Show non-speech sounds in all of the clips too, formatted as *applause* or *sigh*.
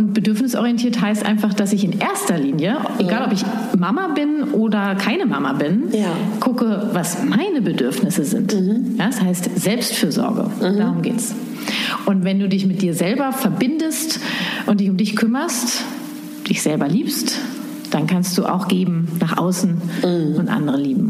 Und bedürfnisorientiert heißt einfach, dass ich in erster Linie, egal ob ich Mama bin oder keine Mama bin, Ja. gucke, was meine Bedürfnisse sind. Ja, das heißt Selbstfürsorge. Darum geht's. Und wenn du dich mit dir selber verbindest und dich um dich kümmerst, dich selber liebst, dann kannst du auch geben nach außen und andere lieben.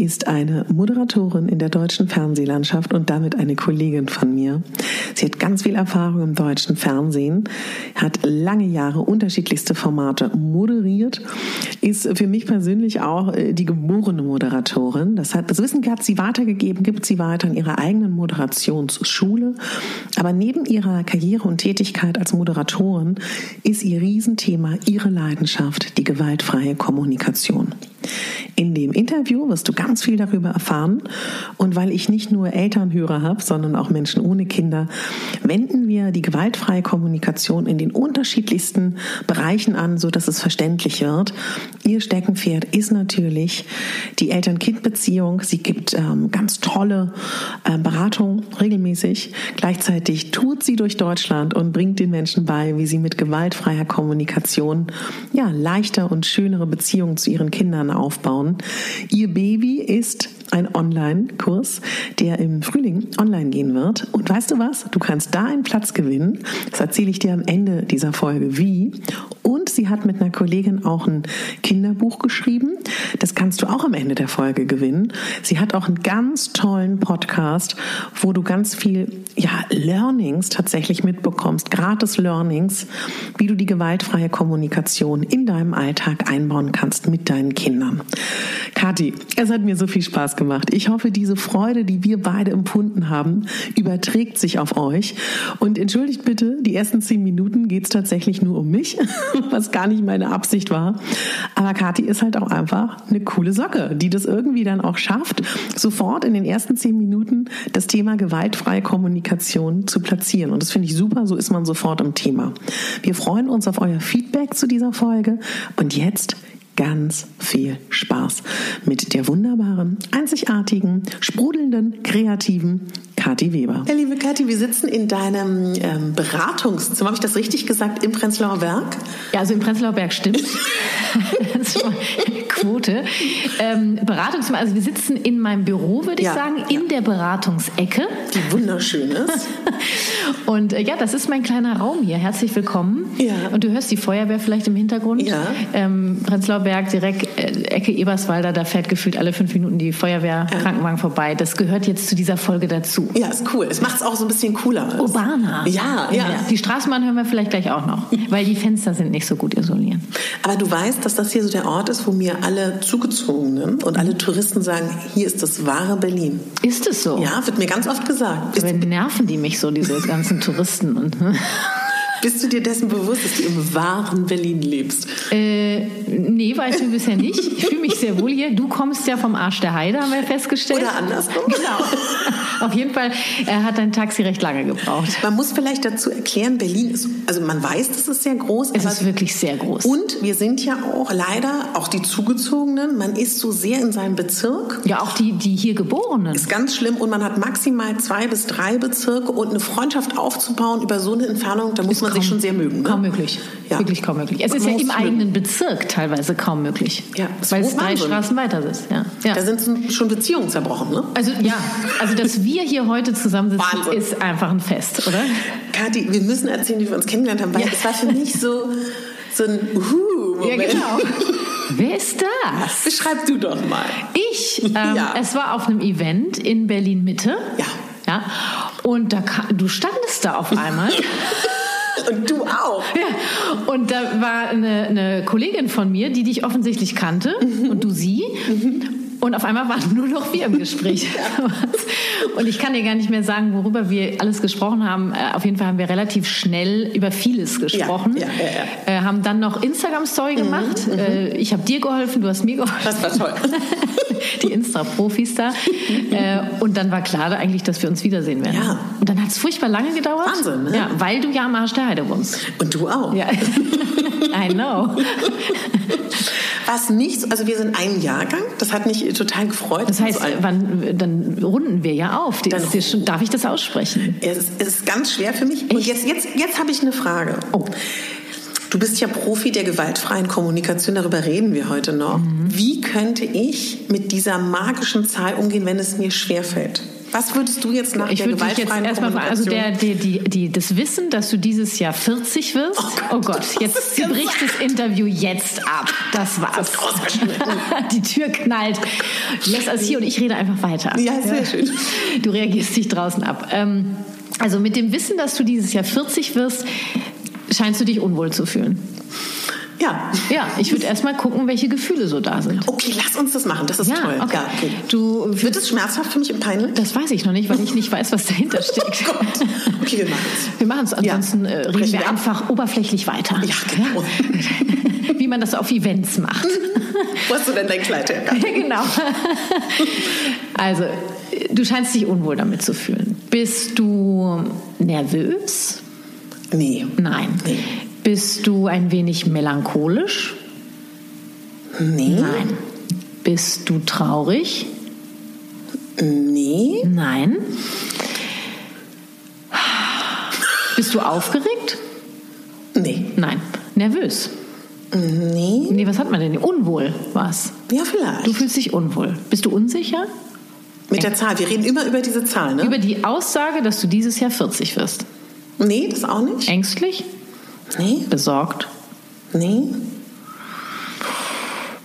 Ist eine Moderatorin in der deutschen Fernsehlandschaft und damit eine Kollegin von mir. Sie hat ganz viel Erfahrung im deutschen Fernsehen, hat lange Jahre unterschiedlichste Formate moderiert, ist für mich persönlich auch äh, die geborene Moderatorin. Das, hat, das Wissen hat sie weitergegeben, gibt sie weiter in ihrer eigenen Moderationsschule. Aber neben ihrer Karriere und Tätigkeit als Moderatorin ist ihr Riesenthema, ihre Leidenschaft, die gewaltfreie Kommunikation. In dem Interview wirst du ganz viel darüber erfahren. Und weil ich nicht nur Elternhörer habe, sondern auch Menschen ohne Kinder, wenden wir die gewaltfreie Kommunikation in den unterschiedlichsten Bereichen an, so dass es verständlich wird. Ihr Steckenpferd ist natürlich die Eltern-Kind-Beziehung. Sie gibt ähm, ganz tolle äh, Beratung regelmäßig. Gleichzeitig tut sie durch Deutschland und bringt den Menschen bei, wie sie mit gewaltfreier Kommunikation ja leichter und schönere Beziehungen zu ihren Kindern aufbauen. Ihr Baby ist ein Online-Kurs, der im Frühling online gehen wird. Und weißt du was? Du kannst da einen Platz gewinnen. Das erzähle ich dir am Ende dieser Folge wie. Und sie hat mit einer Kollegin auch ein Kinderbuch geschrieben. Das kannst du auch am Ende der Folge gewinnen. Sie hat auch einen ganz tollen Podcast, wo du ganz viel ja, Learnings tatsächlich mitbekommst, gratis Learnings, wie du die gewaltfreie Kommunikation in deinem Alltag einbauen kannst mit deinen Kindern. Kathi, es hat mir so viel Spaß gemacht. Ich hoffe, diese Freude, die wir beide empfunden haben, überträgt sich auf euch. Und entschuldigt bitte, die ersten zehn Minuten geht es tatsächlich nur um mich, *laughs* was gar nicht meine Absicht war. Aber Kathi ist halt auch einfach eine coole Socke, die das irgendwie dann auch schafft, sofort in den ersten zehn Minuten das Thema gewaltfreie Kommunikation zu platzieren. Und das finde ich super, so ist man sofort im Thema. Wir freuen uns auf euer Feedback zu dieser Folge. Und jetzt ganz viel Spaß mit der wunderbaren, einzigartigen, sprudelnden, kreativen Kathi Weber. Ja, liebe Kathi, wir sitzen in deinem ähm, Beratungszimmer, habe ich das richtig gesagt, im Prenzlauer Berg? Ja, also im Prenzlauer Berg stimmt. *laughs* *laughs* Quote. Ähm, Beratungszimmer, also wir sitzen in meinem Büro, würde ich Ja, sagen, ja. in der Beratungsecke. Die wunderschön ist. *laughs* Und äh, ja, das ist mein kleiner Raum hier. Herzlich willkommen. Ja. Und du hörst die Feuerwehr vielleicht im Hintergrund. Ja. Ähm, Prenzlauer Berg, direkt äh, Ecke Eberswalder, da fährt gefühlt alle fünf Minuten die Feuerwehr, Krankenwagen vorbei. Das gehört jetzt zu dieser Folge dazu. Ja, ist cool. Es macht es auch so ein bisschen cooler. Urbaner. Ja, ja. Die Straßenbahn hören wir vielleicht gleich auch noch, weil die Fenster sind nicht so gut isoliert. Aber du weißt, dass das hier so der Ort ist, wo mir alle Zugezogenen und alle Touristen sagen, hier ist das wahre Berlin. Ist es so? Ja, wird mir ganz oft gesagt. Aber nerven die mich so, diese ganzen Touristen? Und, Bist du dir dessen bewusst, dass du im wahren Berlin lebst? Äh, nee, weiß ich bisher nicht. Ich fühle mich sehr wohl hier. Du kommst ja vom Arsch der Heide, haben wir festgestellt. Oder andersrum. Genau. *laughs* Auf jeden Fall er hat dein Taxi recht lange gebraucht. Man muss vielleicht dazu erklären, Berlin ist, also man weiß, das ist sehr groß. Es ist wirklich sehr groß. Und wir sind ja auch leider, auch die Zugezogenen, man ist so sehr in seinem Bezirk. Ja, auch die, die hier Geborenen. Ist ganz schlimm und man hat maximal zwei bis drei Bezirke und eine Freundschaft aufzubauen über so eine Entfernung, da muss ist man kaum, sich schon sehr mögen. Ne? Kaum möglich. Ja. Wirklich kaum möglich. Es ist ja im eigenen Bezirk teilweise kaum möglich. Ja, weil es drei Straßen weiter ist. Ja. ja. Da sind schon Beziehungen zerbrochen, ne? Also ja, also dass wir hier heute zusammensitzen, Wahnsinn. ist einfach ein Fest, oder? Kathi, wir müssen erzählen, wie wir uns kennengelernt haben, weil ja. es war für mich so, so ein Uhu-Moment. Ja, genau. Wer ist das? Beschreib du doch mal. Ich. Ähm, ja. Es war auf einem Event in Berlin Mitte. Ja. Ja. Und da du standest da auf einmal. *laughs* Und du auch. Ja. Und da war eine, eine, Kollegin von mir, die dich offensichtlich kannte mhm. und du sie. Mhm. Und auf einmal waren *laughs* nur noch wir im Gespräch. *laughs* und ich kann dir gar nicht mehr sagen, worüber wir alles gesprochen haben. Äh, auf jeden Fall haben wir relativ schnell über vieles gesprochen. Ja, ja, ja, äh, haben dann noch Instagram-Story mhm, gemacht. Mhm, äh, ich habe dir geholfen, du hast mir geholfen. Das war toll. *laughs* Die Insta-Profis da. äh, und dann war klar eigentlich, dass wir uns wiedersehen werden. Ja. Und dann hat es furchtbar lange gedauert. Wahnsinn, ne? Ja, weil du ja am Arsch der Heide wohnst. Und du auch. Ja. I know. Was nicht, also wir sind ein Jahrgang, das hat mich total gefreut. Das heißt, wann, dann runden wir ja auf. Dann, schon, darf ich das aussprechen? Es ist, es ist ganz schwer für mich. Echt? Und jetzt, jetzt, jetzt habe ich eine Frage. Oh. Du bist ja Profi der gewaltfreien Kommunikation, darüber reden wir heute noch. Mhm. Wie könnte ich mit dieser magischen Zahl umgehen, wenn es mir schwerfällt? Was würdest du jetzt nach ich der gewaltfreien jetzt erstmal also der, der, die, die, das Wissen, dass du dieses Jahr 40 wirst. Oh Gott, oh Gott jetzt sie bricht das Interview jetzt ab. Das war's. Das *laughs* die Tür knallt. Lässt als hier und ich rede einfach weiter. Ja, sehr schön. Du reagierst dich draußen ab. Ähm, also mit dem Wissen, dass du dieses Jahr 40 wirst, scheinst du dich unwohl zu fühlen. Ja. Ja, ich würde erstmal gucken, welche Gefühle so da sind. Okay, lass uns das machen. Das ist ja, toll. Okay. Ja, okay. Du, Wird es schmerzhaft für mich im peinlich? Das weiß ich noch nicht, weil ich nicht weiß, was dahinter steckt. Oh Gott. Okay, wir machen es. Wir machen es. Ansonsten ja. reden wir, wir einfach oberflächlich weiter. Ja, genau. *laughs* Wie man das auf Events macht. Wo hast du denn dein Kleid her? *laughs* genau. Also, du scheinst dich unwohl damit zu fühlen. Bist du nervös? Nee. Nein. Nee. Bist du ein wenig melancholisch? Nee. Nein. Bist du traurig? Nee. Nein. Bist du aufgeregt? Nee. Nein. Nervös? Nee. Nee, was hat man denn? Unwohl was? Ja, vielleicht. Du fühlst dich unwohl. Bist du unsicher? Mit der Zahl. Wir reden immer über diese Zahl, ne? Über die Aussage, dass du dieses Jahr 40 wirst. Nee, das auch nicht. Ängstlich? Nee. Besorgt? Nee.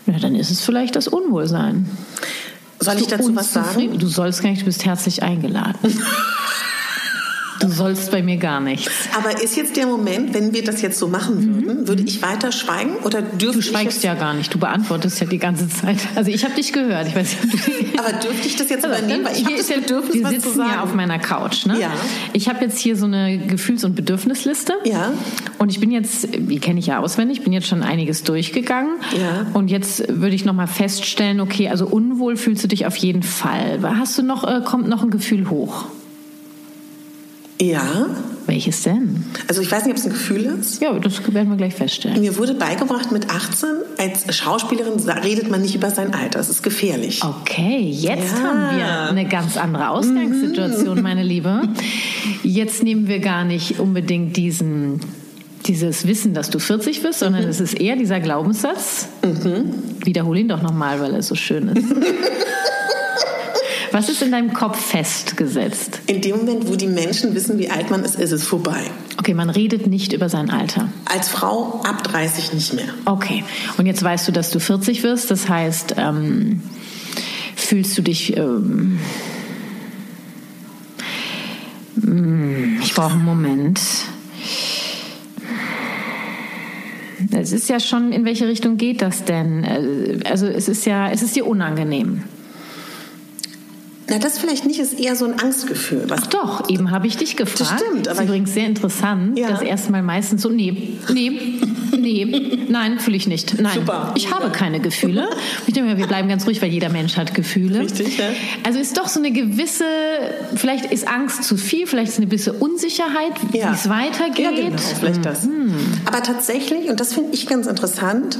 Na, dann ist es vielleicht das Unwohlsein. Soll ich dazu was sagen? Du sollst gar nicht, du bist herzlich eingeladen. *laughs* Du sollst bei mir gar nichts. Aber ist jetzt der Moment, wenn wir das jetzt so machen würden, mhm. würde ich weiter schweigen oder dürfte Du schweigst ja gar nicht, du beantwortest ja die ganze Zeit. Also ich habe dich gehört. Ich weiß nicht, Aber dürfte ich das jetzt also, übernehmen? Weil ich habe das Bedürfnis, Wir sitzen ja auf meiner Couch. Ne? Ja. Ich habe jetzt hier so eine Gefühls- und Bedürfnisliste. Ja. Und ich bin jetzt, die kenne ich ja auswendig, bin jetzt schon einiges durchgegangen. Ja. Und jetzt würde ich nochmal feststellen, okay, also unwohl fühlst du dich auf jeden Fall. Hast du noch, äh, kommt noch ein Gefühl hoch? Ja. Welches denn? Also ich weiß nicht, ob es ein Gefühl ist. Ja, das werden wir gleich feststellen. Mir wurde beigebracht, mit 18 als Schauspielerin redet man nicht über sein Alter. Das ist gefährlich. Okay, jetzt ja. haben wir eine ganz andere Ausgangssituation, mhm. meine Liebe. Jetzt nehmen wir gar nicht unbedingt diesen dieses Wissen, dass du 40 bist, sondern mhm. es ist eher dieser Glaubenssatz. Mhm. Wiederhole ihn doch nochmal, weil er so schön ist. *laughs* Was ist in deinem Kopf festgesetzt? In dem Moment, wo die Menschen wissen, wie alt man ist, ist es vorbei. Okay, man redet nicht über sein Alter. Als Frau ab 30 nicht mehr. Okay, und jetzt weißt du, dass du 40 wirst. Das heißt, ähm, fühlst du dich... Ähm, hm, ich brauche einen Moment. Es ist ja schon, in welche Richtung geht das denn? Äh, also es ist ja, es ist dir unangenehm. Na, das vielleicht nicht, ist eher so ein Angstgefühl. Ach doch, eben habe ich dich gefragt. Das stimmt, aber ist übrigens sehr interessant, ja. dass erstmal meistens so, nee, nee, nee, nein, fühle ich nicht. Nein, Super. ich habe keine Gefühle. Ich denke mal, wir bleiben ganz ruhig, weil jeder Mensch hat Gefühle. Richtig, ja. Also ist doch so eine gewisse, vielleicht ist Angst zu viel, vielleicht ist eine gewisse Unsicherheit, ja. wie es weitergeht. Ja, genau, vielleicht das. Mhm. Aber tatsächlich, und das finde ich ganz interessant,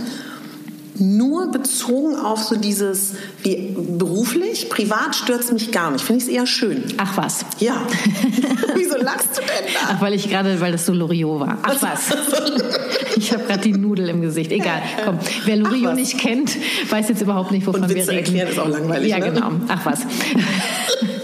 nur bezogen auf so dieses, wie beruflich, privat stört es mich gar nicht. Finde ich es eher schön. Ach was. Ja. *laughs* Wieso lachst du denn da? Ach, weil ich gerade, weil das so Loriot war. Ach was. *laughs* ich habe gerade die Nudel im Gesicht. Egal, komm. Wer Loriot nicht kennt, weiß jetzt überhaupt nicht, wovon Und Witze wir reden. erklären ist auch langweilig. Ja, ne? genau. Ach was. *laughs*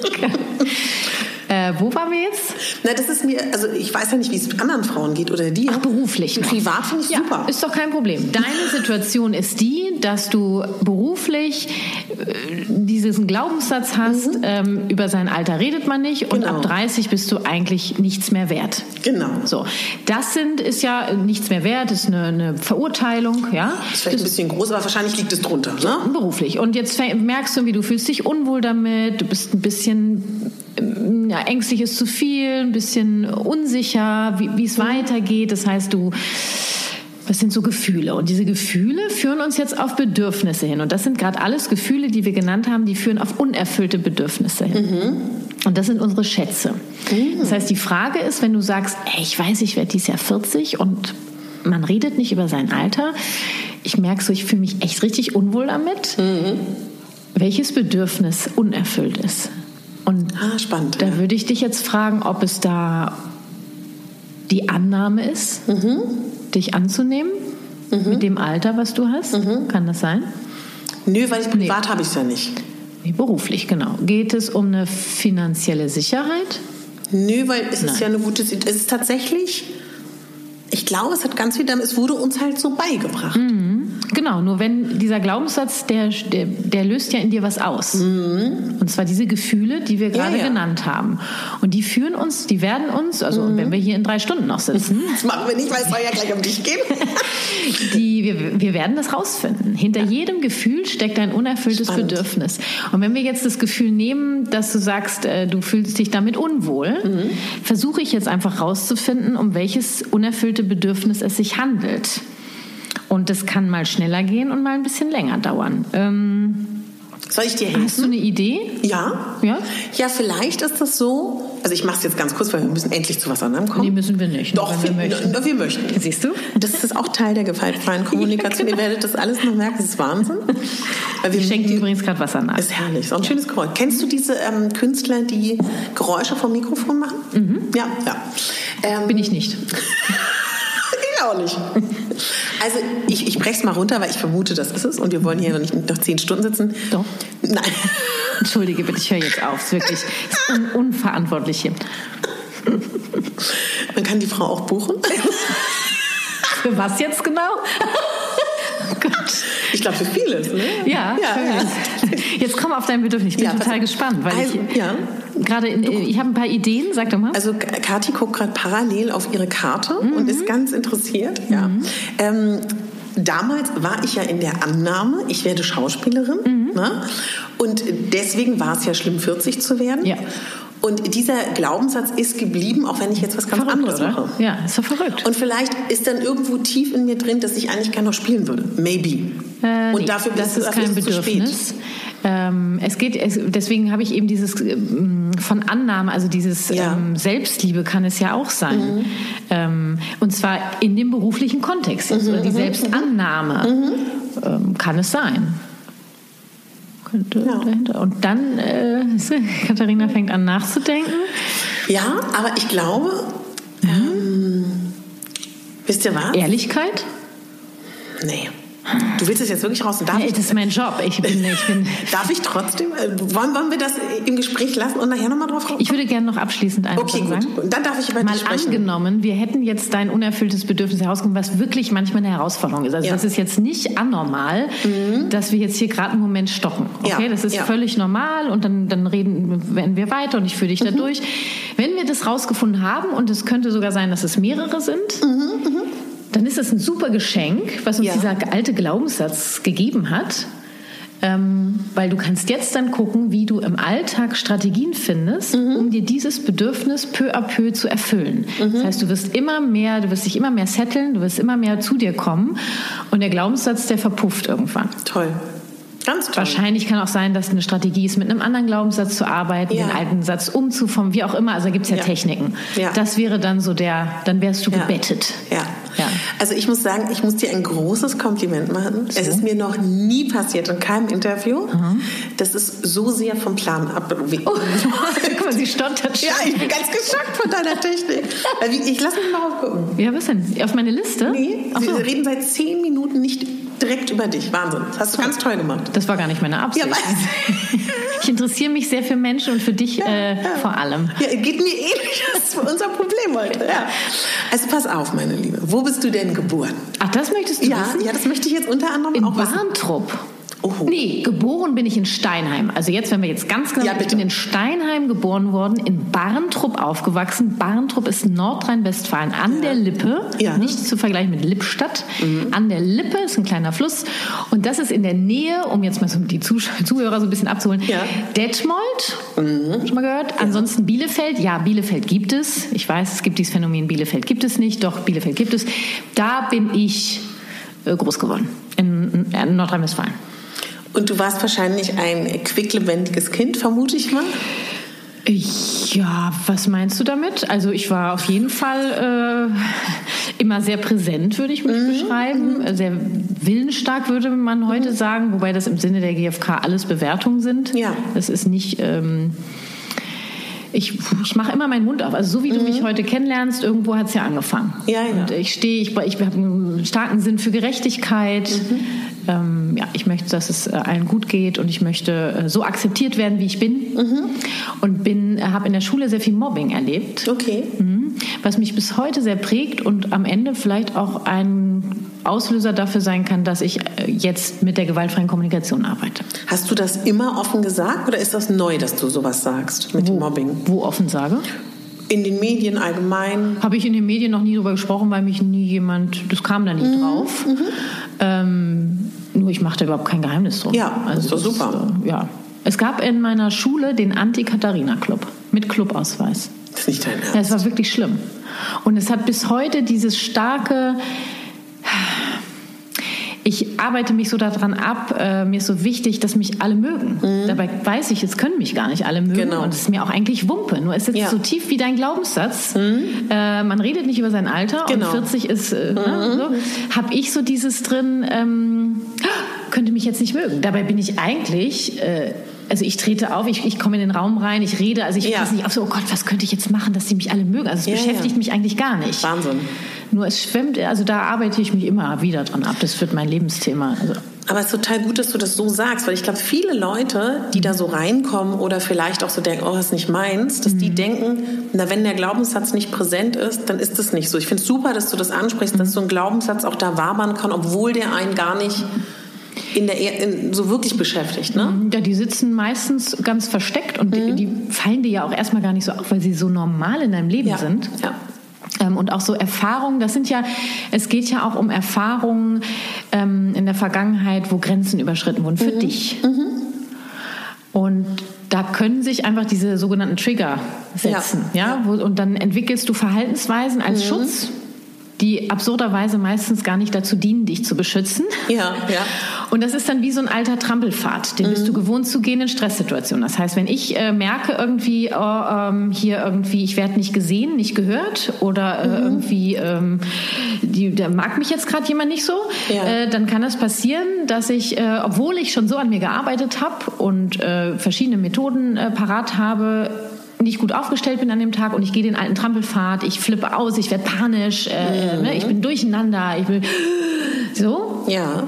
Äh, wo waren wir jetzt? Na, das ist mir, also ich weiß ja nicht, wie es anderen Frauen geht oder dir. Ach, beruflich. Noch. Privat finde ich ja, super. Ist doch kein Problem. Deine Situation ist die, dass du beruflich äh, diesen Glaubenssatz hast, mhm. ähm, über sein Alter redet man nicht und Genau. ab 30 bist du eigentlich nichts mehr wert. Genau. So, das sind ist ja nichts mehr wert, ist eine, eine Verurteilung, ja. Ist vielleicht ein bisschen groß, aber wahrscheinlich liegt es drunter, ne? Beruflich. Und jetzt merkst du, wie du fühlst dich unwohl damit, du bist ein bisschen ja, ängstlich ist zu viel, ein bisschen unsicher, wie, es weitergeht. Das heißt, du das sind so Gefühle. Und diese Gefühle führen uns jetzt auf Bedürfnisse hin. Und das sind gerade alles Gefühle, die wir genannt haben, die führen auf unerfüllte Bedürfnisse hin. Und das sind unsere Schätze. Das heißt, die Frage ist, wenn du sagst, ey, ich weiß, ich werde dieses Jahr 40 und man redet nicht über sein Alter. Ich merke so, ich fühle mich echt richtig unwohl damit. Welches Bedürfnis unerfüllt ist. Und Ah, spannend. da würde ich dich jetzt fragen, ob es da die Annahme ist, dich anzunehmen mit dem Alter, was du hast. Kann das sein? Nö, weil ich privat habe ich es ja nicht. Nee, beruflich, genau. Geht es um eine finanzielle Sicherheit? Nö, weil es Nein. ist ja eine gute. Es ist tatsächlich, ich glaube, es hat ganz viel damit, es wurde uns halt so beigebracht. Genau, nur wenn dieser Glaubenssatz, der, der, der löst ja in dir was aus. Und zwar diese Gefühle, die wir gerade Mhm. ja. genannt haben. Und die führen uns, die werden uns, also Mhm. wenn wir hier in drei Stunden noch sitzen, *laughs* Das machen wir nicht, weil es soll ja gleich um dich gehen. *laughs* die, wir, wir werden das rausfinden. Hinter jedem Gefühl steckt ein unerfülltes Spannend. Bedürfnis. Und wenn wir jetzt das Gefühl nehmen, dass du sagst, äh, du fühlst dich damit unwohl, Mhm. versuche ich jetzt einfach rauszufinden, um welches unerfüllte Bedürfnis es sich handelt. Und das kann mal schneller gehen und mal ein bisschen länger dauern. Ähm, Soll ich dir helfen? hast du eine Idee? Ja. Ja? Ja, vielleicht ist das so. Also ich mache es jetzt ganz kurz, weil wir müssen endlich zu was anderem kommen. Nee, müssen wir nicht. Doch, wir, wir möchten. wir möchten. Siehst du? Das ist auch Teil der gewaltfreien *laughs* Kommunikation. Ihr werdet das alles noch merken, das ist Wahnsinn. Weil wir Ich schenke dir übrigens gerade Wasser nach. ist herrlich, ist auch ein schönes Geräusch. Kennst du diese ähm, Künstler, die Geräusche vom Mikrofon machen? Ja, ja. Ähm, Bin ich nicht. *laughs* ich auch nicht. Also ich, ich breche es mal runter, weil ich vermute, das ist es. Und wir wollen hier noch nicht noch zehn Stunden sitzen. Doch. Nein. Entschuldige bitte, ich höre jetzt auf. Es ist wirklich ist un unverantwortlich hier. Man kann die Frau auch buchen. Für was jetzt genau? Ich glaube, für vieles. Ne? Ja, ja, schön. ja. Jetzt komm auf dein Bedürfnis. Ich bin Ja, total gespannt, weil Also, ich ja. gerade in, ich habe ein paar Ideen. Sag doch mal. Also Kathi guckt gerade parallel auf ihre Karte und ist ganz interessiert. Ja. Ähm, damals war ich ja in der Annahme, ich werde Schauspielerin. Ne? Und deswegen war es ja schlimm, 40 zu werden. Ja. Und dieser Glaubenssatz ist geblieben, auch wenn ich jetzt was ganz Verrückt, anderes oder? mache. Ja, ist doch verrückt. Und vielleicht ist dann irgendwo tief in mir drin, dass ich eigentlich gerne noch spielen würde. Maybe. Äh, und nee, dafür das ist dafür kein es zu spät. Ähm, es geht, es, deswegen habe ich eben dieses ähm, von Annahme, also dieses Ja. Mhm. ähm, Selbstliebe kann es ja auch sein. Ähm, und zwar in dem beruflichen Kontext Mhm, oder die Selbstannahme ähm, kann es sein. Ja. Und dann, äh, *laughs* Katharina fängt an nachzudenken. Ja, aber ich glaube, ähm, wisst ihr was? Ehrlichkeit? Nee. Du willst es jetzt wirklich raus? Darf Nee, ich das ist mein Job. Ich bin, *laughs* ich bin, Darf ich trotzdem? äh, Wollen, wollen wir das im Gespräch lassen und nachher nochmal drauf kommen? ich würde gerne noch abschließend eine okay, sagen. Und dann darf ich über Mal sprechen. angenommen, wir hätten jetzt dein unerfülltes Bedürfnis herausgekommen, was wirklich manchmal eine Herausforderung ist. Also Ja. Mhm. das ist jetzt nicht anormal, dass wir jetzt hier gerade einen Moment stocken. Okay, Ja, das ist ja. völlig normal und dann, dann reden werden wir weiter und ich führe dich Mhm. da durch. Wenn wir das rausgefunden haben und es könnte sogar sein, dass es mehrere sind, dann ist das ein super Geschenk, was uns Ja. dieser alte Glaubenssatz gegeben hat. Ähm, weil du kannst jetzt dann gucken, wie du im Alltag Strategien findest, mhm. um dir dieses Bedürfnis peu à peu zu erfüllen. Mhm. Das heißt, du wirst immer mehr, du wirst dich immer mehr setteln, du wirst immer mehr zu dir kommen und der Glaubenssatz, der verpufft irgendwann. Toll. Ganz toll. Wahrscheinlich kann auch sein, dass eine Strategie ist, mit einem anderen Glaubenssatz zu arbeiten, ja. den alten Satz umzuformen, wie auch immer. Also gibt es ja, ja, Techniken. Ja. Das wäre dann so der, dann wärst du gebettet. Ja. Ja. Also ich muss sagen, ich muss dir ein großes Kompliment machen. So. Es ist mir noch nie passiert in keinem Interview. Mhm. Das ist so sehr vom Plan ab. Oh. *laughs* Guck mal, sie stottert schon. Ja, ich bin ganz geschockt von deiner Technik. Ich lass mich mal aufgucken. Ja, was denn? Auf meine Liste? Nee, so. wir reden seit zehn Minuten nicht direkt über dich. Wahnsinn. Das hast du ganz toll gemacht. Das war gar nicht meine Absicht. Ja, *laughs* interessiere mich sehr für Menschen und für dich ja, äh, ja. vor allem. Ja, geht mir ähnlich. Das ist unser Problem heute. Ja. Also pass auf, meine Liebe. Wo bist du denn geboren? Ach, das möchtest du ja, wissen? Ja, das möchte ich jetzt unter anderem In auch Warntrupp. Oho. Nee, geboren bin ich in Steinheim. Also jetzt, wenn wir jetzt ganz genau, ja, ich bin in Steinheim geboren worden, in Barntrupp aufgewachsen. Barntrupp ist Nordrhein-Westfalen an ja. der Lippe, ja. nicht zu vergleichen mit Lippstadt. Mhm. An der Lippe ist ein kleiner Fluss und das ist in der Nähe, um jetzt mal so die *laughs* Zuhörer so ein bisschen abzuholen, ja. Detmold, mhm. schon mal gehört. Ansonsten Bielefeld, ja, Bielefeld gibt es. Ich weiß, es gibt dieses Phänomen, Bielefeld gibt es nicht, doch Bielefeld gibt es. Da bin ich äh, groß geworden, in, in Nordrhein-Westfalen. Und du warst wahrscheinlich ein quicklebendiges Kind, vermute ich mal? Ja, was meinst du damit? Also ich war auf jeden Fall äh, immer sehr präsent, würde ich mich mhm. beschreiben. Mhm. Sehr willensstark, würde man heute mhm. sagen, wobei das im Sinne der GfK alles Bewertungen sind. Ja. Das ist nicht... Ähm, ich, ich mache immer meinen Mund auf. Also so wie du mich mhm. heute kennenlernst, irgendwo hat es ja angefangen. Ja, ja. Und ich stehe, ich, ich habe einen starken Sinn für Gerechtigkeit. Mhm. Ähm, ja, ich möchte, dass es äh, allen gut geht und ich möchte äh, so akzeptiert werden, wie ich bin. Mhm. Und bin, äh, habe in der Schule sehr viel Mobbing erlebt. Okay. Mhm. Was mich bis heute sehr prägt und am Ende vielleicht auch ein Auslöser dafür sein kann, dass ich jetzt mit der gewaltfreien Kommunikation arbeite. Hast du das immer offen gesagt oder ist das neu, dass du sowas sagst mit wo, dem Mobbing? Wo offen sage? In den Medien allgemein? Habe ich in den Medien noch nie darüber gesprochen, weil mich nie jemand, das kam da nie mhm. drauf. Mhm. Ähm, nur ich mache da überhaupt kein Geheimnis drum. Ja, also das ist doch super. Ist, äh, ja. Es gab in meiner Schule den Anti-Katharina-Club mit Clubausweis. Das ist nicht dein Ernst. Ja, es war wirklich schlimm. Und es hat bis heute dieses starke ich arbeite mich so daran ab, äh, mir ist so wichtig, dass mich alle mögen. Mhm. Dabei weiß ich, es können mich gar nicht alle mögen genau. und es ist mir auch eigentlich Wumpe. Nur es ist ja. so tief wie dein Glaubenssatz. Mhm. Äh, man redet nicht über sein Alter genau. und 40 ist, äh, ne, mhm. ne, so. habe ich so dieses drin, ähm, könnte mich jetzt nicht mögen. Dabei bin ich eigentlich äh, also ich trete auf, ich, ich komme in den Raum rein, ich rede, also ich ja. passe nicht auf so, oh Gott, was könnte ich jetzt machen, dass sie mich alle mögen? Also es ja, beschäftigt ja. mich eigentlich gar nicht. Wahnsinn. Nur es schwimmt, also da arbeite ich mich immer wieder dran ab. Das wird mein Lebensthema. Also. Aber es ist total gut, dass du das so sagst, weil ich glaube, viele Leute, die da so reinkommen oder vielleicht auch so denken, oh, das ist nicht meins, dass mhm. die denken, na, wenn der Glaubenssatz nicht präsent ist, dann ist es nicht so. Ich finde es super, dass du das ansprichst, mhm. dass so ein Glaubenssatz auch da wabern kann, obwohl der einen gar nicht in der in, so wirklich beschäftigt, ne? Ja, die sitzen meistens ganz versteckt und mhm. die, die, fallen dir ja auch erstmal gar nicht so auf, weil sie so normal in deinem Leben ja. sind. Ja. Ähm, und auch so Erfahrungen, das sind ja, es geht ja auch um Erfahrungen ähm, in der Vergangenheit, wo Grenzen überschritten wurden für mhm. dich. Mhm. Und da können sich einfach diese sogenannten Trigger setzen, ja, ja? Und dann entwickelst du Verhaltensweisen als mhm. Schutz die absurderweise meistens gar nicht dazu dienen, dich zu beschützen. Ja, ja. Und das ist dann wie so ein alter Trampelpfad, den mhm. bist du gewohnt zu gehen in Stresssituationen. Das heißt, wenn ich äh, merke irgendwie, oh, ähm, hier irgendwie, ich werde nicht gesehen, nicht gehört oder äh, mhm. irgendwie, ähm, die, da mag mich jetzt gerade jemand nicht so, ja. äh, dann kann das passieren, dass ich, äh, obwohl ich schon so an mir gearbeitet habe und äh, verschiedene Methoden äh, parat habe, nicht gut aufgestellt bin an dem Tag und ich gehe den alten Trampelpfad, ich flippe aus, ich werde panisch, äh, mhm. ne, ich bin durcheinander, ich will *gasps* so. Ja.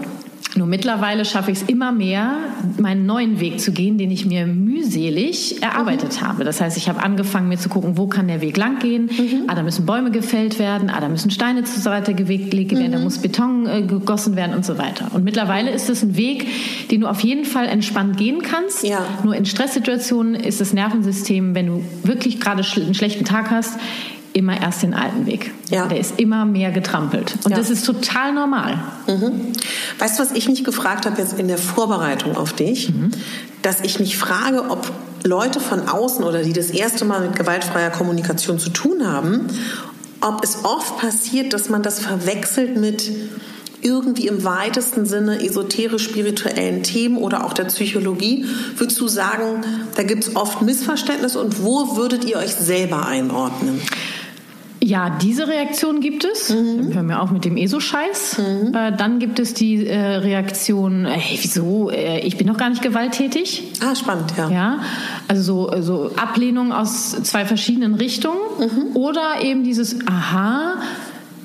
Nur mittlerweile schaffe ich es immer mehr, meinen neuen Weg zu gehen, den ich mir mühselig erarbeitet mhm. habe. Das heißt, ich habe angefangen, mir zu gucken, wo kann der Weg lang gehen. Mhm. Ah, da müssen Bäume gefällt werden, ah, da müssen Steine zur Seite gelegt werden, mhm. da muss Beton äh, gegossen werden und so weiter. Und mittlerweile ist es ein Weg, den du auf jeden Fall entspannt gehen kannst. Ja. Nur in Stresssituationen ist das Nervensystem, wenn du wirklich gerade einen schlechten Tag hast, immer erst den alten Weg. Ja. Der ist immer mehr getrampelt. Und Ja. das ist total normal. Weißt du, was ich mich gefragt habe jetzt in der Vorbereitung auf dich? Dass ich mich frage, ob Leute von außen oder die das erste Mal mit gewaltfreier Kommunikation zu tun haben, ob es oft passiert, dass man das verwechselt mit irgendwie im weitesten Sinne esoterisch-spirituellen Themen oder auch der Psychologie. Würdest du sagen, da gibt es oft Missverständnisse und wo würdet ihr euch selber einordnen? Ja, diese Reaktion gibt es. Hör mir auf mit dem ESO-Scheiß. Äh, dann gibt es die äh, Reaktion, äh, hey, wieso? Äh, ich bin doch gar nicht gewalttätig. Ah, spannend, ja. Ja, also so, so Ablehnung aus zwei verschiedenen Richtungen. Oder eben dieses, aha,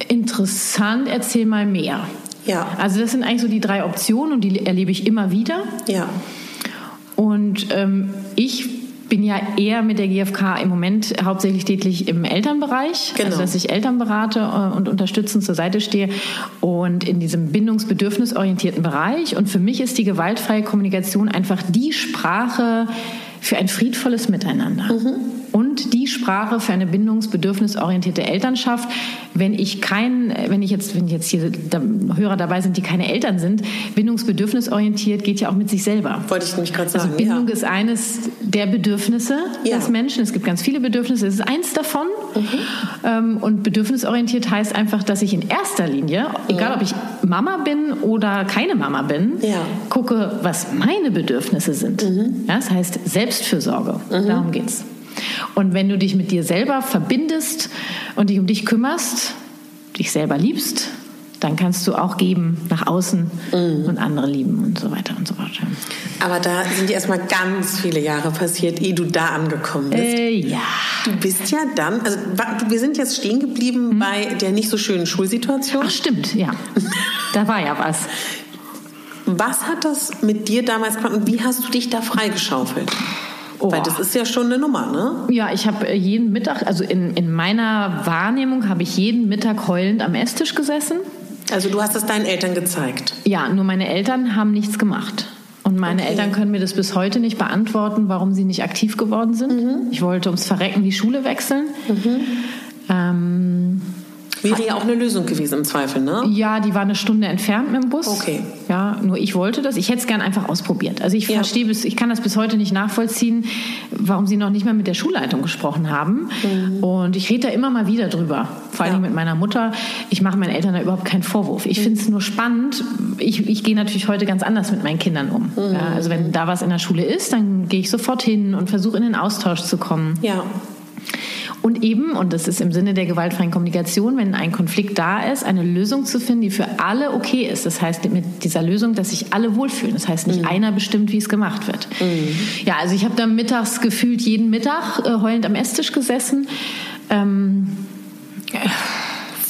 interessant, erzähl mal mehr. Ja. Also das sind eigentlich so die drei Optionen und die erlebe ich immer wieder. Ja. Und ähm, ich bin ja eher mit der GfK im Moment hauptsächlich tätig im Elternbereich, Genau. also dass ich Eltern berate äh, und unterstützend zur Seite stehe und in diesem bindungsbedürfnisorientierten Bereich. Und für mich ist die gewaltfreie Kommunikation einfach die Sprache für ein friedvolles Miteinander. Die Sprache für eine bindungsbedürfnisorientierte Elternschaft. Wenn ich kein, wenn ich jetzt, wenn jetzt hier Hörer dabei sind, die keine Eltern sind, bindungsbedürfnisorientiert geht ja auch mit sich selber. Wollte ich nämlich gerade sagen. Also Bindung ja. ist eines der Bedürfnisse Ja. des Menschen. Es gibt ganz viele Bedürfnisse. Es ist eins davon. Mhm. Ähm, Und bedürfnisorientiert heißt einfach, dass ich in erster Linie, egal ob ich Mama bin oder keine Mama bin, Ja. gucke, was meine Bedürfnisse sind. Mhm. Das heißt Selbstfürsorge. Darum geht's. Und wenn du dich mit dir selber verbindest und dich um dich kümmerst, dich selber liebst, dann kannst du auch geben nach außen Mhm. und andere lieben und so weiter und so fort. Aber da sind erstmal ganz viele Jahre passiert, ehe du da angekommen bist. Äh, ja. Du bist ja dann, also wir sind jetzt stehen geblieben bei der nicht so schönen Schulsituation. Ach stimmt, ja. *laughs* Da war ja was. Was hat das mit dir damals gemacht und wie hast du dich da freigeschaufelt? Oh. Weil das ist ja schon eine Nummer, ne? Ja, ich habe jeden Mittag, also in, in meiner Wahrnehmung habe ich jeden Mittag heulend am Esstisch gesessen. Also du hast es deinen Eltern gezeigt. Ja, nur meine Eltern haben nichts gemacht. Und meine Okay. Eltern können mir das bis heute nicht beantworten, warum sie nicht aktiv geworden sind. Ich wollte ums Verrecken die Schule wechseln. Ähm, Wäre ja auch eine Lösung gewesen im Zweifel, ne? ja, die war eine Stunde entfernt mit dem Bus. Okay. Ja, nur ich wollte das. Ich hätte es gern einfach ausprobiert. Also ich Ja. verstehe bis, ich kann das bis heute nicht nachvollziehen, warum sie noch nicht mal mit der Schulleitung gesprochen haben. Und ich rede da immer mal wieder drüber. Vor Mhm. allen Ja. Mit meiner Mutter. Ich mache meinen Eltern da überhaupt keinen Vorwurf. Ich finde es nur spannend. Ich, ich gehe natürlich heute ganz anders mit meinen Kindern um. Mhm. Ja, also wenn da was in der Schule ist, dann gehe ich sofort hin und versuche in den Austausch zu kommen. Ja. Und eben, und das ist im Sinne der gewaltfreien Kommunikation, wenn ein Konflikt da ist, eine Lösung zu finden, die für alle okay ist. Das heißt mit dieser Lösung, dass sich alle wohlfühlen. Das heißt nicht einer bestimmt, wie es gemacht wird. Ja, also ich habe da mittags gefühlt jeden Mittag äh, heulend am Esstisch gesessen. Ähm,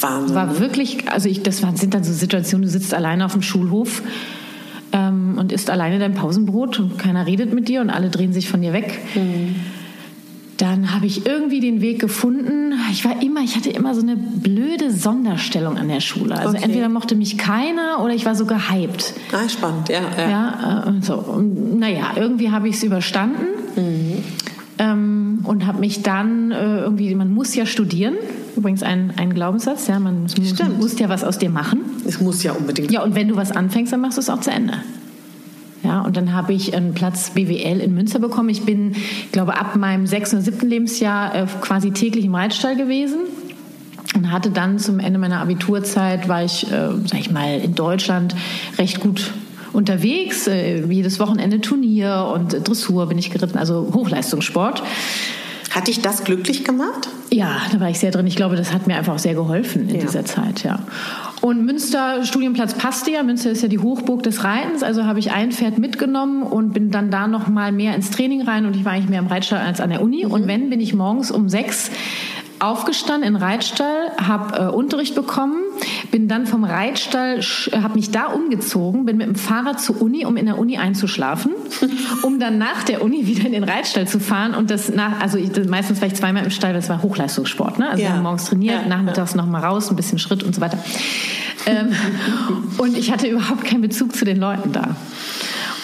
Wahnsinn. war wirklich, also ich, das sind dann so Situationen, du sitzt alleine auf dem Schulhof ähm, und isst alleine dein Pausenbrot und keiner redet mit dir und alle drehen sich von dir weg. Dann habe ich irgendwie den Weg gefunden. Ich war immer, ich hatte immer so eine blöde Sonderstellung an der Schule. Also Okay. entweder mochte mich keiner oder ich war so gehypt. ah, spannend, ja. ja. Ja, äh, so. Und, naja, irgendwie habe ich es überstanden ähm, und habe mich dann äh, irgendwie, man muss ja studieren. Übrigens ein, ein Glaubenssatz, ja, man muss, muss ja was aus dir machen. Es muss ja unbedingt. Ja, und wenn du was anfängst, dann machst du es auch zu Ende. Ja, und dann habe ich einen Platz BWL in Münster bekommen. Ich bin, ich glaube, ab meinem sechsten oder siebten Lebensjahr äh, quasi täglich im Reitstall gewesen. Und hatte dann zum Ende meiner Abiturzeit, war ich, äh, sag ich mal, in Deutschland recht gut unterwegs. Äh, jedes Wochenende Turnier und Dressur bin ich geritten, also Hochleistungssport. Hat dich das glücklich gemacht? Ja, da war ich sehr drin. Ich glaube, das hat mir einfach auch sehr geholfen in Ja. dieser Zeit, ja. Und Münster Studienplatz passte ja. Münster ist ja die Hochburg des Reitens. Also habe ich ein Pferd mitgenommen und bin dann da noch mal mehr ins Training rein. Und ich war eigentlich mehr im Reitstall als an der Uni. Und wenn, bin ich morgens um sechs aufgestanden in Reitstall, habe äh, Unterricht bekommen, bin dann vom Reitstall, habe mich da umgezogen, bin mit dem Fahrrad zur Uni, um in der Uni einzuschlafen, *laughs* um dann nach der Uni wieder in den Reitstall zu fahren und das nach, also ich, meistens war ich zweimal im Stall, das war Hochleistungssport, ne? Also Ja. morgens trainiert, Ja, nachmittags noch mal raus, ein bisschen Schritt und so weiter. ähm, *laughs* und ich hatte überhaupt keinen Bezug zu den Leuten da.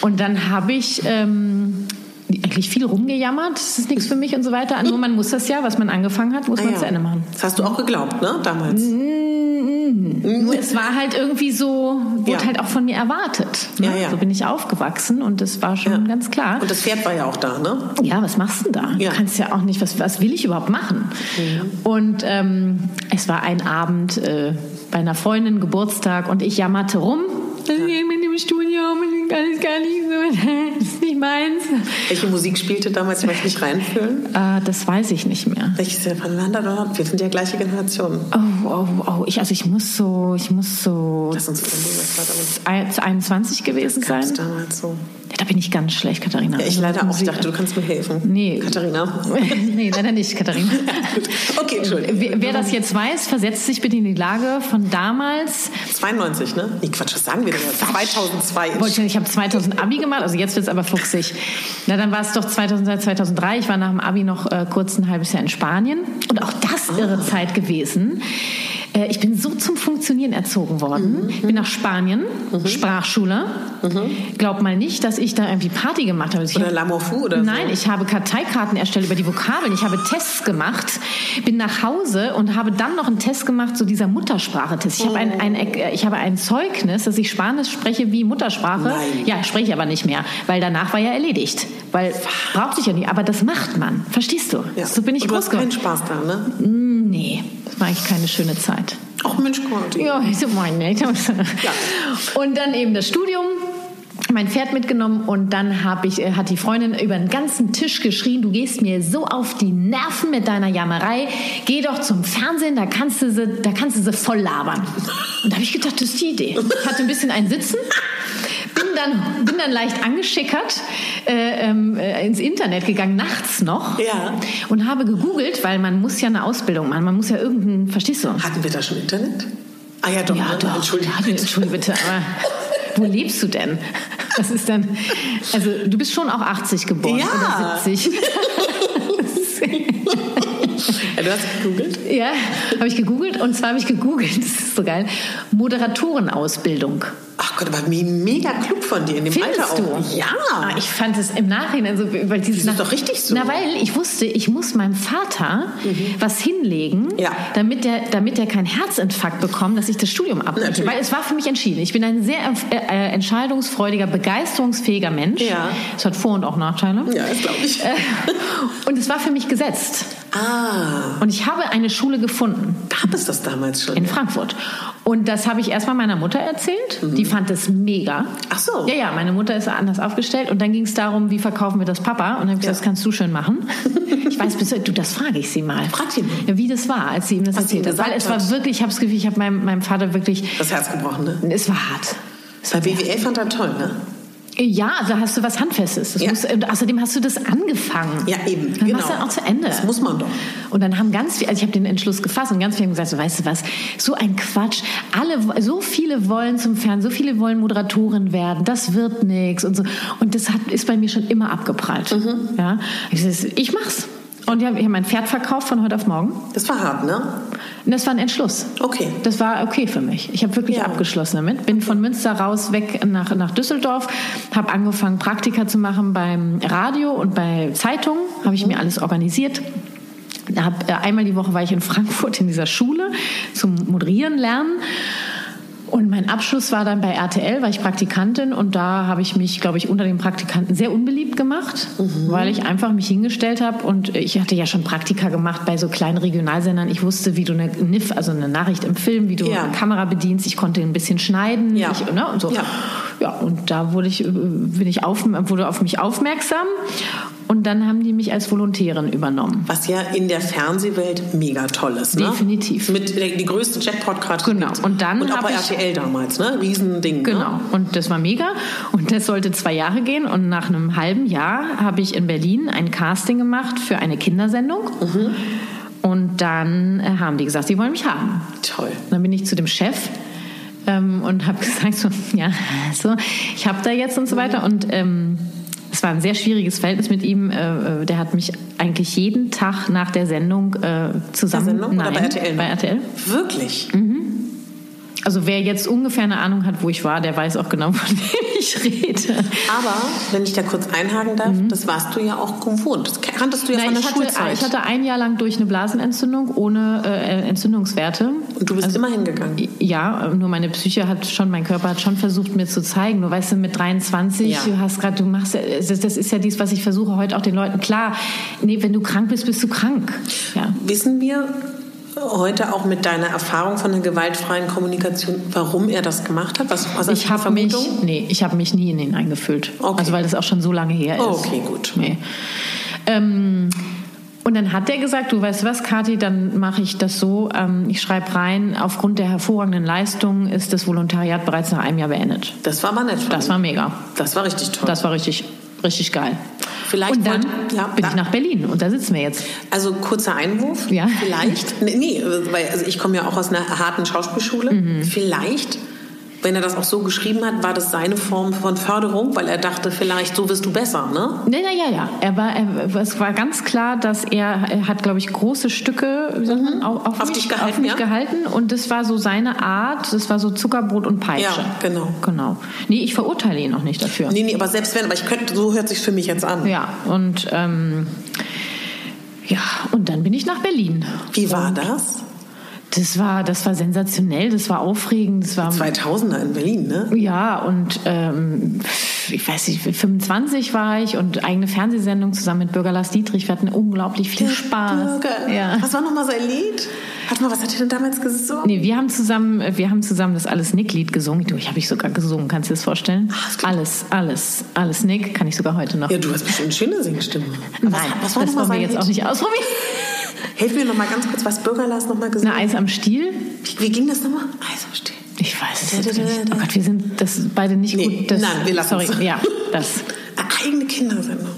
Und dann habe ich ähm, eigentlich viel rumgejammert, das ist nichts für mich und so weiter. Nur man muss das ja, was man angefangen hat, muss Ah, man ja. zu Ende machen. Das hast du auch geglaubt, ne, damals? Nur es war halt irgendwie so, wurde Ja. halt auch von mir erwartet. Ne? Ja, ja. So bin ich aufgewachsen und das war schon Ja. ganz klar. Und das Pferd war ja auch da, ne? Ja, was machst du denn da? Ja. Du kannst ja auch nicht, was, was will ich überhaupt machen? Und ähm, es war ein Abend äh, bei einer Freundin Geburtstag und ich jammerte rum. Das geht mit dem Studium, das ist gar nicht so, nicht meins. Welche Musik spielte damals? Ich möchte nicht reinfühlen. Äh, das weiß ich nicht mehr. Welches von Landa dort? Wir sind ja gleiche Generation. Oh, oh, oh, ich, also ich muss so, ich muss so Lass uns überlegen, was war damals. ein- 21 gewesen sein. Damals so. Ja, da bin ich ganz schlecht, Katharina. Ja, ich leider auch. Ich Musik- dachte, du kannst mir helfen. Nee. Katharina. *laughs* nee, leider nicht, Katharina. *laughs* Okay, Entschuldigung. Wer, wer das jetzt weiß, versetzt sich bitte in die Lage von damals. 92, ne? Nee, Quatsch, was sagen wir denn jetzt? 2002. Wollte ich ich habe 2000 Abi gemacht, also jetzt wird es aber fuchsig. Na, dann war es doch 2002, 2003. Ich war nach dem Abi noch äh, kurz ein halbes Jahr in Spanien. Und auch das irre Zeit gewesen. Äh, ich bin so zum Funktionieren erzogen worden. Ich bin nach Spanien, Sprachschule. Glaub mal nicht, dass ich da irgendwie Party gemacht habe. Ich Oder Lamofu oder Nein, so. ich habe Karteikarten erstellt über die Vokabeln. Ich habe Tests gemacht, bin nach Hause und habe dann noch einen Test gemacht, so dieser Muttersprachetest. Ich habe ein, ein, äh, ich habe ein Zeugnis, dass ich Spanisch spreche wie Muttersprache. Nein. Ja, spreche ich aber nicht mehr, weil danach war ja erledigt. Weil brauchte ich ja nicht. Aber das macht man. Verstehst du? Ja. So bin ich Und groß geworden. Spaß da, ne? Nee, das war eigentlich keine schöne Zeit. Ach Mensch, Conti. Ja, ich so meine. Und dann eben das Studium. Mein Pferd mitgenommen und dann hab ich, äh, hat die Freundin über den ganzen Tisch geschrien, du gehst mir so auf die Nerven mit deiner Jammerei, geh doch zum Fernsehen, da kannst du sie, da kannst du sie voll labern. Und da habe ich gedacht, das ist die Idee. Ich hatte ein bisschen ein Sitzen, bin dann, bin dann leicht angeschickert äh, ähm, äh, ins Internet gegangen, nachts noch, Ja. und habe gegoogelt, weil man muss ja eine Ausbildung machen, man muss ja irgendeinen, verstehst du? Hatten wir da schon Internet? Ah ja, doch. Ja, ne? doch. Entschuldigung. Ja, Entschuldige bitte, aber wo lebst du denn? Das ist dann, also du bist schon auch 80 geboren Ja. oder 70. Ja, du hast gegoogelt? ja, habe ich gegoogelt und zwar habe ich gegoogelt, das ist so geil, Moderatorenausbildung. Ach Gott, aber me- mega klug von dir in dem Findest Alter du? auch. Ja. Ah, ich fand es im Nachhinein so, weil dieses Das ist doch richtig so. Na, weil ich wusste, ich muss meinem Vater was hinlegen, Ja. damit der, damit der keinen Herzinfarkt bekommt, dass ich das Studium abbreche. Weil es war für mich entschieden. Ich bin ein sehr äh, äh, entscheidungsfreudiger, begeisterungsfähiger Mensch. Ja. Es hat Vor- und auch Nachteile. ja, das glaube ich. Äh, und es war für mich gesetzt. Ah, Und ich habe eine Schule gefunden gab es das damals schon? in Frankfurt. Und das habe ich erstmal meiner Mutter erzählt. Die fand es mega. Ach so. Ja, ja, meine Mutter ist anders aufgestellt. Und dann ging es darum, wie verkaufen wir das Papa? Und dann habe ich gesagt, das kannst du schön machen. *laughs* Ich weiß bis heute, du, das frage ich sie mal. Frag sie mal. Wie das war, als sie ihm das Was erzählt hat. Weil es war wirklich, ich habe das Gefühl, ich habe meinem, meinem Vater wirklich, Das Herz gebrochen, ne? es war hart. Bei BWL fand er toll, ne? Ja, da hast du was Handfestes. Ja. muss, und außerdem hast du das angefangen. Ja, eben, Dann genau. machst du dann auch zu Ende. Das muss man doch. Und dann haben ganz viele, also ich habe den Entschluss gefasst und ganz viele haben gesagt, so, weißt du was, so ein Quatsch. Alle, so viele wollen zum Fernsehen, so viele wollen Moderatorin werden, das wird nichts und so. Und das hat, ist bei mir schon immer abgeprallt. Mhm. Ja, ich, ich mach's. Und ich habe hab mein Pferd verkauft von heute auf morgen. Das war hart, ne? Und das war ein Entschluss. Okay. Das war okay für mich. Ich habe wirklich Ja. abgeschlossen damit. Bin von Münster raus weg nach, nach Düsseldorf, habe angefangen Praktika zu machen beim Radio und bei Zeitungen. Habe ich mir alles organisiert. Hab, äh, einmal die Woche war ich in Frankfurt in dieser Schule zum Moderieren lernen. Und mein Abschluss war dann bei RTL, war ich Praktikantin und da habe ich mich, glaube ich, unter den Praktikanten sehr unbeliebt gemacht, weil ich einfach mich hingestellt habe und ich hatte ja schon Praktika gemacht bei so kleinen Regionalsendern. Ich wusste, wie du eine NIF, also eine Nachricht im Film, wie du Ja. eine Kamera bedienst. Ich konnte ein bisschen schneiden. Ja. Ich, ne, und so. Ja. Ja, und da wurde ich, äh, bin ich auf, wurde auf mich aufmerksam und dann haben die mich als Volontärin übernommen. Was ja in der Fernsehwelt mega toll ist, ne? Definitiv. Mit der, die größte Jackpot gerade. Genau. Und dann Und auch bei RTL damals, ne? Riesending. Genau. Ne? Und das war mega. Und das sollte zwei Jahre gehen. Und nach einem halben Jahr habe ich in Berlin ein Casting gemacht für eine Kindersendung. Und dann äh, haben die gesagt, sie wollen mich haben. Toll. Dann bin ich zu dem Chef ähm, und habe *laughs* gesagt, so, ja, so, ich habe da jetzt und so weiter. Und ähm, es war ein sehr schwieriges Verhältnis mit ihm. Äh, äh, der hat mich eigentlich jeden Tag nach der Sendung äh, zusammen. Sendung oder Nein, bei RTL? Bei RTL. Wirklich? Mhm. Also wer jetzt ungefähr eine Ahnung hat, wo ich war, der weiß auch genau, *laughs* von wem ich rede. Aber, wenn ich da kurz einhaken darf, das warst du ja auch gewohnt. Das kanntest du ja Nein, von der ich, hatte, Schulzeit. ich hatte ein Jahr lang durch eine Blasenentzündung ohne äh, Entzündungswerte. Und du bist Also immer hingegangen. Ja, nur meine Psyche hat schon, mein Körper hat schon versucht, mir zu zeigen. Du weißt, mit 23, Ja. du hast gerade, du machst, das, das ist ja dies, was ich versuche heute auch den Leuten klar. Nee, wenn du krank bist, bist du krank. Ja. Wissen wir heute auch mit deiner Erfahrung von der gewaltfreien Kommunikation, warum er das gemacht hat? Was, was Ich habe mich, nee, ich habe mich nie in ihn eingefühlt. Okay. Also weil das auch schon so lange her ist. Okay, gut. Nee. Ähm, und dann hat er gesagt, du weißt was, Kathi, dann mache ich das so. Ähm, ich schreibe rein, aufgrund der hervorragenden Leistung ist das Volontariat bereits nach einem Jahr beendet. Das war aber nett. Das war mega. das war richtig toll. Das war richtig, richtig geil. Vielleicht und dann wollt- ja, bin da- ich nach Berlin und da sitzen wir jetzt. Also kurzer Einwurf. Ja. Vielleicht. Nee, nee weil also ich komme ja auch aus einer harten Schauspielschule. Mhm. Vielleicht, wenn er das auch so geschrieben hat, war das seine Form von Förderung, weil er dachte, vielleicht so wirst du besser, ne? Nee, na, ja, ja. Er war, er, es war ganz klar, dass er, er hat, glaube ich, große Stücke man, auf, auf, Mhm. Auf mich, dich gehalten, auf mich ja? gehalten. Und das war so seine Art. Das war so Zuckerbrot und Peitsche. Ja, genau. Genau. Nee, ich verurteile ihn auch nicht dafür. Nee, nee, aber selbst wenn, aber ich könnte, so hört sich für mich jetzt an. Ja, und ähm, ja, und dann bin ich nach Berlin. Wie war das? Das war, das war sensationell, das war aufregend, das war 2000er in Berlin, ne? Ja, und ähm, ich weiß nicht, 25 war ich und eigene Fernsehsendung zusammen mit Bürger Lars Dietrich. Wir hatten unglaublich viel Spaß. Bürger. Ja. Was war nochmal sein Lied? Warte mal, was hat er denn damals gesungen? Nee, wir haben zusammen, wir haben zusammen das Alles Nick-Lied gesungen. Du, ich habe ich sogar gesungen, kannst du dir das vorstellen? Das klingt- alles, alles, alles Nick, kann ich sogar heute noch. Ja, du hast bestimmt eine schöne Singstimme. Aber Nein, was, was das wollen wir jetzt auch nicht ausprobieren. Hilf mir nochmal ganz kurz, was Bürger Lars nochmal gesungen Na, Eis am Stiel? Wie, wie ging das nochmal? Eis am Stiel. Ich weiß es nicht. Oh Gott, wir sind das beide nicht Nee, gut. Das, nein, wir lassen Sorry, es. ja, das. *laughs* Eigene Kindersendung.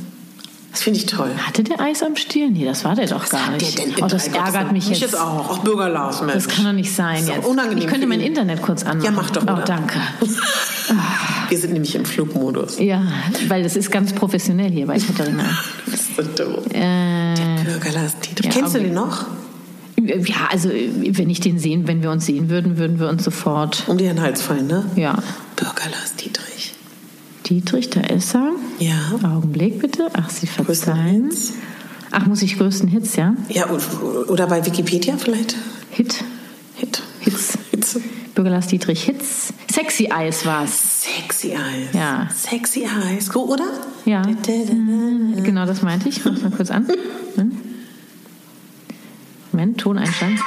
Das finde ich toll. Hatte der Eis am Stiel? Nee, das war der doch gar Hat der nicht. oh, das ärgert mich jetzt. jetzt auch. Auch Bürger Lars, Mensch. Das kann doch nicht sein Ist doch jetzt. unangenehm ich könnte mein. Internet kurz anmachen. Ja, mach doch, Oh, oder? danke. *laughs* Wir sind nämlich im Flugmodus. Ja, weil das ist ganz professionell hier bei *laughs* Katharina. Das ist so dumm. äh, Bürger Lars Dietrich. Ja, Kennst du okay. den noch? ja, also wenn ich den sehen, wenn wir uns sehen würden, würden wir uns sofort. Um den Hals fallen, ne? Ja. Bürger Lars Dietrich. Dietrich, da ist er. Ja. Augenblick bitte. Ach, Sie verzeihen. Ach, muss ich größten Hits, ja? Ja, oder bei Wikipedia vielleicht? Hit. Hit. Hits. Hits. Bürger Lars Dietrich Hits. Sexy Eyes war's. Sexy Eyes. Ja. Sexy Eyes. Go, oder? Ja. Da, da, da. Genau, das meinte ich. Mach mal kurz an. Moment. Moment, Toneinstand.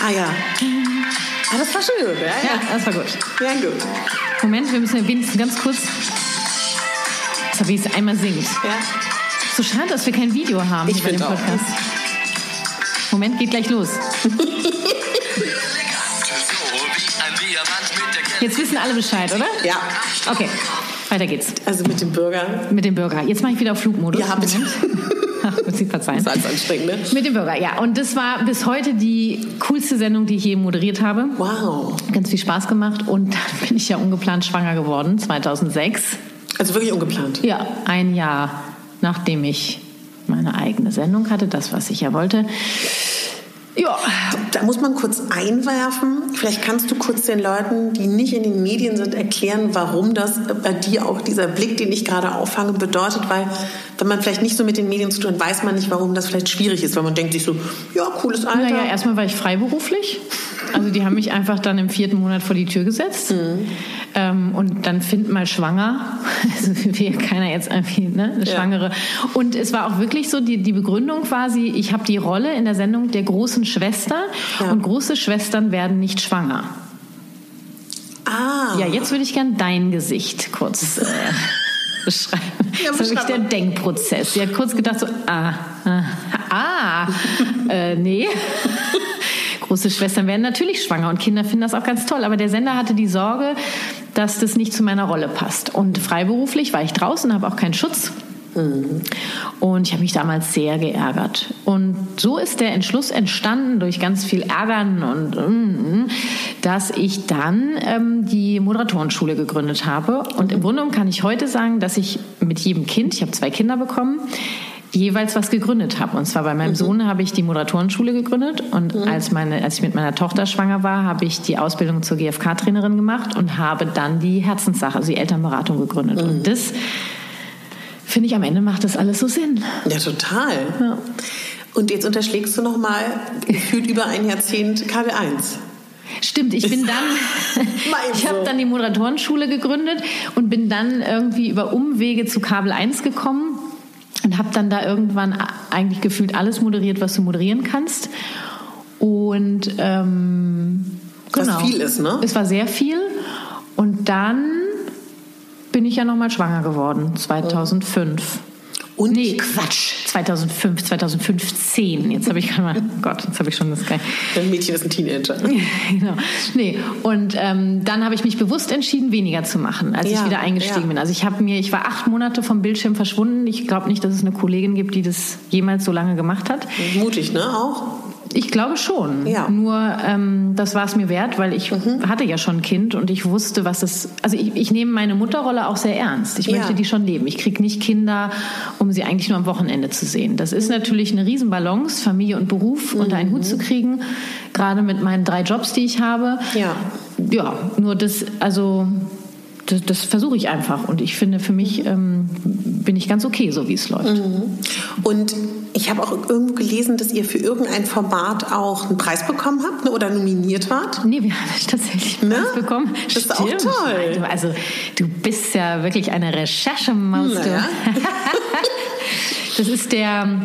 Ah ja. Ah, das war schön, ja? Ja, das war gut. Ja, gut. Moment, wir müssen ja wenigstens ganz kurz. Habe ich jetzt einmal singt. Ja. So schade, dass wir kein Video haben Ich bei dem find auch. Podcast. Moment, geht gleich los. So wie. Jetzt wissen alle Bescheid, oder? Ja. Okay, weiter geht's. Also mit dem Bürger. Mit dem Burger. Jetzt mache ich wieder auf Flugmodus. Ja, bitte. *laughs* Sie verzeihen. Das ist anstrengend, ne? Mit dem Burger, ja. Und das war bis heute die coolste Sendung, die ich je moderiert habe. Wow. Ganz viel Spaß gemacht. Und *laughs* dann bin ich ja ungeplant schwanger geworden, 2006. Also wirklich ungeplant. Ja, ein Jahr nachdem ich meine eigene Sendung hatte, das, was ich ja wollte. Ja, Da muss man kurz einwerfen. Vielleicht kannst du kurz den Leuten, die nicht in den Medien sind, erklären, warum das bei dir auch dieser Blick, den ich gerade auffange, bedeutet. Weil wenn man vielleicht nicht so mit den Medien zu tun hat, weiß man nicht, warum das vielleicht schwierig ist. Weil man denkt sich so, ja, cooles Alter. naja, erstmal war ich freiberuflich. Also die haben mich einfach dann im vierten Monat vor die Tür gesetzt. Ähm, und dann find mal schwanger. *laughs* Also will keiner jetzt irgendwie ne, eine Ja. Schwangere. Und es war auch wirklich so, die, die Begründung quasi, ich habe die Rolle in der Sendung der großen Schwester Ja. und große Schwestern werden nicht schwanger. ah. Ja, jetzt würde ich gern dein Gesicht kurz äh, *laughs* beschreiben. Ja, das ist wirklich der. Denkprozess. Sie hat kurz gedacht so, ah, ah, ah äh, nee. *laughs* Große Schwestern werden natürlich schwanger und Kinder finden das auch ganz toll. Aber der Sender hatte die Sorge, dass das nicht zu meiner Rolle passt. Und freiberuflich war ich draußen, habe auch keinen Schutz. Und ich habe mich damals sehr geärgert. Und so ist der Entschluss entstanden durch ganz viel Ärgern und mm, mm, dass ich dann ähm, die Moderatorenschule gegründet habe. Und im Grunde genommen kann ich heute sagen, dass ich mit jedem Kind, ich habe zwei Kinder bekommen, jeweils was gegründet habe. Und zwar bei meinem Sohn habe ich die Moderatorenschule gegründet und als, meine, als ich mit meiner Tochter schwanger war, habe ich die Ausbildung zur GfK-Trainerin gemacht und habe dann die Herzenssache, also die Elternberatung gegründet. Und das finde ich am Ende macht das alles so Sinn. Ja, total. Ja. Und jetzt unterschlägst du noch mal gefühlt über ein Jahrzehnt KW1. Stimmt, ich bin dann, *laughs* ich habe dann die Moderatorenschule gegründet und bin dann irgendwie über Umwege zu Kabel 1 gekommen und habe dann da irgendwann eigentlich gefühlt alles moderiert, was du moderieren kannst. Und ähm, Was genau. viel ist, ne? Es war sehr viel. Und dann bin ich ja nochmal schwanger geworden, 2005. Und Nee, Quatsch. 2005, 2015. Jetzt habe ich gerade mal, oh Gott, jetzt habe ich schon das geil. dein Mädchen ist ein Teenager. *laughs* genau. Nee, und ähm, dann habe ich mich bewusst entschieden, weniger zu machen, als Ja, ich wieder eingestiegen ja. bin. Also ich habe mir, ich war acht Monate vom Bildschirm verschwunden. Ich glaube nicht, dass es eine Kollegin gibt, die das jemals so lange gemacht hat. Mutig, ne? Auch? Ich glaube schon. Ja. Nur ähm, das war es mir wert, weil ich hatte ja schon ein Kind und ich wusste, was es. Also ich, ich nehme meine Mutterrolle auch sehr ernst. Ich Ja. möchte die schon leben. Ich kriege nicht Kinder, um sie eigentlich nur am Wochenende zu sehen. Das ist natürlich eine Riesenbalance, Familie und Beruf unter einen Hut zu kriegen. Gerade mit meinen drei Jobs, die ich habe. Ja. Ja, nur das, also das, das versuche ich einfach. Und ich finde, für mich ähm, bin ich ganz okay, so wie es läuft. Und ich habe auch irgendwo gelesen, dass ihr für irgendein Format auch einen Preis bekommen habt ne? oder nominiert wart. Nee, wir haben tatsächlich einen Ne? Preis bekommen. Das ist auch toll. Also du bist ja wirklich eine Recherchemaus. Naja. *laughs* *laughs* das ist der,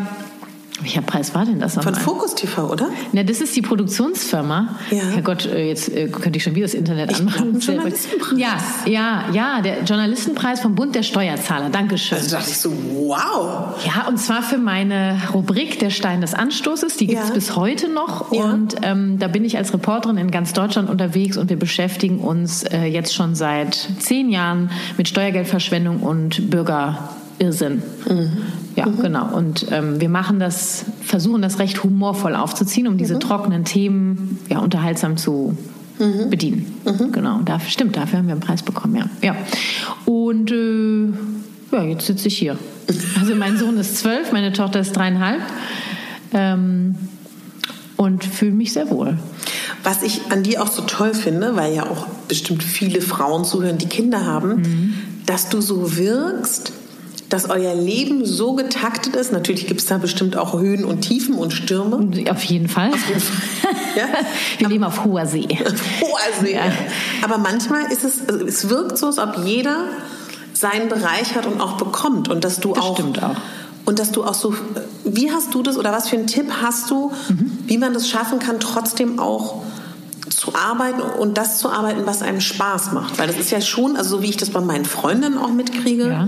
welcher Preis war denn das Von? Focus TV, oder? Na, das ist die Produktionsfirma. Ja. Herrgott, äh, jetzt äh, könnte ich schon wieder das Internet Ich anmachen. Journalistenpreis. Ja, ja, ja, der Journalistenpreis vom Bund der Steuerzahler. Dankeschön. Also dachte ich so, wow. Ja, und zwar für meine Rubrik Der Stein des Anstoßes. Die gibt's Ja. bis heute noch. Ja. Und ähm, da bin ich als Reporterin in ganz Deutschland unterwegs und wir beschäftigen uns äh, jetzt schon seit zehn Jahren mit Steuergeldverschwendung und Bürgerirrsinn. Ja, genau. Und ähm, wir machen das, versuchen das recht humorvoll aufzuziehen, um diese trockenen Themen ja, unterhaltsam zu bedienen. Genau, da, stimmt, dafür haben wir einen Preis bekommen, ja. ja. Und äh, ja, jetzt sitze ich hier. Also mein Sohn ist zwölf, meine Tochter ist dreieinhalb ähm, und fühle mich sehr wohl. Was ich an dir auch so toll finde, weil ja auch bestimmt viele Frauen zuhören, die Kinder haben, dass du so wirkst, dass euer Leben so getaktet ist. Natürlich gibt es da bestimmt auch Höhen und Tiefen und Stürme. Auf jeden Fall. *laughs* Ja? Wir leben auf hoher See. *laughs* Hoher See. Ja. Aber manchmal ist es, also es wirkt so, als ob jeder seinen Bereich hat und auch bekommt. Und dass du Das auch. stimmt auch. Und dass du auch so, wie hast du das oder was für einen Tipp hast du, Mhm. wie man das schaffen kann, trotzdem auch zu arbeiten und das zu arbeiten, was einem Spaß macht? Weil das ist ja schon, also so wie ich das bei meinen Freundinnen auch mitkriege, Ja.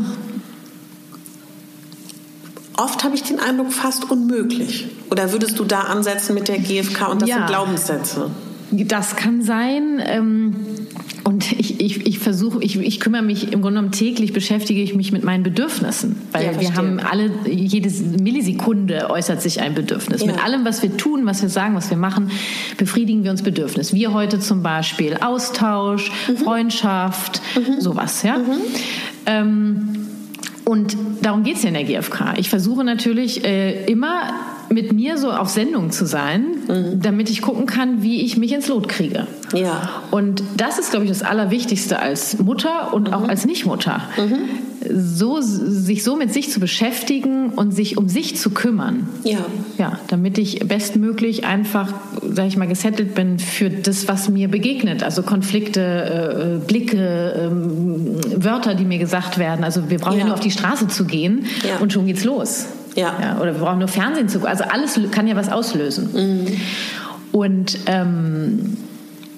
Oft habe ich den Eindruck, fast unmöglich. Oder würdest du da ansetzen mit der GfK und das Ja. sind Glaubenssätze? Das kann sein. Ähm, und ich, ich, ich versuche, ich, ich kümmere mich im Grunde genommen täglich, beschäftige ich mich mit meinen Bedürfnissen. Weil Ja, wir haben alle, jede Millisekunde äußert sich ein Bedürfnis. Ja. Mit allem, was wir tun, was wir sagen, was wir machen, befriedigen wir uns Bedürfnis. Wir heute zum Beispiel Austausch, Mhm. Freundschaft, sowas. Ja? Ähm, und darum geht es ja in der GfK. Ich versuche natürlich äh, immer mit mir so auf Sendung zu sein, damit ich gucken kann, wie ich mich ins Lot kriege. Ja. Und das ist, glaube ich, das Allerwichtigste als Mutter und auch als Nichtmutter. So, sich so mit sich zu beschäftigen und sich um sich zu kümmern. Ja. Ja, damit ich bestmöglich einfach, sag ich mal, gesettelt bin für das, was mir begegnet. Also Konflikte, äh, äh, Blicke, ähm, Wörter, die mir gesagt werden. Also wir brauchen ja, Ja. nur auf die Straße zu gehen Ja. und schon geht's los. Ja. Oder wir brauchen nur Fernsehen zu gucken. Also alles kann ja was auslösen. Und ähm,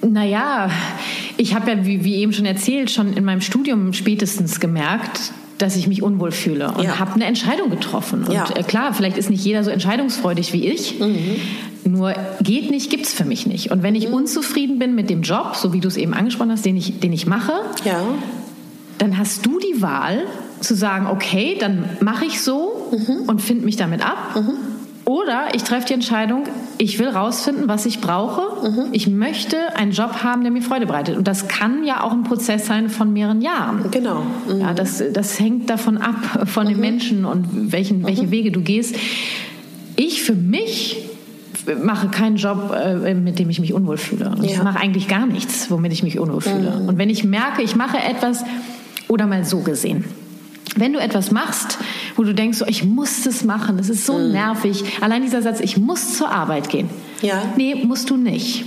naja, ich habe ja, wie, wie eben schon erzählt, schon in meinem Studium spätestens gemerkt, dass ich mich unwohl fühle und Ja. habe eine Entscheidung getroffen. Und Ja. äh, klar, vielleicht ist nicht jeder so entscheidungsfreudig wie ich. Nur geht nicht, gibt's für mich nicht. Und wenn ich unzufrieden bin mit dem Job, so wie du es eben angesprochen hast, den ich, den ich mache, Ja. dann hast du die Wahl zu sagen, okay, dann mache ich so und finde mich damit ab. Oder ich treffe die Entscheidung, ich will rausfinden, was ich brauche. Mhm. Ich möchte einen Job haben, der mir Freude bereitet. Und das kann ja auch ein Prozess sein von mehreren Jahren. Genau. Mhm. Ja, das, das hängt davon ab, von den Menschen und welchen, welche Wege du gehst. Ich für mich mache keinen Job, äh, mit dem ich mich unwohl fühle. Und Ich Ja. mache eigentlich gar nichts, womit ich mich unwohl fühle. Und wenn ich merke, ich mache etwas, oder mal so gesehen, wenn du etwas machst, wo du denkst, so, ich muss das machen, das ist so nervig, allein dieser Satz, ich muss zur Arbeit gehen. Ja. Nee, musst du nicht.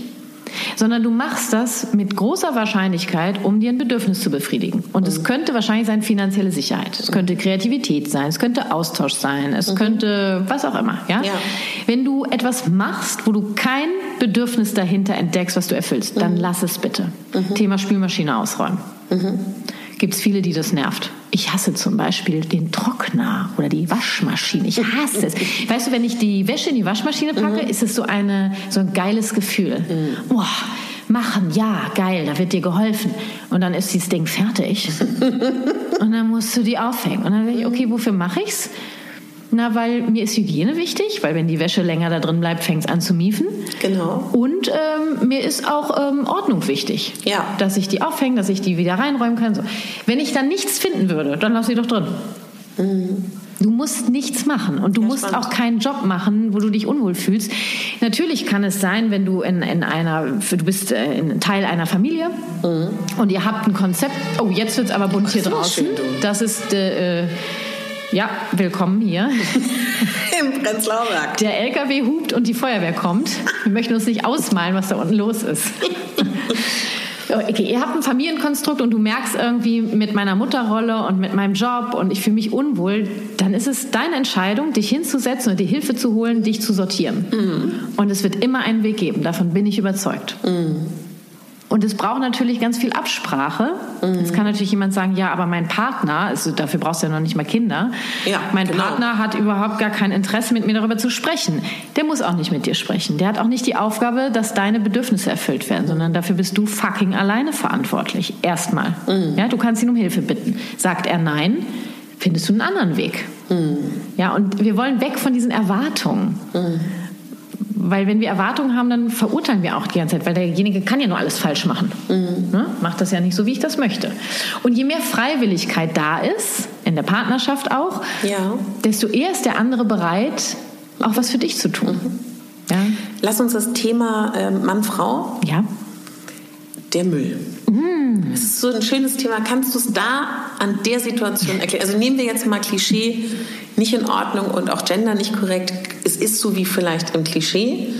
Sondern du machst das mit großer Wahrscheinlichkeit, um dir ein Bedürfnis zu befriedigen. Und es könnte wahrscheinlich sein finanzielle Sicherheit. Es könnte Kreativität sein. Es könnte Austausch sein. Es könnte was auch immer. Ja? Ja. Wenn du etwas machst, wo du kein Bedürfnis dahinter entdeckst, was du erfüllst, dann lass es bitte. Thema Spülmaschine ausräumen. Gibt es viele, die das nervt. Ich hasse zum Beispiel den Trockner oder die Waschmaschine. Ich hasse es. Weißt du, wenn ich die Wäsche in die Waschmaschine packe, ist es so, eine, so ein geiles Gefühl. Boah, machen, ja, geil, da wird dir geholfen. Und dann ist dieses Ding fertig. *laughs* Und dann musst du die aufhängen. Und dann denke ich, okay, wofür mache ich's? Na, weil mir ist Hygiene wichtig, weil wenn die Wäsche länger da drin bleibt, fängt es an zu miefen. Genau. Und ähm, mir ist auch ähm, Ordnung wichtig. Ja. Dass ich die aufhänge, dass ich die wieder reinräumen kann. So. Wenn ich dann nichts finden würde, dann lass sie doch drin. Du musst nichts machen und du Ja, musst spannend. auch keinen Job machen, wo du dich unwohl fühlst. Natürlich kann es sein, wenn du in, in einer, du bist äh, in Teil einer Familie und ihr habt ein Konzept. Oh, jetzt wird es aber bunt hier draußen. schön. Das ist äh, äh, ja willkommen hier. *laughs* Im Prenzlauer Berg. Der LKW hupt und die Feuerwehr kommt. Wir möchten uns nicht ausmalen, was da unten los ist. *laughs* Okay, ihr habt ein Familienkonstrukt und du merkst irgendwie mit meiner Mutterrolle und mit meinem Job und ich fühle mich unwohl, dann ist es deine Entscheidung, dich hinzusetzen und dir Hilfe zu holen, dich zu sortieren. Und es wird immer einen Weg geben, davon bin ich überzeugt. Und es braucht natürlich ganz viel Absprache. Jetzt kann natürlich jemand sagen, ja, aber mein Partner, also dafür brauchst du ja noch nicht mal Kinder, Ja, mein genau. Partner hat überhaupt gar kein Interesse, mit mir darüber zu sprechen. Der muss auch nicht mit dir sprechen. Der hat auch nicht die Aufgabe, dass deine Bedürfnisse erfüllt werden, sondern dafür bist du fucking alleine verantwortlich. Erstmal. Ja, du kannst ihn um Hilfe bitten. Sagt er nein, findest du einen anderen Weg. Ja, und wir wollen weg von diesen Erwartungen. Weil wenn wir Erwartungen haben, dann verurteilen wir auch die ganze Zeit, weil derjenige kann ja nur alles falsch machen. Ne? Macht das ja nicht so, wie ich das möchte. Und je mehr Freiwilligkeit da ist, in der Partnerschaft auch, Ja. desto eher ist der andere bereit, auch was für dich zu tun. Ja? Lass uns das Thema ähm, Mann-Frau, ja. Der Müll. Das ist so ein schönes Thema. Kannst du es da an der Situation erklären? Also nehmen wir jetzt mal Klischee nicht in Ordnung und auch Gender nicht korrekt. Es ist so wie vielleicht im Klischee.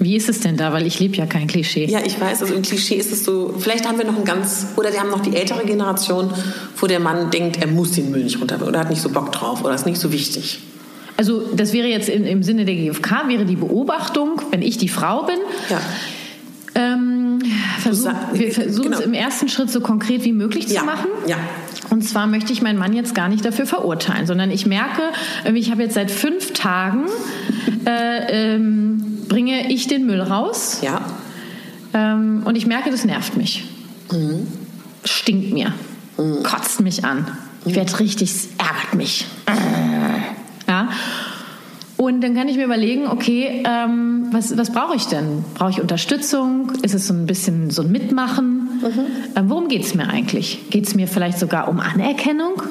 Wie ist es denn da? Weil ich lebe ja kein Klischee. Ja, ich weiß, also im Klischee ist es so, vielleicht haben wir noch ein ganz, oder wir haben noch die ältere Generation, wo der Mann denkt, er muss den Müll nicht runterbringen oder hat nicht so Bock drauf oder ist nicht so wichtig. Also das wäre jetzt in, im Sinne der GfK, wäre die Beobachtung, wenn ich die Frau bin, Ja. ähm, versuch, sa- wir versuchen genau. es im ersten Schritt so konkret wie möglich Ja, zu machen. ja. Und zwar möchte ich meinen Mann jetzt gar nicht dafür verurteilen, sondern ich merke, ich habe jetzt seit fünf Tagen äh, ähm, bringe ich den Müll raus Ja. ähm, und ich merke, das nervt mich. Mhm. Stinkt mir, kotzt mich an. Ich werde richtig, es ärgert mich. Und dann kann ich mir überlegen, okay, ähm, was, was brauche ich denn? Brauche ich Unterstützung? Ist es so ein bisschen so ein Mitmachen? Ähm, worum geht es mir eigentlich? Geht es mir vielleicht sogar um Anerkennung?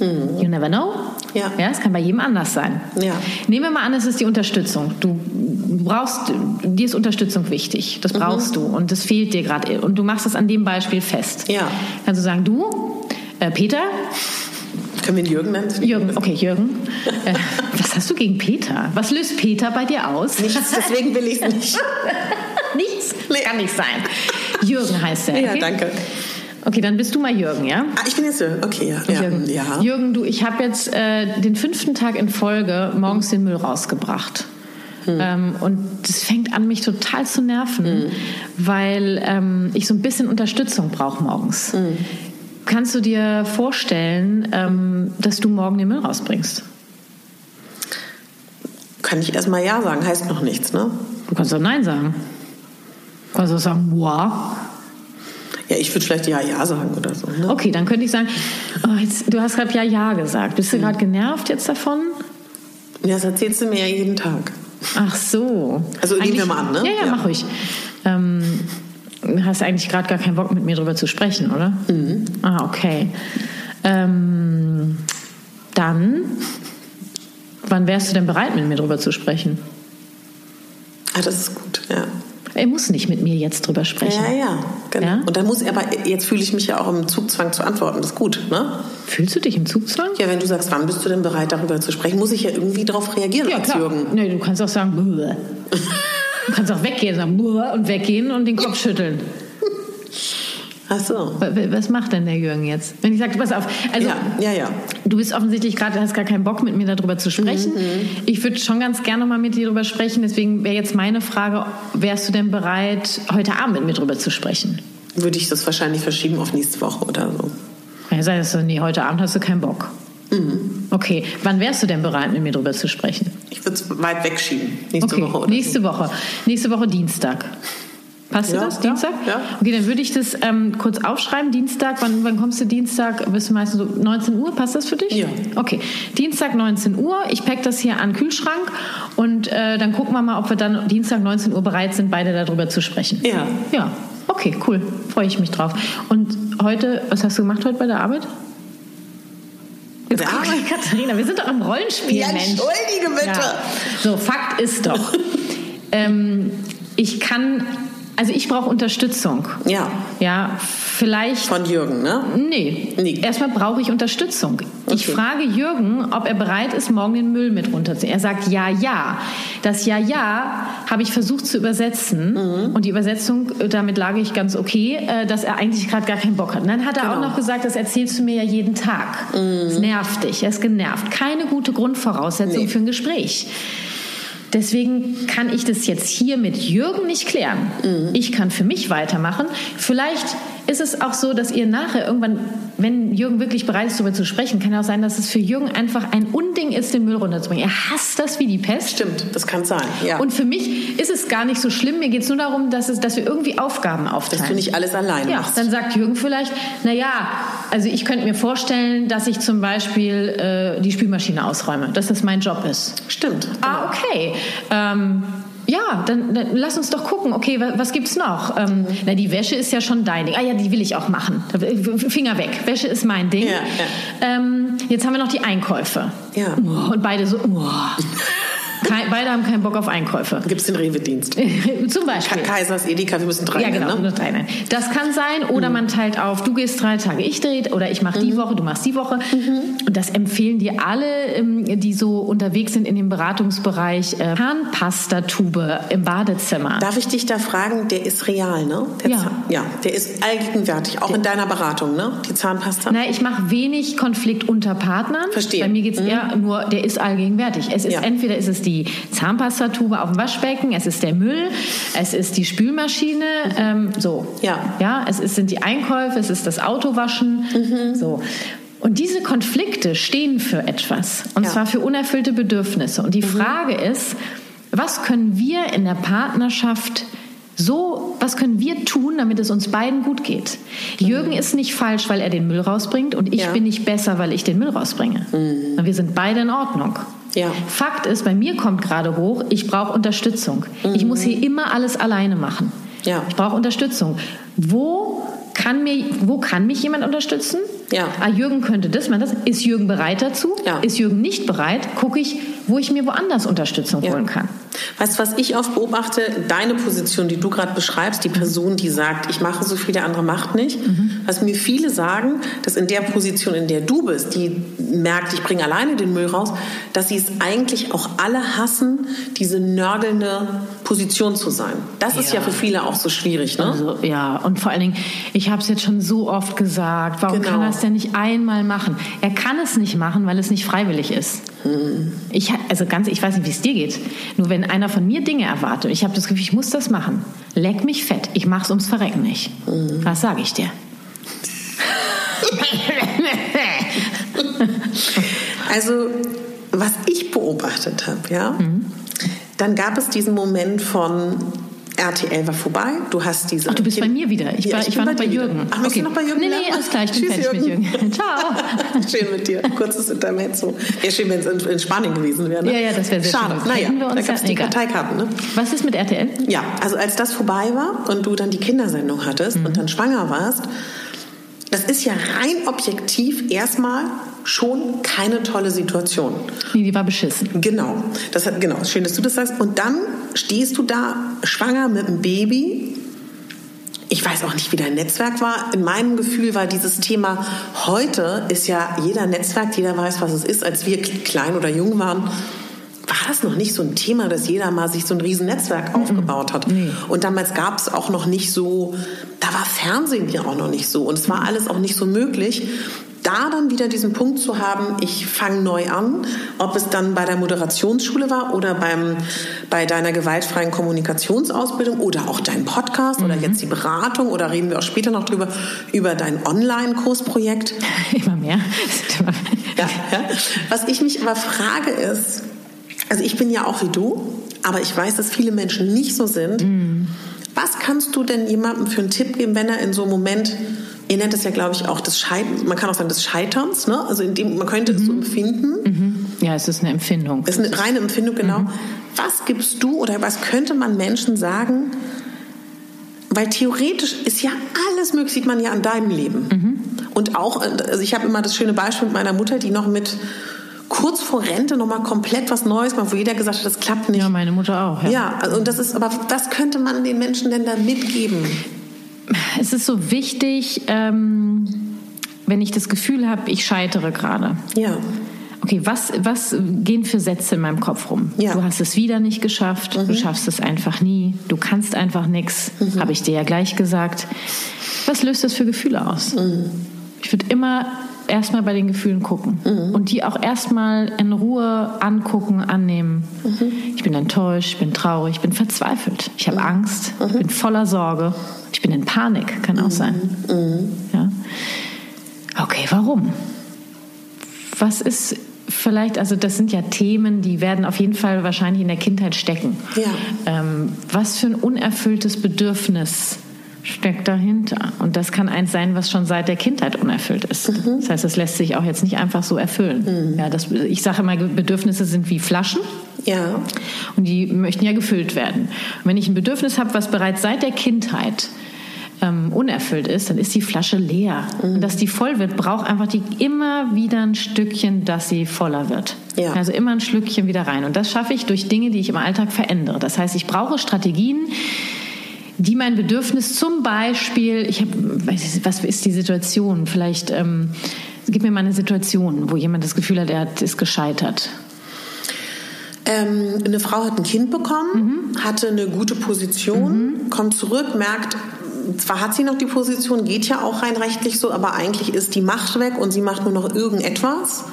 You never know. Ja. ja, es kann bei jedem anders sein. Ja. Nehmen wir mal an, es ist die Unterstützung. Du brauchst, dir ist Unterstützung wichtig. Das brauchst du und das fehlt dir gerade. Und du machst es an dem Beispiel fest. Ja. Kannst du sagen, du, äh, Peter, Können wir ihn Jürgen nennen? Jürgen, okay, Jürgen, äh, was hast du gegen Peter? Was löst Peter bei dir aus? Nichts, deswegen will ich es nicht. *laughs* Nichts? Nee. Kann nicht sein. Jürgen heißt er. Ja, okay? danke. Okay, dann bist du mal Jürgen, ja? Ah, ich bin jetzt Jürgen. Okay, ja. ja. Jürgen, ja. Jürgen du, ich habe jetzt äh, den fünften Tag in Folge morgens den Müll rausgebracht. Hm. Ähm, und das fängt an, mich total zu nerven, weil ähm, ich so ein bisschen Unterstützung brauche morgens. Hm. Kannst du dir vorstellen, ähm, dass du morgen den Müll rausbringst? Kann ich erstmal Ja sagen, heißt noch nichts, ne? Du kannst auch Nein sagen. Du kannst auch sagen, wow. Ja, ich würde vielleicht Ja, Ja sagen oder so. Ne? Okay, dann könnte ich sagen, oh, jetzt, du hast gerade ja, ja gesagt. Bist du Hm. gerade genervt jetzt davon? Ja, das erzählst du mir ja jeden Tag. Ach so. Also nehmen wir mal an, ne? Ja, ja, Ja. mach ruhig. Ähm, hast eigentlich gerade gar keinen Bock, mit mir drüber zu sprechen, oder? Mhm. Ah, okay. Ähm, dann, wann wärst du denn bereit, mit mir drüber zu sprechen? Ah, das ist gut, ja. Er muss nicht mit mir jetzt drüber sprechen. Ja, ja, genau. Ja? Und dann muss er, aber jetzt fühle ich mich ja auch im Zugzwang zu antworten. Das ist gut, ne? Fühlst du dich im Zugzwang? Ja, wenn du sagst, wann bist du denn bereit, darüber zu sprechen, muss ich ja irgendwie darauf reagieren Ja, als klar. Jürgen. Nee, du kannst auch sagen. *laughs* *laughs* Du kannst auch weggehen, sagen und weggehen und den Kopf schütteln. Ach so. Wa- wa- Was macht denn der Jürgen jetzt? Wenn ich sage, pass auf, also ja, ja, ja. du bist offensichtlich gerade, hast gar keinen Bock mit mir darüber zu sprechen. Ich würde schon ganz gerne mal mit dir darüber sprechen. Deswegen wäre jetzt meine Frage, wärst du denn bereit, heute Abend mit mir darüber zu sprechen? Würde ich das wahrscheinlich verschieben auf nächste Woche oder so. Ja, sei das so, nee, heute Abend hast du keinen Bock. Okay, wann wärst du denn bereit, mit mir darüber zu sprechen? Ich würde es weit wegschieben. Nächste okay, Woche oder nächste Woche. Nächste Woche Dienstag. Passt Ja, das? ja, Dienstag? ja. Okay, dann würde ich das ähm, kurz aufschreiben. Dienstag, wann, wann kommst du Dienstag? Bist du meistens so 19 Uhr? Passt das für dich? Ja. Okay, Dienstag 19 Uhr. Ich pack das hier an den Kühlschrank und äh, dann gucken wir mal, ob wir dann Dienstag 19 Uhr bereit sind, beide darüber zu sprechen. Ja. Ja, okay, cool. Freue ich mich drauf. Und heute, was hast du gemacht heute bei der Arbeit? Jetzt mal, Arbeit? *laughs* Katharina, wir sind doch im Rollenspiel, Ja, Mensch. entschuldige bitte. Ja. So, Fakt ist doch, *laughs* ähm, ich kann, also ich brauche Unterstützung. Ja, Ja, vielleicht. von Jürgen, ne? Nee. Nee. Erstmal brauche ich Unterstützung. Ich Okay. frage Jürgen, ob er bereit ist, morgen den Müll mit runterzunehmen. Er sagt ja, ja. Das ja, ja habe ich versucht zu übersetzen. Mhm. Und die Übersetzung, äh, damit lag ich ganz okay, äh, dass er eigentlich gerade gar keinen Bock hat. Und dann hat er auch Genau. noch gesagt, das erzählst du mir ja jeden Tag. Das nervt dich. Er ist genervt. Keine gute Grundvoraussetzung Mhm. Nee. für ein Gespräch. Deswegen kann ich das jetzt hier mit Jürgen nicht klären. Mhm. Ich kann für mich weitermachen. Vielleicht ist es auch so, dass ihr nachher irgendwann, wenn Jürgen wirklich bereit ist, darüber zu sprechen, kann auch sein, dass es für Jürgen einfach ein Unding ist, den Müll runterzubringen. Er hasst das wie die Pest. Stimmt, das kann sein. Ja. Und für mich ist es gar nicht so schlimm. Mir geht es nur darum, dass, es, dass wir irgendwie Aufgaben aufteilen. dass du nicht alles alleine Ja, machst. dann sagt Jürgen vielleicht, naja, also ich könnte mir vorstellen, dass ich zum Beispiel äh, die Spülmaschine ausräume, dass das mein Job ist. Stimmt. Ah, okay. Ähm, ja, dann, dann lass uns doch gucken. Okay, was, was gibt's noch? Ähm, na, die Wäsche ist ja schon dein Ding. Ah ja, die will ich auch machen. Finger weg. Wäsche ist mein Ding. Ja, Ähm, jetzt haben wir noch die Einkäufe. Ja. Und beide so. Oh. Kein, beide haben keinen Bock auf Einkäufe. Gibt es den Rewe-Dienst? *laughs* Zum Beispiel. Kaisers, Edeka, wir müssen drei Ja, genau. ne? drei, nein. Das kann sein, oder man teilt auf, du gehst drei Tage, ich drehe, oder ich mache die Woche, du machst die Woche. Und das empfehlen dir alle, ähm, die so unterwegs sind in dem Beratungsbereich, äh, Zahnpastatube im Badezimmer. Darf ich dich da fragen, der ist real, ne? Der Ja. Zahn- ja, der ist allgegenwärtig, auch in deiner Beratung, ne? Die Zahnpasta. Na, ich mache wenig Konflikt unter Partnern. Verstehe. Bei mir geht's eher nur, der ist allgegenwärtig. Es ist Ja. entweder ist es die Zahnpastatube auf dem Waschbecken, es ist der Müll, es ist die Spülmaschine, ähm, so. Ja. Ja, es ist, sind die Einkäufe, es ist das Autowaschen, Mhm. so. Und diese Konflikte stehen für etwas. Und Ja. zwar für unerfüllte Bedürfnisse. Und die Frage ist, was können wir in der Partnerschaft so, was können wir tun, damit es uns beiden gut geht? Jürgen ist nicht falsch, weil er den Müll rausbringt und ich Ja. bin nicht besser, weil ich den Müll rausbringe. Wir sind beide in Ordnung. Ja. Fakt ist, bei mir kommt gerade hoch, ich brauche Unterstützung. Ich muss hier immer alles alleine machen. Ja. Ich brauche Unterstützung. Wo kann, mir, wo kann mich jemand unterstützen? Ja. Ah, Jürgen könnte das, man das. Ist Jürgen bereit dazu? Ja. Ist Jürgen nicht bereit? Gucke ich, wo ich mir woanders Unterstützung Ja. holen kann. Weißt du, was ich oft beobachte? Deine Position, die du gerade beschreibst, die Person, die sagt, ich mache so viel, der andere macht nicht. Was mir viele sagen, dass in der Position, in der du bist, die merkt, ich bringe alleine den Müll raus, dass sie es eigentlich auch alle hassen, diese nörgelnde Position zu sein. Das ist ja für viele auch so schwierig, ne? Also, ja, und vor allen Dingen, ich habe es jetzt schon so oft gesagt, warum Genau. kann er es denn nicht einmal machen? Er kann es nicht machen, weil es nicht freiwillig ist. Ich, ha- also ganz, ich weiß nicht, wie es dir geht. Nur wenn einer von mir Dinge erwartet, ich habe das Gefühl, ich muss das machen. Leck mich fett, ich mach's ums Verrecken nicht. Was sage ich dir? Also, was ich beobachtet habe, ja, dann gab es diesen Moment von, RTL war vorbei. Du hast diese. Ach, du bist kind bei mir wieder. Ich Ja, war, ich war bei noch bei dir Jürgen. Ach, möchtest du noch bei Jürgen Nee, nee, alles klar, ich bin Tschüss, fertig mit Jürgen. Jürgen. *laughs* Ciao. Schön mit dir. Kurzes Intermezzo. Wäre schön, wenn es in, in Spanien gewesen wäre. Ne? Ja, ja, das wäre sehr Schade. schön. Naja, da gab es ja- die egal. Karteikarten. Ne? Was ist mit RTL? Ja, also als das vorbei war und du dann die Kindersendung hattest Mhm. und dann schwanger warst, das ist ja rein objektiv erstmal schon keine tolle Situation. Nee, die war beschissen. Genau, das hat, genau, schön, dass du das sagst. Und dann stehst du da schwanger mit einem Baby. Ich weiß auch nicht, wie dein Netzwerk war. In meinem Gefühl war dieses Thema heute ist ja jeder Netzwerk, jeder weiß, was es ist. Als wir klein oder jung waren, war das noch nicht so ein Thema, dass jeder mal sich so ein riesen Netzwerk aufgebaut hat. Und damals gab es auch noch nicht so, da war Fernsehen ja auch noch nicht so und es war alles auch nicht so möglich. Da dann wieder diesen Punkt zu haben, ich fange neu an, ob es dann bei der Moderationsschule war oder beim, bei deiner gewaltfreien Kommunikationsausbildung oder auch dein Podcast oder jetzt die Beratung oder reden wir auch später noch drüber, über dein Online-Kursprojekt. *laughs* Immer mehr. Ja, ja. Was ich mich aber frage ist, also ich bin ja auch wie du, aber ich weiß, dass viele Menschen nicht so sind. Was kannst du denn jemandem für einen Tipp geben, wenn er in so einem Moment, ihr nennt es ja, glaube ich, auch das Scheiterns, man kann auch sagen des Scheiterns, ne? Also dem, man könnte es so empfinden. Ja, es ist eine Empfindung. Das ist eine reine Empfindung, genau. Was gibst du oder was könnte man Menschen sagen? Weil theoretisch ist ja alles möglich, sieht man ja an deinem Leben. Und auch, also ich habe immer das schöne Beispiel mit meiner Mutter, die noch mit kurz vor Rente noch mal komplett was Neues macht, wo jeder gesagt hat, das klappt nicht. Ja, meine Mutter auch. Ja. Ja, also und das ist, aber was könnte man den Menschen denn da mitgeben? Es ist so wichtig, ähm, wenn ich das Gefühl habe, ich scheitere gerade. Ja. Okay, was, was gehen für Sätze in meinem Kopf rum? Ja. Du hast es wieder nicht geschafft, du schaffst es einfach nie, du kannst einfach nichts, habe ich dir ja gleich gesagt. Was löst das für Gefühle aus? Ich würde immer erstmal bei den Gefühlen gucken und die auch erstmal in Ruhe angucken, annehmen. Ich bin enttäuscht, ich bin traurig, ich bin verzweifelt, ich habe Angst, ich bin voller Sorge, ich bin in Panik, kann auch sein. Ja. Okay, warum? Was ist vielleicht, also das sind ja Themen, die werden auf jeden Fall wahrscheinlich in der Kindheit stecken. Ja. Ähm, was für ein unerfülltes Bedürfnis steckt dahinter? Und das kann eins sein, was schon seit der Kindheit unerfüllt ist. Das heißt, das lässt sich auch jetzt nicht einfach so erfüllen. Ja, das, ich sage immer, Bedürfnisse sind wie Flaschen. Ja. Und die möchten ja gefüllt werden. Und wenn ich ein Bedürfnis habe, was bereits seit der Kindheit ähm, unerfüllt ist, dann ist die Flasche leer. Und dass die voll wird, braucht einfach die immer wieder ein Stückchen, dass sie voller wird. Ja. Also immer ein Schlückchen wieder rein. Und das schaffe ich durch Dinge, die ich im Alltag verändere. Das heißt, ich brauche Strategien, die mein Bedürfnis zum Beispiel, ich habe, was ist die Situation? Vielleicht ähm, gib mir mal eine Situation, wo jemand das Gefühl hat, er hat, ist gescheitert. Ähm, eine Frau hat ein Kind bekommen, Mhm. hatte eine gute Position, kommt zurück, merkt, zwar hat sie noch die Position, geht ja auch rein rechtlich so, aber eigentlich ist die Macht weg und sie macht nur noch irgendetwas.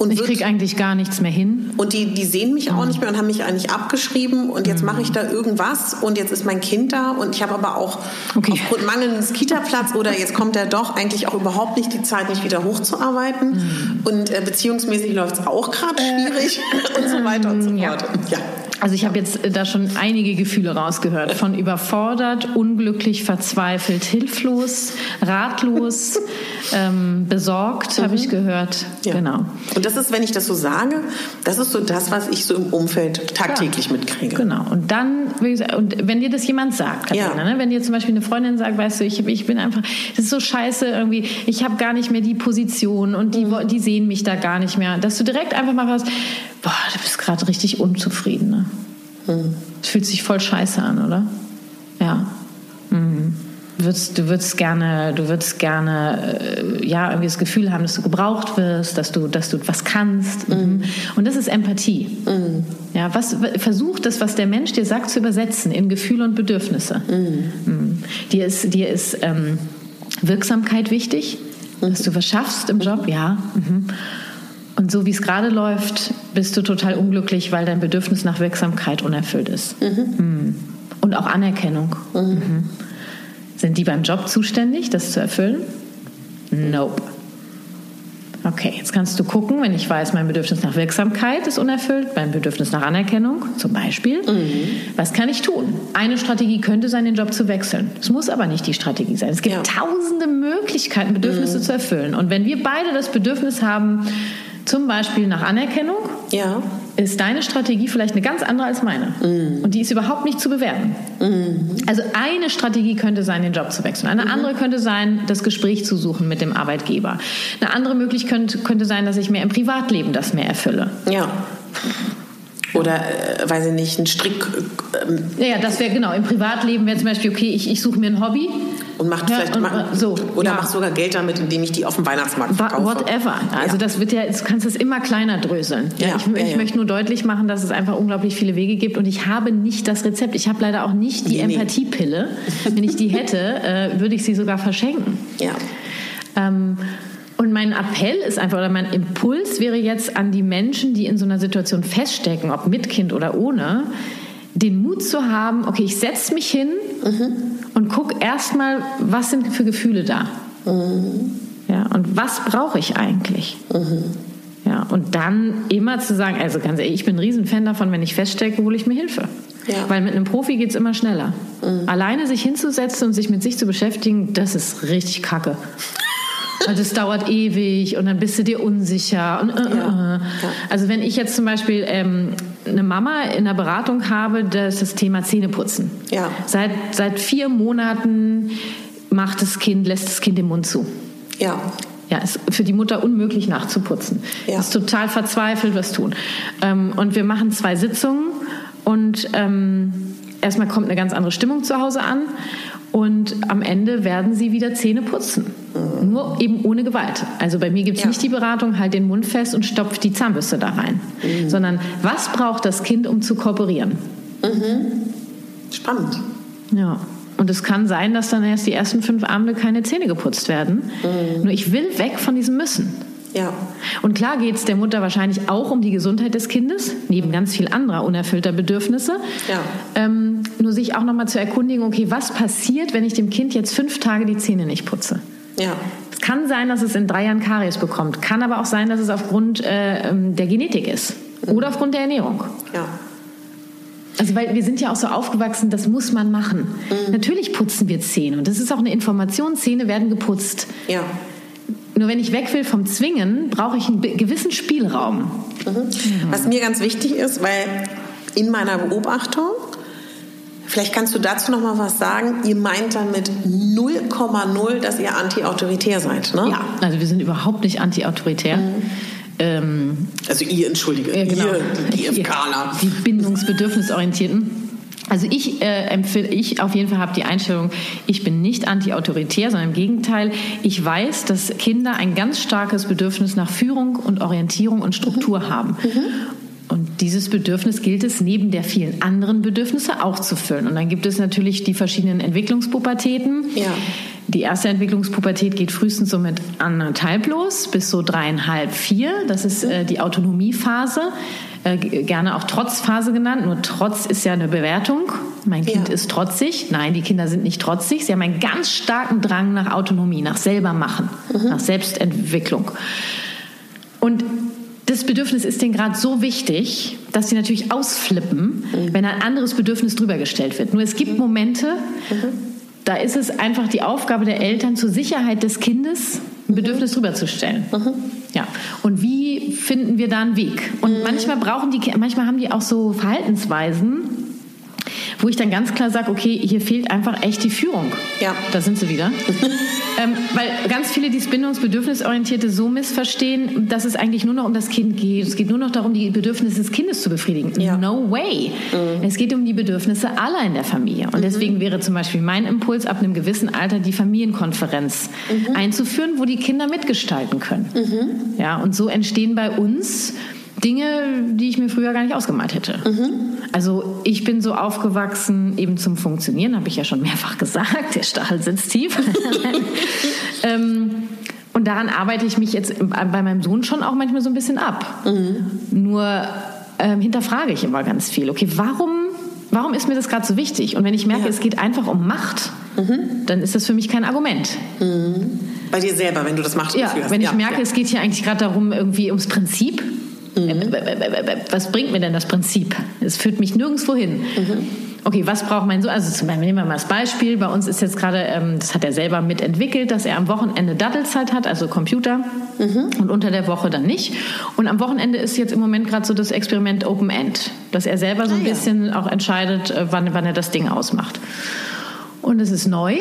Und Ich kriege eigentlich gar nichts mehr hin. Und die, die sehen mich auch nicht mehr und haben mich eigentlich abgeschrieben und jetzt mache ich da irgendwas und jetzt ist mein Kind da und ich habe aber auch Okay. aufgrund mangelndes Kita-Platz oder jetzt kommt er doch eigentlich auch überhaupt nicht die Zeit, mich wieder hochzuarbeiten und äh, beziehungsmäßig läuft es auch gerade schwierig *laughs* und so weiter und so ja. fort. Ja. Also ich habe jetzt äh, da schon einige Gefühle rausgehört. Von überfordert, unglücklich, verzweifelt, hilflos, ratlos, *laughs* ähm, besorgt, habe ich gehört. Ja. Genau. Und das ist, wenn ich das so sage, das ist so das, was ich so im Umfeld tagtäglich mitkriege. Genau. Und dann, wie gesagt, und wenn dir das jemand sagt, Katharina, Ja. ne? wenn dir zum Beispiel eine Freundin sagt, weißt du, ich, ich bin einfach, das ist so scheiße irgendwie, ich habe gar nicht mehr die Position und die, Mhm. die sehen mich da gar nicht mehr, dass du direkt einfach mal was, boah, du bist gerade richtig unzufrieden. Ne? Mhm. Das fühlt sich voll scheiße an, oder? Ja. Mhm. Du würdest, du würdest gerne, du würdest gerne, äh, ja, irgendwie das Gefühl haben, dass du gebraucht wirst, dass du, dass du was kannst. Mhm. Und das ist Empathie. Ja, was, versuch das, was der Mensch dir sagt, zu übersetzen in Gefühle und Bedürfnisse. Mhm. Dir ist, dir ist ähm, Wirksamkeit wichtig, dass du was schaffst im Job, ja. Mhm. Und so wie es gerade läuft, bist du total unglücklich, weil dein Bedürfnis nach Wirksamkeit unerfüllt ist. Mhm. Und auch Anerkennung. Mhm. Sind die beim Job zuständig, das zu erfüllen? Nope. Okay, jetzt kannst du gucken, wenn ich weiß, mein Bedürfnis nach Wirksamkeit ist unerfüllt, mein Bedürfnis nach Anerkennung zum Beispiel. Was kann ich tun? Eine Strategie könnte sein, den Job zu wechseln. Es muss aber nicht die Strategie sein. Es gibt Ja. tausende Möglichkeiten, Bedürfnisse zu erfüllen. Und wenn wir beide das Bedürfnis haben, zum Beispiel nach Anerkennung, Ja. ist deine Strategie vielleicht eine ganz andere als meine. Und die ist überhaupt nicht zu bewerten. Also eine Strategie könnte sein, den Job zu wechseln. Eine andere könnte sein, das Gespräch zu suchen mit dem Arbeitgeber. Eine andere Möglichkeit könnte, könnte sein, dass ich mir im Privatleben das mehr erfülle. Ja. Oder, äh, weiß ich nicht, ein Strick ähm, Ja, ja, das wäre genau. Im Privatleben wäre zum Beispiel, okay, ich, ich suche mir ein Hobby. und macht Ja, vielleicht und, ma- äh, so, oder ja. macht sogar Geld damit, indem ich die auf dem Weihnachtsmarkt verkaufe. Whatever. Also Ja. das wird ja, du kannst es immer kleiner dröseln. Ja, ich, ich möchte nur deutlich machen, dass es einfach unglaublich viele Wege gibt und ich habe nicht das Rezept. Ich habe leider auch nicht die Nee, nee. Empathiepille. Wenn ich die hätte, *laughs* äh, würde ich sie sogar verschenken. Ja. Ähm, und mein Appell ist einfach, oder mein Impuls wäre jetzt an die Menschen, die in so einer Situation feststecken, ob mit Kind oder ohne, den Mut zu haben, okay, ich setze mich hin und gucke erstmal, was sind für Gefühle da. Ja, und was brauche ich eigentlich? Ja, und dann immer zu sagen, also ganz ehrlich, ich bin ein Riesenfan davon, wenn ich feststecke, hole ich mir Hilfe. Ja. Weil mit einem Profi geht es immer schneller. Alleine sich hinzusetzen und sich mit sich zu beschäftigen, das ist richtig kacke. *laughs* Und das dauert ewig und dann bist du dir unsicher. Und, äh, äh, Ja, äh. Also wenn ich jetzt zum Beispiel ähm, eine Mama in der Beratung habe, das ist das Thema Zähneputzen. Ja. Seit, seit vier Monaten macht das Kind, lässt das Kind den Mund zu. Ja. Ja, ist für die Mutter unmöglich nachzuputzen. Ja. Ist total verzweifelt, was tun. Ähm, und wir machen zwei Sitzungen und ähm, erstmal kommt eine ganz andere Stimmung zu Hause an und am Ende werden sie wieder Zähne putzen. Nur eben ohne Gewalt. Also bei mir gibt es Ja. nicht die Beratung, halt den Mund fest und stopft die Zahnbürste da rein. Sondern was braucht das Kind, um zu kooperieren? Spannend. Ja. Und es kann sein, dass dann erst die ersten fünf Abende keine Zähne geputzt werden. Nur ich will weg von diesem Müssen. Ja. Und klar geht es der Mutter wahrscheinlich auch um die Gesundheit des Kindes, neben ganz viel anderer unerfüllter Bedürfnisse. Ja. Ähm, nur sich auch nochmal zu erkundigen, okay, was passiert, wenn ich dem Kind jetzt fünf Tage die Zähne nicht putze? Ja. Es kann sein, dass es in drei Jahren Karies bekommt. Kann aber auch sein, dass es aufgrund äh, ähm, der Genetik ist. Oder aufgrund der Ernährung. Ja. Also weil wir sind ja auch so aufgewachsen, das muss man machen. Natürlich putzen wir Zähne und das ist auch eine Information, Zähne werden geputzt. Ja. Nur wenn ich weg will vom Zwingen, brauche ich einen gewissen Spielraum. Was mir ganz wichtig ist, weil in meiner Beobachtung, vielleicht kannst du dazu noch mal was sagen, ihr meint damit 0,0, dass ihr anti-autoritär seid, ne? Ja, also wir sind überhaupt nicht anti-autoritär. Ähm, Also ihr, entschuldige, ja, genau. ihr, die GFKler. Die bindungsbedürfnisorientierten. Also ich äh, empfehle, ich auf jeden Fall habe die Einstellung, ich bin nicht anti-autoritär, sondern im Gegenteil, ich weiß, dass Kinder ein ganz starkes Bedürfnis nach Führung und Orientierung und Struktur haben. Und dieses Bedürfnis gilt es neben der vielen anderen Bedürfnisse auch zu füllen. Und dann gibt es natürlich die verschiedenen Entwicklungspubertäten. Ja. Die erste Entwicklungspubertät geht frühestens so mit anderthalb los, bis so dreieinhalb, vier. Das ist äh, die Autonomiephase, äh, gerne auch Trotzphase genannt. Nur Trotz ist ja eine Bewertung. Mein Kind Ja. ist trotzig. Nein, die Kinder sind nicht trotzig. Sie haben einen ganz starken Drang nach Autonomie, nach selbermachen, nach Selbstentwicklung. Und das Bedürfnis ist denen gerade so wichtig, dass sie natürlich ausflippen, wenn ein anderes Bedürfnis drüber gestellt wird. Nur es gibt Momente, da ist es einfach die Aufgabe der Eltern, zur Sicherheit des Kindes ein Bedürfnis drüber zu stellen. Ja. Und wie finden wir da einen Weg? Und manchmal brauchen die, manchmal haben die auch so Verhaltensweisen, wo ich dann ganz klar sage, okay, hier fehlt einfach echt die Führung. Ja. Da sind sie wieder. *laughs* ähm, weil ganz viele dieses bindungsbedürfnisorientierte so missverstehen, dass es eigentlich nur noch um das Kind geht. Es geht nur noch darum, die Bedürfnisse des Kindes zu befriedigen. Ja. No way. Es geht um die Bedürfnisse aller in der Familie. Und deswegen wäre zum Beispiel mein Impuls, ab einem gewissen Alter die Familienkonferenz einzuführen, wo die Kinder mitgestalten können. Ja, und so entstehen bei uns Dinge, die ich mir früher gar nicht ausgemalt hätte. Also ich bin so aufgewachsen, eben zum Funktionieren, habe ich ja schon mehrfach *laughs* gesagt, der Stachel sitzt tief. *laughs* ähm, und daran arbeite ich mich jetzt bei meinem Sohn schon auch manchmal so ein bisschen ab. Nur ähm, hinterfrage ich immer ganz viel. Okay, warum, warum ist mir das gerade so wichtig? Und wenn ich merke, Ja. es geht einfach um Macht, dann ist das für mich kein Argument. Bei dir selber, wenn du das machst. Ja, wenn ich Ja, merke, ja. es geht hier eigentlich gerade darum, irgendwie ums Prinzip. Mhm. Was bringt mir denn das Prinzip? Es führt mich nirgendwo hin. Mhm. Okay, was braucht mein Sohn? Also zum Beispiel, nehmen wir mal das Beispiel. Bei uns ist jetzt gerade, ähm, das hat er selber mitentwickelt, dass er am Wochenende Dattelzeit hat, also Computer, Mhm. und unter der Woche dann nicht. Und am Wochenende ist jetzt im Moment gerade so das Experiment Open End, dass er selber so ein Ah, ja. bisschen auch entscheidet, wann, wann er das Ding ausmacht. Und es ist neu.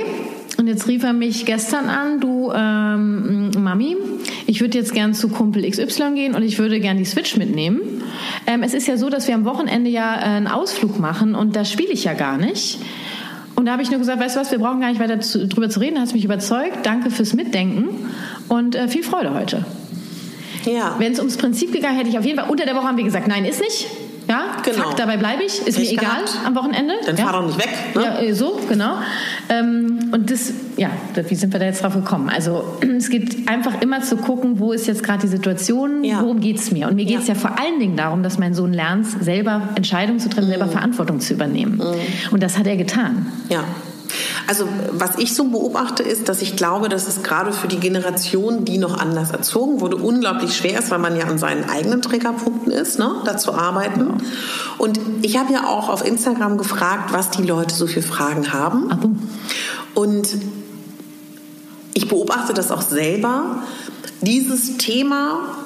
Und jetzt rief er mich gestern an, du ähm, Mami, ich würde jetzt gern zu Kumpel XY gehen und ich würde gern die Switch mitnehmen. Ähm, es ist ja so, dass wir am Wochenende ja äh, einen Ausflug machen und da spiele ich ja gar nicht. Und da habe ich nur gesagt, weißt du was, wir brauchen gar nicht weiter zu, drüber zu reden, du hast mich überzeugt, danke fürs Mitdenken und äh, viel Freude heute. Ja. Wenn es ums Prinzip gegangen hätte ich auf jeden Fall, unter der Woche haben wir gesagt, nein, ist nicht. Ja, Genau. Fakt, dabei bleibe ich. Ist Pech mir egal gehabt. am Wochenende. Dann ja. fahr doch nicht weg. Ne? Ja, äh, so, genau. Ähm, und das, ja, wie sind wir da jetzt drauf gekommen? Also *clears throat* es geht einfach immer zu gucken, wo ist jetzt gerade die Situation, Ja. worum geht es mir? Und mir geht es ja. Ja. vor allen Dingen darum, dass mein Sohn lernt, selber Entscheidungen zu treffen, selber Mhm. Verantwortung zu übernehmen. Und das hat er getan. Ja. Also was ich so beobachte ist, dass ich glaube, dass es gerade für die Generation, die noch anders erzogen wurde, unglaublich schwer ist, weil man ja an seinen eigenen Triggerpunkten ist, ne, da zu arbeiten. Und ich habe ja auch auf Instagram gefragt, was die Leute so für Fragen haben. Abo. Und ich beobachte das auch selber. Dieses Thema,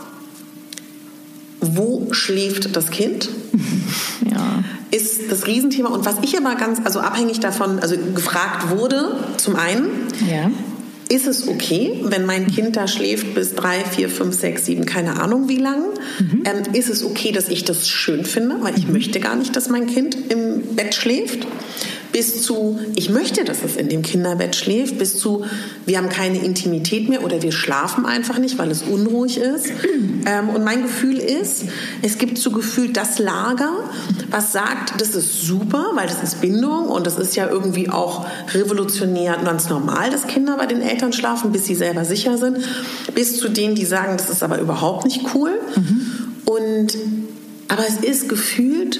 wo schläft das Kind? *laughs* Ja. Ist das Riesenthema. Und was ich aber ganz, also abhängig davon, also gefragt wurde, zum einen, Ja. ist es okay, wenn mein Kind da schläft bis drei, vier, fünf, sechs, sieben, keine Ahnung wie lang? Ähm, ist es okay, dass ich das schön finde, weil ich möchte gar nicht, dass mein Kind im Bett schläft? Bis zu, ich möchte, dass es in dem Kinderbett schläft, bis zu, wir haben keine Intimität mehr oder wir schlafen einfach nicht, weil es unruhig ist. *clears throat* Ähm, und mein Gefühl ist, es gibt so gefühlt das Lager, was sagt, das ist super, weil das ist Bindung und das ist ja irgendwie auch revolutionär ganz normal, dass Kinder bei den Eltern schlafen, bis sie selber sicher sind, bis zu denen, die sagen, das ist aber überhaupt nicht cool. Und aber es ist gefühlt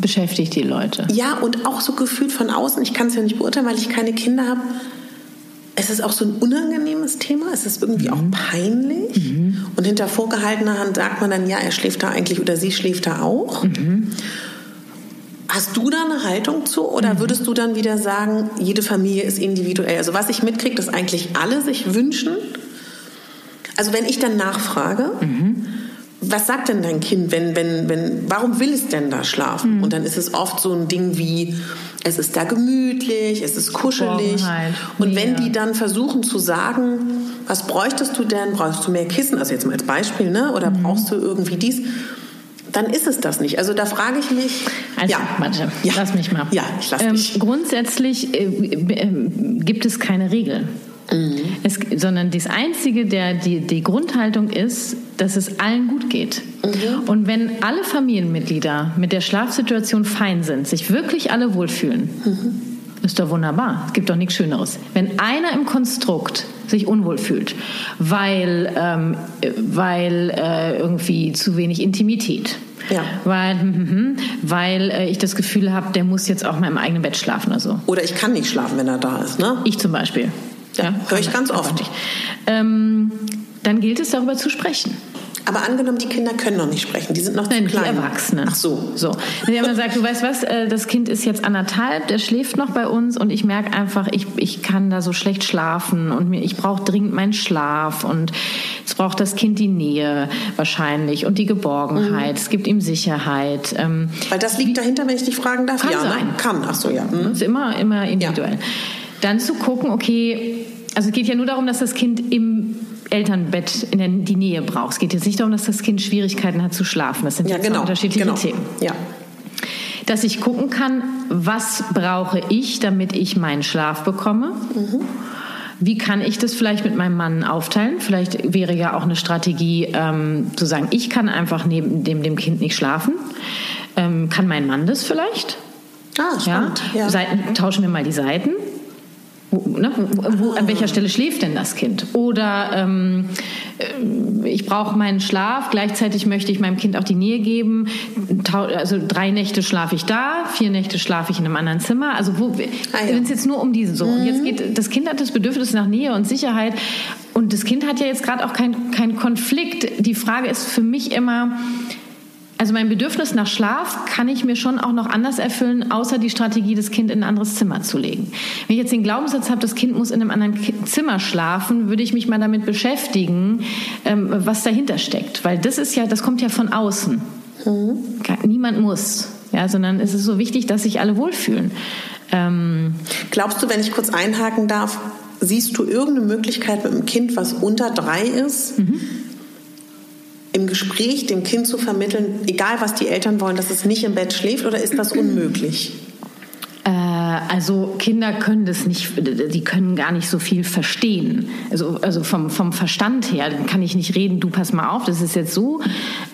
Beschäftigt die Leute. ja, und auch so gefühlt von außen, ich kann es ja nicht beurteilen, weil ich keine Kinder habe. Es ist auch so ein unangenehmes Thema, es ist irgendwie auch peinlich. Und hinter vorgehaltener Hand sagt man dann, ja, er schläft da eigentlich oder sie schläft da auch. Hast du da eine Haltung zu oder würdest du dann wieder sagen, jede Familie ist individuell? Also was ich mitkriege, dass eigentlich alle sich wünschen. Also wenn ich dann nachfrage, was sagt denn dein Kind, wenn, wenn, wenn, warum will es denn da schlafen? Und dann ist es oft so ein Ding wie, es ist da gemütlich, es ist kuschelig. Und wenn die dann versuchen zu sagen, was bräuchtest du denn? Brauchst du mehr Kissen? Also jetzt mal als Beispiel, ne? Oder brauchst du irgendwie dies? Dann ist es das nicht. Also da frage ich mich. Also, ja. warte, ja. lass mich mal. Ja, ich lass ähm, dich. Grundsätzlich äh, äh, gibt es keine Regel. Mhm. Es, sondern das Einzige, der, die, die Grundhaltung ist, dass es allen gut geht. Mhm. Und wenn alle Familienmitglieder mit der Schlafsituation fein sind, sich wirklich alle wohlfühlen, Mhm. ist doch wunderbar. Es gibt doch nichts Schöneres. Wenn einer im Konstrukt sich unwohl fühlt, weil, ähm, äh, weil äh, irgendwie zu wenig Intimität, Ja. weil, hm, hm, hm, weil äh, ich das Gefühl habe, der muss jetzt auch mal im eigenen Bett schlafen oder so. Oder ich kann nicht schlafen, wenn er da ist, ne? Ich zum Beispiel. Ja, höre ich ganz einfach oft. Ähm, dann gilt es darüber zu sprechen. Aber angenommen, die Kinder können noch nicht sprechen, die sind noch Nein, zu die klein. Erwachsenen. Ach so. so. Wenn jemand sagt, du weißt was, äh, das Kind ist jetzt anderthalb, der schläft noch bei uns und ich merke einfach, ich, ich kann da so schlecht schlafen und mir, ich brauche dringend meinen Schlaf und es braucht das Kind die Nähe wahrscheinlich und die Geborgenheit. Es gibt ihm Sicherheit. Ähm, Weil das liegt dahinter, wenn ich dich fragen darf. Kann ja, sein. Ne? Kann. Ach so, ja. Hm. Das ist immer, immer individuell. Dann zu gucken, okay, also es geht ja nur darum, dass das Kind im Elternbett in der, die Nähe braucht. Es geht jetzt nicht darum, dass das Kind Schwierigkeiten hat zu schlafen. Das sind Ja, genau. unterschiedliche genau. Themen. Ja. Dass ich gucken kann, was brauche ich, damit ich meinen Schlaf bekomme. Wie kann ich das vielleicht mit meinem Mann aufteilen? Vielleicht wäre ja auch eine Strategie ähm, zu sagen, ich kann einfach neben dem, dem Kind nicht schlafen. Ähm, kann mein Mann das vielleicht? Ah, spannend. Ja. Seiten, tauschen wir mal die Seiten. Ne, wo, an welcher Stelle schläft denn das Kind? Oder ähm, äh, ich brauche meinen Schlaf, gleichzeitig möchte ich meinem Kind auch die Nähe geben. Also drei Nächte schlafe ich da, vier Nächte schlafe ich in einem anderen Zimmer. Also wo, ah, ja. wenn es jetzt nur um diese so. Mhm. Und jetzt geht das Kind hat das Bedürfnis nach Nähe und Sicherheit. Und das Kind hat ja jetzt gerade auch keinen kein Konflikt. Die Frage ist für mich immer, also mein Bedürfnis nach Schlaf kann ich mir schon auch noch anders erfüllen, außer die Strategie, das Kind in ein anderes Zimmer zu legen. Wenn ich jetzt den Glaubenssatz habe, das Kind muss in einem anderen Zimmer schlafen, würde ich mich mal damit beschäftigen, ähm, was dahinter steckt. Weil das ist ja, das kommt ja von außen. Mhm. Niemand muss. Ja, sondern es ist so wichtig, dass sich alle wohlfühlen. Ähm Glaubst du, wenn ich kurz einhaken darf, siehst du irgendeine Möglichkeit mit einem Kind, was unter drei ist, mhm im Gespräch dem Kind zu vermitteln, egal was die Eltern wollen, dass es nicht im Bett schläft oder ist das unmöglich? Also Kinder können das nicht, die können gar nicht so viel verstehen. Also, also vom, vom Verstand her kann ich nicht reden, du pass mal auf, das ist jetzt so,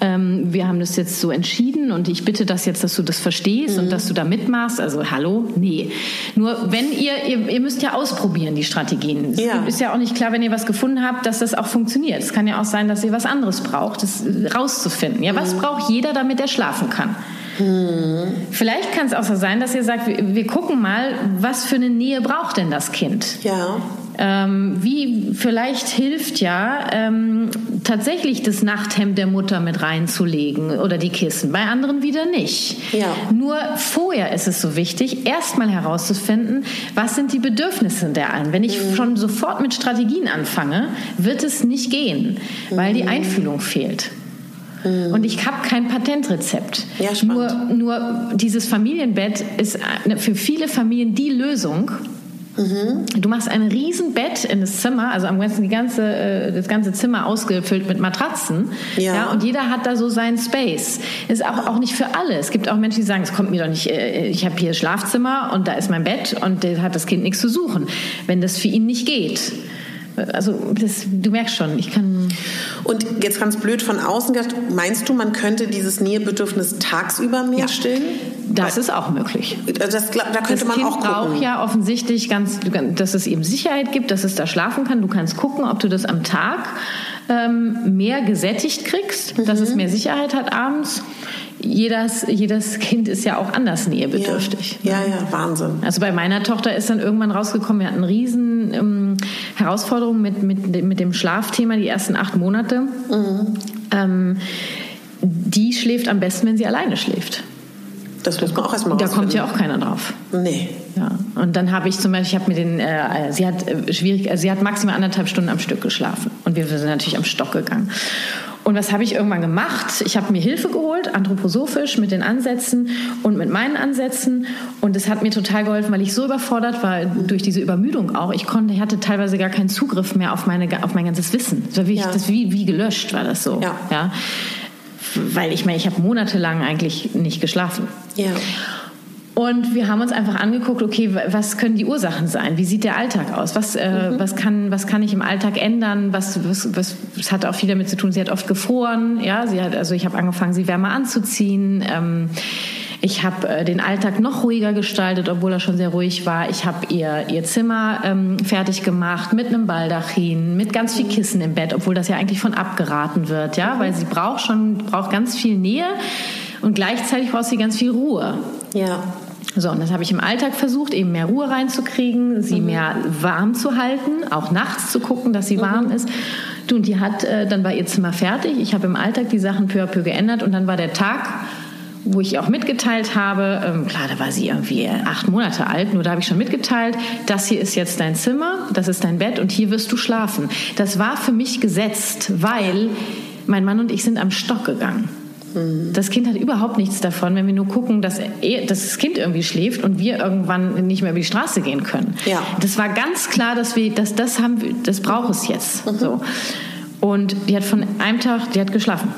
ähm, wir haben das jetzt so entschieden und ich bitte das jetzt, dass du das verstehst mhm. und dass du da mitmachst. Also hallo? Nee. Nur wenn ihr, ihr, ihr müsst ja ausprobieren, die Strategien. Es ja. ist ja auch nicht klar, wenn ihr was gefunden habt, dass das auch funktioniert. Es kann ja auch sein, dass ihr was anderes braucht, das rauszufinden. Ja, was mhm. braucht jeder, damit er schlafen kann? Hm. Vielleicht kann es auch so sein, dass ihr sagt, wir, wir, gucken mal, was für eine Nähe braucht denn das Kind? Ja. Ähm, wie vielleicht hilft ja ähm, tatsächlich das Nachthemd der Mutter mit reinzulegen oder die Kissen, bei anderen wieder nicht. Ja. Nur vorher ist es so wichtig, erstmal herauszufinden, was sind die Bedürfnisse der einen. Wenn ich mhm. schon sofort mit Strategien anfange, wird es nicht gehen, weil mhm. die Einfühlung fehlt. Mhm. Und ich habe kein Patentrezept. Ja, nur, nur dieses Familienbett ist für viele Familien die Lösung. Mhm. Du machst ein Riesenbett in das Zimmer, also am ganzen die ganze, äh, das ganze Zimmer ausgefüllt mit Matratzen. Ja. ja. und jeder hat da so seinen Space. Ist auch, auch nicht für alle. Es gibt auch Menschen, die sagen, es kommt mir doch nicht, äh, ich habe hier Schlafzimmer und da ist mein Bett und da hat das Kind nichts zu suchen. Wenn das für ihn nicht geht. Also das, du merkst schon, ich kann. Und jetzt ganz blöd von außen gedacht, meinst du, man könnte dieses Nähebedürfnis tagsüber mehr ja. stillen? Das Weil, ist auch möglich. Das, da könnte das man kind auch gucken. braucht ja offensichtlich ganz, dass es eben Sicherheit gibt, dass es da schlafen kann. Du kannst gucken, ob du das am Tag ähm, mehr gesättigt kriegst, mhm. dass es mhm. mehr Sicherheit hat abends jedes, jedes Kind ist ja auch anders nähebedürftig. Ja, ja, ja, Wahnsinn. Also bei meiner Tochter ist dann irgendwann rausgekommen, wir hatten riesen ähm, Herausforderung mit, mit, mit dem Schlafthema die ersten acht Monate. Mhm. Ähm, die schläft am besten, wenn sie alleine schläft. Das muss man auch erstmal Da kommt ja auch keiner drauf. Nee. Ja. Und dann habe ich zum Beispiel, ich habe mir den, äh, sie hat äh, schwierig, äh, sie hat maximal anderthalb Stunden am Stück geschlafen. Und wir sind natürlich am Stock gegangen. Und was habe ich irgendwann gemacht? Ich habe mir Hilfe geholt, anthroposophisch mit den Ansätzen und mit meinen Ansätzen. Und es hat mir total geholfen, weil ich so überfordert war durch diese Übermüdung auch. Ich konnte, ich hatte teilweise gar keinen Zugriff mehr auf, meine, auf mein ganzes Wissen. Das, wie, ja. das wie, wie gelöscht war das so. Ja. ja? Weil ich meine, ich habe monatelang eigentlich nicht geschlafen. Ja. Und wir haben uns einfach angeguckt, okay, was können die Ursachen sein? Wie sieht der Alltag aus? Was, äh, mhm. was, kann, was kann ich im Alltag ändern? Was, was, was, das hat auch viel damit zu tun, sie hat oft gefroren. Ja, sie hat, also ich habe angefangen, sie wärmer anzuziehen. Ähm, ich habe äh, den Alltag noch ruhiger gestaltet, obwohl er schon sehr ruhig war. Ich habe ihr ihr Zimmer ähm, fertig gemacht mit einem Baldachin, mit ganz viel Kissen im Bett, obwohl das ja eigentlich von abgeraten wird, ja, weil sie braucht schon braucht ganz viel Nähe und gleichzeitig braucht sie ganz viel Ruhe. Ja. So, und das habe ich im Alltag versucht, eben mehr Ruhe reinzukriegen, sie mhm. mehr warm zu halten, auch nachts zu gucken, dass sie mhm. warm ist. Du, und die hat, äh, dann war ihr Zimmer fertig. Ich habe im Alltag die Sachen peu à peu geändert und dann war der Tag, wo ich auch mitgeteilt habe, ähm, klar, da war sie irgendwie acht Monate alt, nur da habe ich schon mitgeteilt, das hier ist jetzt dein Zimmer, das ist dein Bett und hier wirst du schlafen. Das war für mich gesetzt, weil mein Mann und ich sind am Stock gegangen. Das Kind hat überhaupt nichts davon, wenn wir nur gucken, dass, er, dass das Kind irgendwie schläft und wir irgendwann nicht mehr über die Straße gehen können. Ja. Das war ganz klar, dass wir, dass das haben, das braucht es jetzt. Mhm. So. Und die hat von einem Tag, die hat geschlafen.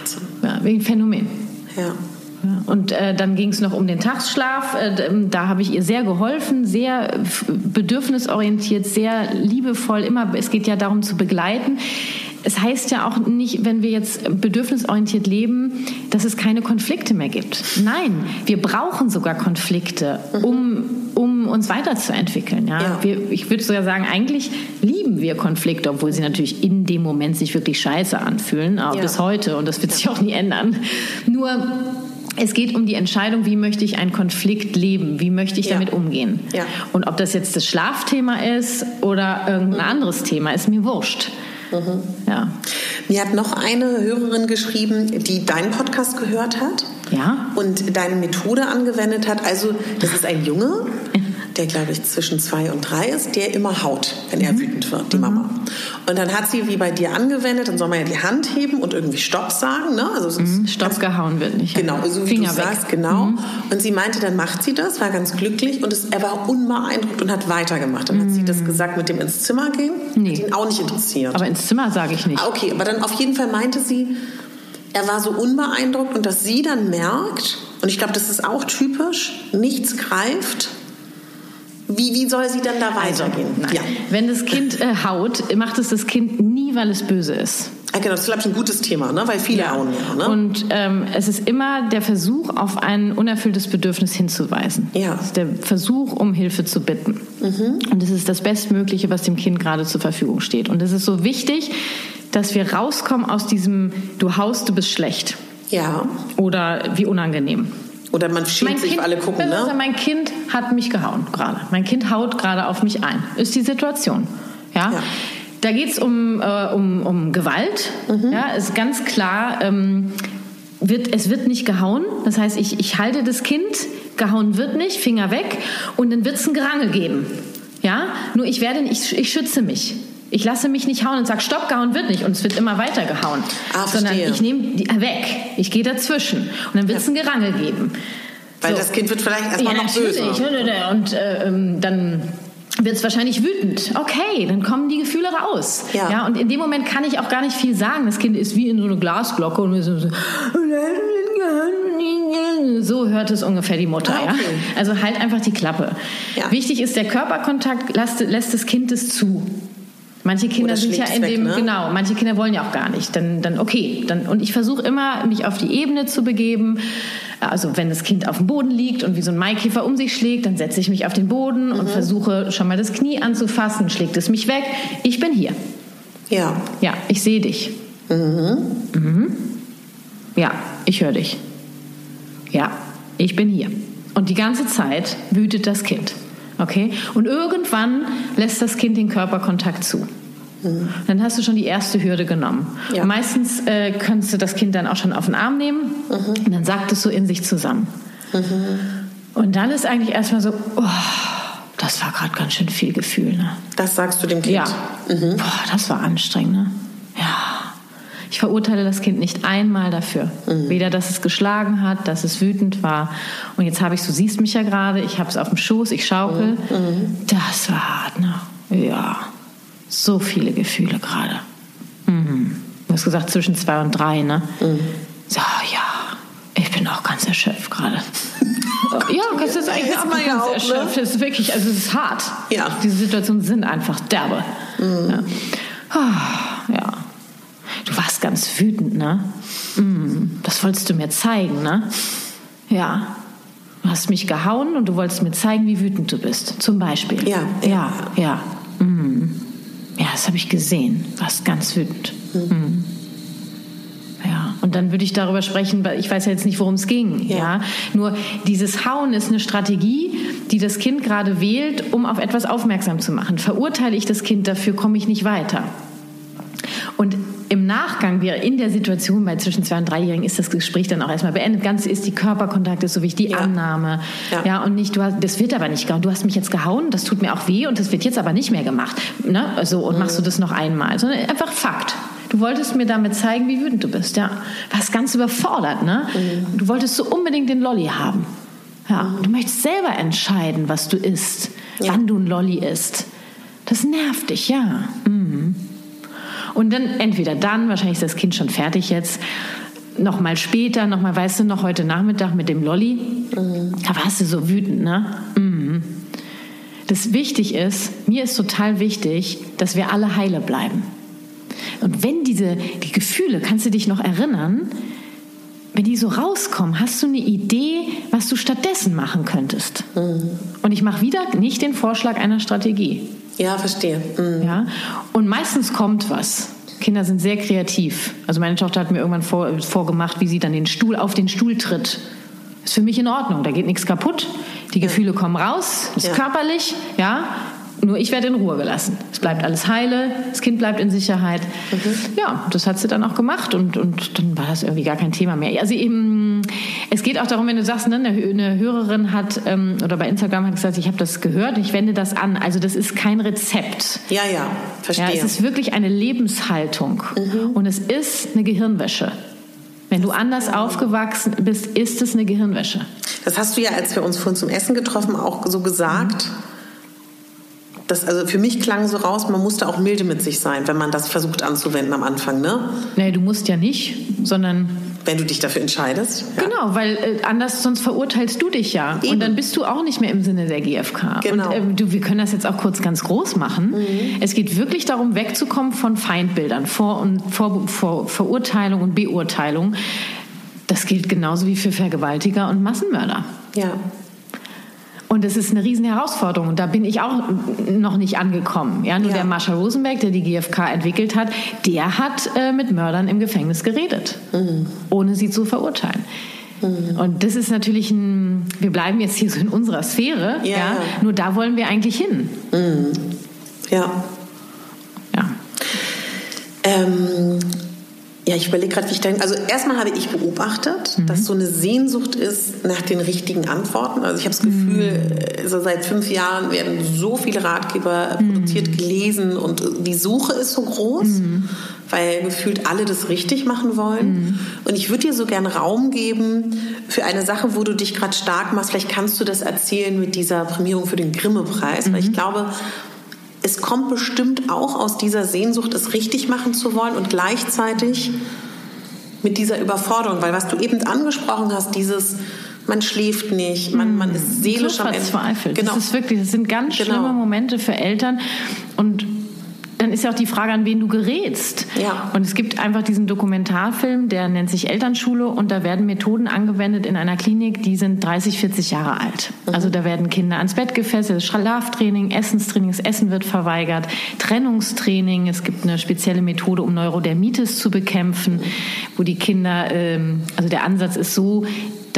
Wahnsinn. Ja, wegen Phänomen. Ja. Und äh, dann ging es noch um den Tagsschlaf. Äh, da habe ich ihr sehr geholfen, sehr bedürfnisorientiert, sehr liebevoll. Immer, es geht ja darum zu begleiten es heißt ja auch nicht, wenn wir jetzt bedürfnisorientiert leben, dass es keine Konflikte mehr gibt. Nein, wir brauchen sogar Konflikte, um, um um uns weiterzuentwickeln. Ja? Ja. Wir, ich würde sogar sagen, eigentlich lieben wir Konflikte, obwohl sie natürlich in dem Moment sich wirklich scheiße anfühlen, aber Ja. bis heute. Und das wird sich auch nie ändern. Nur es geht um die Entscheidung, wie möchte ich einen Konflikt leben, wie möchte ich Ja. damit umgehen. Ja. Und ob das jetzt das Schlafthema ist oder irgendein anderes Thema, ist mir wurscht. Mhm. Ja. Mir hat noch eine Hörerin geschrieben, die deinen Podcast gehört hat Ja. und deine Methode angewendet hat. Also, das ist ein Junge, *laughs* der, glaube ich, zwischen zwei und drei ist, der immer haut, wenn Mhm. er wütend wird, die Mama. Und dann hat sie, wie bei dir angewendet, dann soll man ja die Hand heben und irgendwie Stopp sagen. Ne? Also sonst Stopp gehauen wird nicht. Genau, so wie Finger du weg. Mhm. sagst, genau. Und sie meinte, dann macht sie das, war ganz glücklich und es, er war unbeeindruckt und hat weitergemacht. Dann hat sie das gesagt mit dem ins Zimmer gehen. Mhm. Nee. Hat ihn auch nicht interessiert. Aber ins Zimmer sage ich nicht. Ah, okay, aber dann auf jeden Fall meinte sie, er war so unbeeindruckt und dass sie dann merkt, und ich glaube, das ist auch typisch, nichts greift. Wie, wie soll sie dann da weitergehen? Nein. Ja. Wenn das Kind äh, haut, macht es das Kind nie, weil es böse ist. Ah, genau, das ist, glaube ich, ein gutes Thema, ne? weil viele hauen ja. Ne? Und ähm, es ist immer der Versuch, auf ein unerfülltes Bedürfnis hinzuweisen. Ja. Es ist der Versuch, um Hilfe zu bitten. Und es ist das Bestmögliche, was dem Kind gerade zur Verfügung steht. Und es ist so wichtig, dass wir rauskommen aus diesem, du haust, du bist schlecht. ja. Oder wie unangenehm. Oder man schämt sich, weil alle gucken, ne? mein Kind hat mich gehauen gerade. Mein Kind haut gerade auf mich ein. Ist die Situation. Ja. Ja. Da geht es um, äh, um, um Gewalt. Mhm. Ja, ist ganz klar. Ähm, wird, es wird nicht gehauen. Das heißt, ich, ich halte das Kind, gehauen wird nicht, Finger weg und dann wird es ein Gerangel geben. Ja? Nur ich werde, ich, ich schütze mich. Ich lasse mich nicht hauen und sage, stopp, gehauen wird nicht und es wird immer weiter gehauen. Ah, Sondern verstehe. ich nehme die weg. Ich gehe dazwischen und dann wird es ein Gerangel geben. Weil So. das Kind wird vielleicht erstmal Ja, noch böse. natürlich. Und äh, ähm, dann wird es wahrscheinlich wütend. Okay, dann kommen die Gefühle raus. Ja. und in dem Moment kann ich auch gar nicht viel sagen. Das Kind ist wie in so eine Glasglocke und wir so, so hört es ungefähr die Mutter. Ah, Ja? okay. Also halt einfach die Klappe. Ja. Wichtig ist der Körperkontakt, lässt, lässt das Kind es zu. Manche Kinder sind ja in weg, dem, ne? genau, manche Kinder wollen ja auch gar nicht. Dann, dann okay. Dann, und ich versuche immer, mich auf die Ebene zu begeben. Also wenn das Kind auf dem Boden liegt und wie so ein Maikäfer um sich schlägt, dann setze ich mich auf den Boden Mhm. und versuche schon mal das Knie anzufassen, schlägt es mich weg. Ich bin hier. Ja. Ja, ich sehe dich. Mhm. Ja, ich höre dich. Ja, ich bin hier. Und die ganze Zeit wütet das Kind. Okay? Und irgendwann lässt das Kind den Körperkontakt zu. Dann hast du schon die erste Hürde genommen. Ja. Meistens äh, kannst du das Kind dann auch schon auf den Arm nehmen und dann sagt es so in sich zusammen. Und dann ist eigentlich erstmal so, oh, das war gerade ganz schön viel Gefühl. Ne? Das sagst du dem Kind. Ja. Boah, das war anstrengend, ne? Ich verurteile das Kind nicht einmal dafür. Weder, dass es geschlagen hat, dass es wütend war. Und jetzt habe ich, du siehst mich ja gerade, ich habe es auf dem Schoß, ich schaukel. Das war hart, ne? Ja. So viele Gefühle gerade. Mhm. Du hast gesagt, zwischen zwei und drei, ne? So, ja. Ich bin auch ganz erschöpft gerade. *laughs* ja, das ist eigentlich ist auch ja ganz auch, ne? erschöpft. Das ist wirklich, also es ist hart. Ja. Diese Situationen sind einfach derbe. Ja. Ah, ja. Du warst ganz wütend, ne? Mm, Das wolltest du mir zeigen, ne? Ja. Du hast mich gehauen und du wolltest mir zeigen, wie wütend du bist. Zum Beispiel. Ja. Ja, ja. Mm. Ja, das habe ich gesehen. Du warst ganz wütend. Mm. Ja, und dann würde ich darüber sprechen, weil ich weiß ja jetzt nicht, worum es ging. Ja. Ja. Nur dieses Hauen ist eine Strategie, die das Kind gerade wählt, um auf etwas aufmerksam zu machen. Verurteile ich das Kind dafür, komme ich nicht weiter. Und im Nachgang, wir in der Situation bei zwischen zwei und dreijährigen, ist das Gespräch dann auch erstmal beendet. Ganz ist die Körperkontakt ist so wichtig, die Ja. Annahme. Ja. Ja. und nicht, du hast, das wird aber nicht gehauen. Du hast mich jetzt gehauen, das tut mir auch weh und das wird jetzt aber nicht mehr gemacht. Ne? Also, und machst du das noch einmal, sondern einfach Fakt. Du wolltest mir damit zeigen, wie wütend du bist. Ja, warst ganz überfordert. Ne? Du wolltest so unbedingt den Lolli haben. Ja, du möchtest selber entscheiden, was du isst, Ja. wann du ein Lolli isst. Das nervt dich, ja. Mhm. Und dann entweder dann, wahrscheinlich ist das Kind schon fertig jetzt, noch mal später, noch mal, weißt du, noch heute Nachmittag mit dem Lolli. Da warst du so wütend, ne? Mhm. Das wichtig ist, mir ist total wichtig, dass wir alle heile bleiben. Und wenn diese die Gefühle, kannst du dich noch erinnern, wenn die so rauskommen, hast du eine Idee, was du stattdessen machen könntest? Mhm. Und ich mache wieder nicht den Vorschlag einer Strategie. Ja, verstehe. Mhm. Ja? Und meistens kommt was. Kinder sind sehr kreativ. Also meine Tochter hat mir irgendwann vor, vorgemacht, wie sie dann den Stuhl auf den Stuhl tritt. Ist für mich in Ordnung, da geht nichts kaputt. Die Gefühle kommen raus, ist ja. körperlich, ja. Nur ich werde in Ruhe gelassen. Es bleibt alles heile, das Kind bleibt in Sicherheit. Mhm. Ja, das hat sie dann auch gemacht und, und dann war das irgendwie gar kein Thema mehr. Also eben, es geht auch darum, wenn du sagst, ne, eine, Hörerin hat ähm, oder bei Instagram hat gesagt, ich habe das gehört, ich wende das an. Also das ist kein Rezept. Ja, ja, verstehe. Ja, es ist wirklich eine Lebenshaltung mhm. und es ist eine Gehirnwäsche. Wenn du anders aufgewachsen bist, ist es eine Gehirnwäsche. Das hast du ja, als wir uns vorhin zum Essen getroffen, auch so gesagt. Mhm das, also für mich klang so raus, man musste auch milde mit sich sein, wenn man das versucht anzuwenden am Anfang, ne? Nee, du musst ja nicht, sondern wenn du dich dafür entscheidest. Ja. Genau, weil äh, anders sonst verurteilst du dich ja Eben. und dann bist du auch nicht mehr im Sinne der GfK. Genau. Und äh, du, wir können das jetzt auch kurz ganz groß machen. Mhm. Es geht wirklich darum, wegzukommen von Feindbildern, Vor- und Vor, Vor Verurteilung und Beurteilung. Das gilt genauso wie für Vergewaltiger und Massenmörder. Ja. Und es ist eine riesen Herausforderung. Und da bin ich auch noch nicht angekommen. Ja, nur ja. der Marsha Rosenberg, der die GfK entwickelt hat, der hat äh, mit Mördern im Gefängnis geredet, mhm. ohne sie zu verurteilen. Mhm. Und das ist natürlich ein, wir bleiben jetzt hier so in unserer Sphäre, ja. ja nur da wollen wir eigentlich hin. Mhm. Ja. Ja. Ähm, ja, ich überlege gerade, wie ich denke. Also erstmal habe ich beobachtet, mhm. dass so eine Sehnsucht ist nach den richtigen Antworten. Also ich habe das Gefühl, mhm. also seit fünf Jahren werden so viele Ratgeber mhm. produziert, gelesen und die Suche ist so groß, mhm. weil gefühlt alle das richtig machen wollen. Mhm. Und ich würde dir so gern Raum geben für eine Sache, wo du dich gerade stark machst. Vielleicht kannst du das erzählen mit dieser Prämierung für den Grimme-Preis, weil ich mhm. glaube, es kommt bestimmt auch aus dieser Sehnsucht, es richtig machen zu wollen und gleichzeitig mit dieser Überforderung, weil was du eben angesprochen hast, dieses man schläft nicht, man, man ist seelisch so verzweifelt. Genau. Das ist wirklich, das sind ganz genau. schlimme Momente für Eltern und dann ist ja auch die Frage, an wen du gerätst. Ja. Und es gibt einfach diesen Dokumentarfilm, der nennt sich Elternschule und da werden Methoden angewendet in einer Klinik, die sind 30, 40 Jahre alt. Mhm. Also da werden Kinder ans Bett gefesselt, Schlaftraining, Essenstraining, das Essen wird verweigert, Trennungstraining, es gibt eine spezielle Methode, um Neurodermitis zu bekämpfen, wo die Kinder, ähm, also der Ansatz ist so,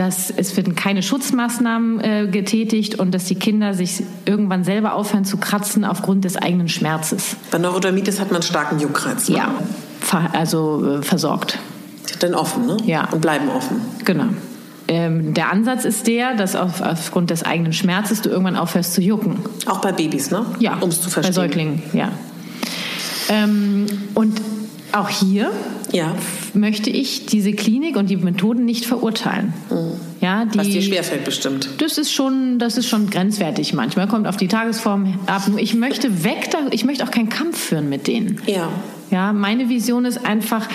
dass es werden keine Schutzmaßnahmen äh, getätigt und dass die Kinder sich irgendwann selber aufhören zu kratzen aufgrund des eigenen Schmerzes. Bei Neurodermitis hat man starken Juckreiz. Ne? Ja, also äh, versorgt. Dann offen, ne? Ja. Und bleiben offen. Genau. Ähm, der Ansatz ist der, dass auf, aufgrund des eigenen Schmerzes du irgendwann aufhörst zu jucken. Auch bei Babys, ne? Ja. Um es zu verstehen. Bei Säuglingen, ja. Ähm, und auch hier ja. möchte ich diese Klinik und die Methoden nicht verurteilen. Mhm. Ja, die, Was dir schwerfällt bestimmt. Das ist schon, das ist schon grenzwertig manchmal. Kommt auf die Tagesform ab. Ich möchte weg, ich möchte auch keinen Kampf führen mit denen. Ja. Ja, meine Vision ist einfach,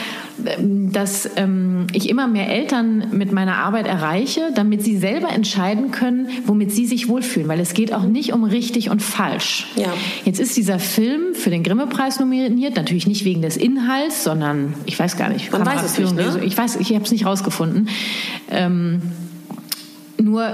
ähm, dass ähm, ich immer mehr Eltern mit meiner Arbeit erreiche, damit sie selber entscheiden können, womit sie sich wohlfühlen. Weil es geht auch nicht um richtig und falsch. Ja. Jetzt ist dieser Film für den Grimme-Preis nominiert, natürlich nicht wegen des Inhalts, sondern ich weiß gar nicht. Man weiß es nicht, ne? Ich weiß, ich habe es nicht rausgefunden. Ähm, nur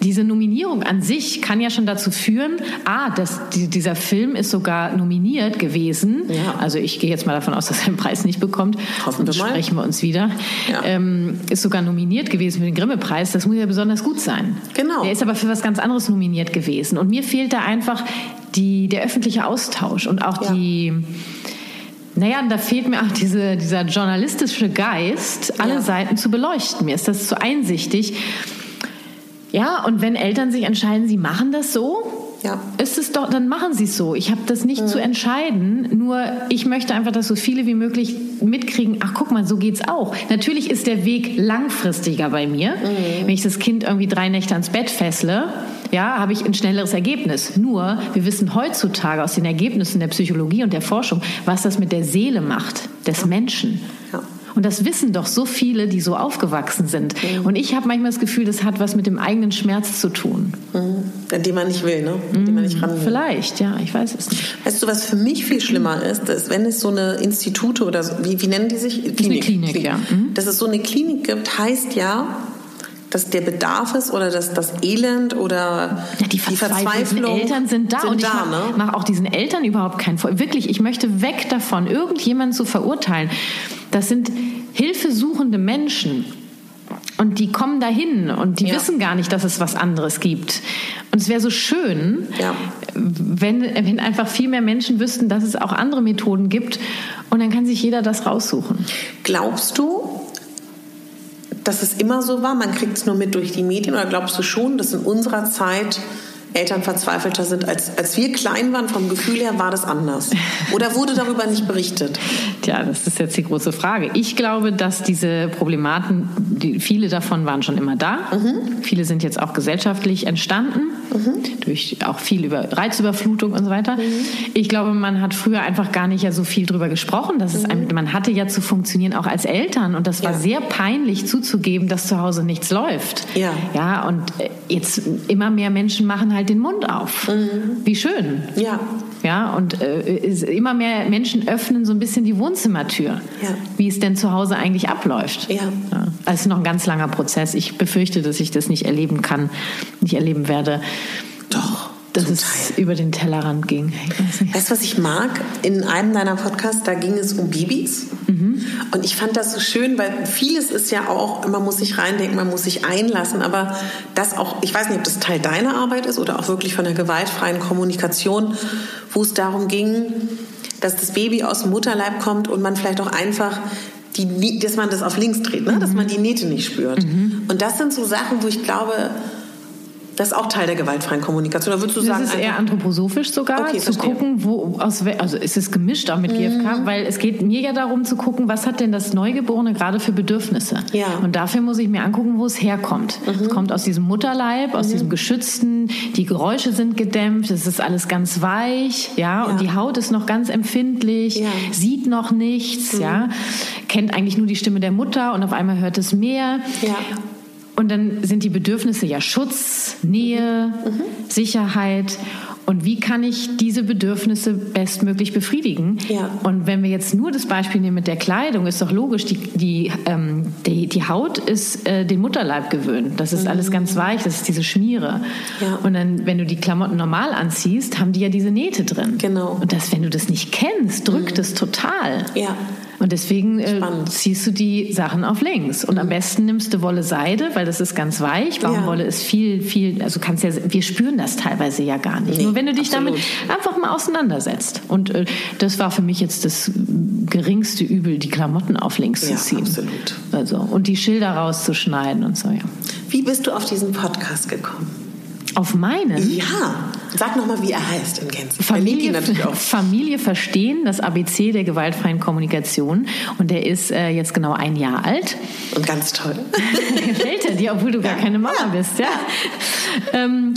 diese Nominierung an sich kann ja schon dazu führen, ah, dass die, dieser Film ist sogar nominiert gewesen. Ja. Also ich gehe jetzt mal davon aus, dass er den Preis nicht bekommt. Hoffen wir mal. Sprechen wir uns wieder. Ja. Ähm, ist sogar nominiert gewesen für den Grimme-Preis. Das muss ja besonders gut sein. Genau. Der ist aber für was ganz anderes nominiert gewesen. Und mir fehlt da einfach die, der öffentliche Austausch und auch ja. die naja, da fehlt mir auch diese, dieser journalistische Geist, alle. Seiten zu beleuchten. Mir ist das zu einsichtig. Ja, und wenn Eltern sich entscheiden, sie machen das so, ja. ist es doch, dann machen sie es so. Ich habe das nicht mhm. zu entscheiden. Nur ich möchte einfach, dass so viele wie möglich mitkriegen. Ach, guck mal, so geht's auch. Natürlich ist der Weg langfristiger bei mir. Mhm. Wenn ich das Kind irgendwie drei Nächte ans Bett fessle, ja, habe ich ein schnelleres Ergebnis. Nur, wir wissen heutzutage aus den Ergebnissen der Psychologie und der Forschung, was das mit der Seele macht des Menschen. Ja. Und das wissen doch so viele, die so aufgewachsen sind. Mhm. Und ich habe manchmal das Gefühl, das hat was mit dem eigenen Schmerz zu tun. Mhm. Den man nicht will, ne? Den man nicht ran will. Vielleicht, ja, ich weiß es nicht. Weißt du, was für mich viel schlimmer ist, ist, wenn es so eine Institute oder so, wie, wie nennen die sich? Klinik. Klinik, ja. Mhm. Dass es so eine Klinik gibt, heißt ja, dass der Bedarf ist oder dass das Elend oder Ja, die verzweifelten Eltern sind da sind und ich da, mache ne? mach auch diesen Eltern überhaupt keinen Vor. Wirklich, ich möchte weg davon, irgendjemanden zu verurteilen. Das sind hilfesuchende Menschen. Und die kommen dahin und die Ja. wissen gar nicht, dass es was anderes gibt. Und es wäre so schön, Ja. wenn, wenn einfach viel mehr Menschen wüssten, dass es auch andere Methoden gibt. Und dann kann sich jeder das raussuchen. Glaubst du, dass es immer so war? Man kriegt es nur mit durch die Medien oder glaubst du schon, dass in unserer Zeit Eltern verzweifelter sind, als, als wir klein waren, vom Gefühl her war das anders? Oder wurde darüber nicht berichtet? Tja, das ist jetzt die große Frage. Ich glaube, dass diese Problematen, die, viele davon waren schon immer da. Viele sind jetzt auch gesellschaftlich entstanden, durch auch viel über Reizüberflutung und so weiter. Ich glaube, man hat früher einfach gar nicht ja so viel drüber gesprochen. Dass es einem, man hatte ja zu funktionieren auch als Eltern und das war Ja. sehr peinlich zuzugeben, dass zu Hause nichts läuft. Ja. Ja, und äh, jetzt immer mehr Menschen machen halt den Mund auf. Wie schön. Ja. Ja, und äh, immer mehr Menschen öffnen so ein bisschen die Wohnzimmertür, Ja. wie es denn zu Hause eigentlich abläuft. Ja. Also es ist noch ein ganz langer Prozess. Ich befürchte, dass ich das nicht erleben kann, nicht erleben werde, Doch. Dass zum es über den Tellerrand ging. Weißt du, was ich mag? In einem deiner Podcasts, da ging es um Babys. Und ich fand das so schön, weil vieles ist ja auch, man muss sich reindenken, man muss sich einlassen, aber das auch, ich weiß nicht, ob das Teil deiner Arbeit ist oder auch wirklich von der gewaltfreien Kommunikation, wo es darum ging, dass das Baby aus dem Mutterleib kommt und man vielleicht auch einfach die, dass man das auf links dreht, ne? dass man die Nähte nicht spürt. Und das sind so Sachen, wo ich glaube, das ist auch Teil der gewaltfreien Kommunikation. Da würdest du Das sagen, ist eher anthroposophisch sogar, Okay, zu verstehe. Mhm. gucken, wo aus also es ist gemischt auch mit GfK, weil es geht mir ja darum zu gucken, was hat denn das Neugeborene gerade für Bedürfnisse. Ja. Mhm. Und dafür muss ich mir angucken, wo es herkommt. Es kommt aus diesem Mutterleib, aus diesem geschützten, die Geräusche sind gedämpft, es ist alles ganz weich, ja, und Ja. die Haut ist noch ganz empfindlich, Ja. sieht noch nichts, ja, kennt eigentlich nur die Stimme der Mutter und auf einmal hört es mehr. Ja. Und dann sind die Bedürfnisse ja Schutz, Nähe, Sicherheit. Und wie kann ich diese Bedürfnisse bestmöglich befriedigen? Ja. Und wenn wir jetzt nur das Beispiel nehmen mit der Kleidung, ist doch logisch, die, die, ähm, die, die Haut ist äh, den Mutterleib gewöhnt. Das ist alles ganz weich, das ist diese Schmiere. Ja. Und dann, wenn du die Klamotten normal anziehst, haben die ja diese Nähte drin. Genau. Und das, wenn du das nicht kennst, drückt es total. Ja. Und deswegen äh. Mhm. ziehst du die Sachen auf links. Und am besten nimmst du Wolle Seide, weil das ist ganz weich. Baumwolle ist viel, viel, also kannst ja, wir spüren das teilweise ja gar nicht. Nee, Nur wenn du dich absolut. damit einfach mal auseinandersetzt. Und äh, das war für mich jetzt das geringste Übel, die Klamotten auf links Ja, zu ziehen. absolut. Also, und die Schilder rauszuschneiden und so, ja. Wie bist du auf diesen Podcast gekommen? Auf meinen? Ja. Sag nochmal, wie er heißt in Gänze. Familie. Familie verstehen, das ABC der gewaltfreien Kommunikation. Und der ist äh, jetzt genau ein Jahr alt. Und ganz toll. *laughs* Gefällt er dir, obwohl du gar keine Mama bist, ja? Ähm,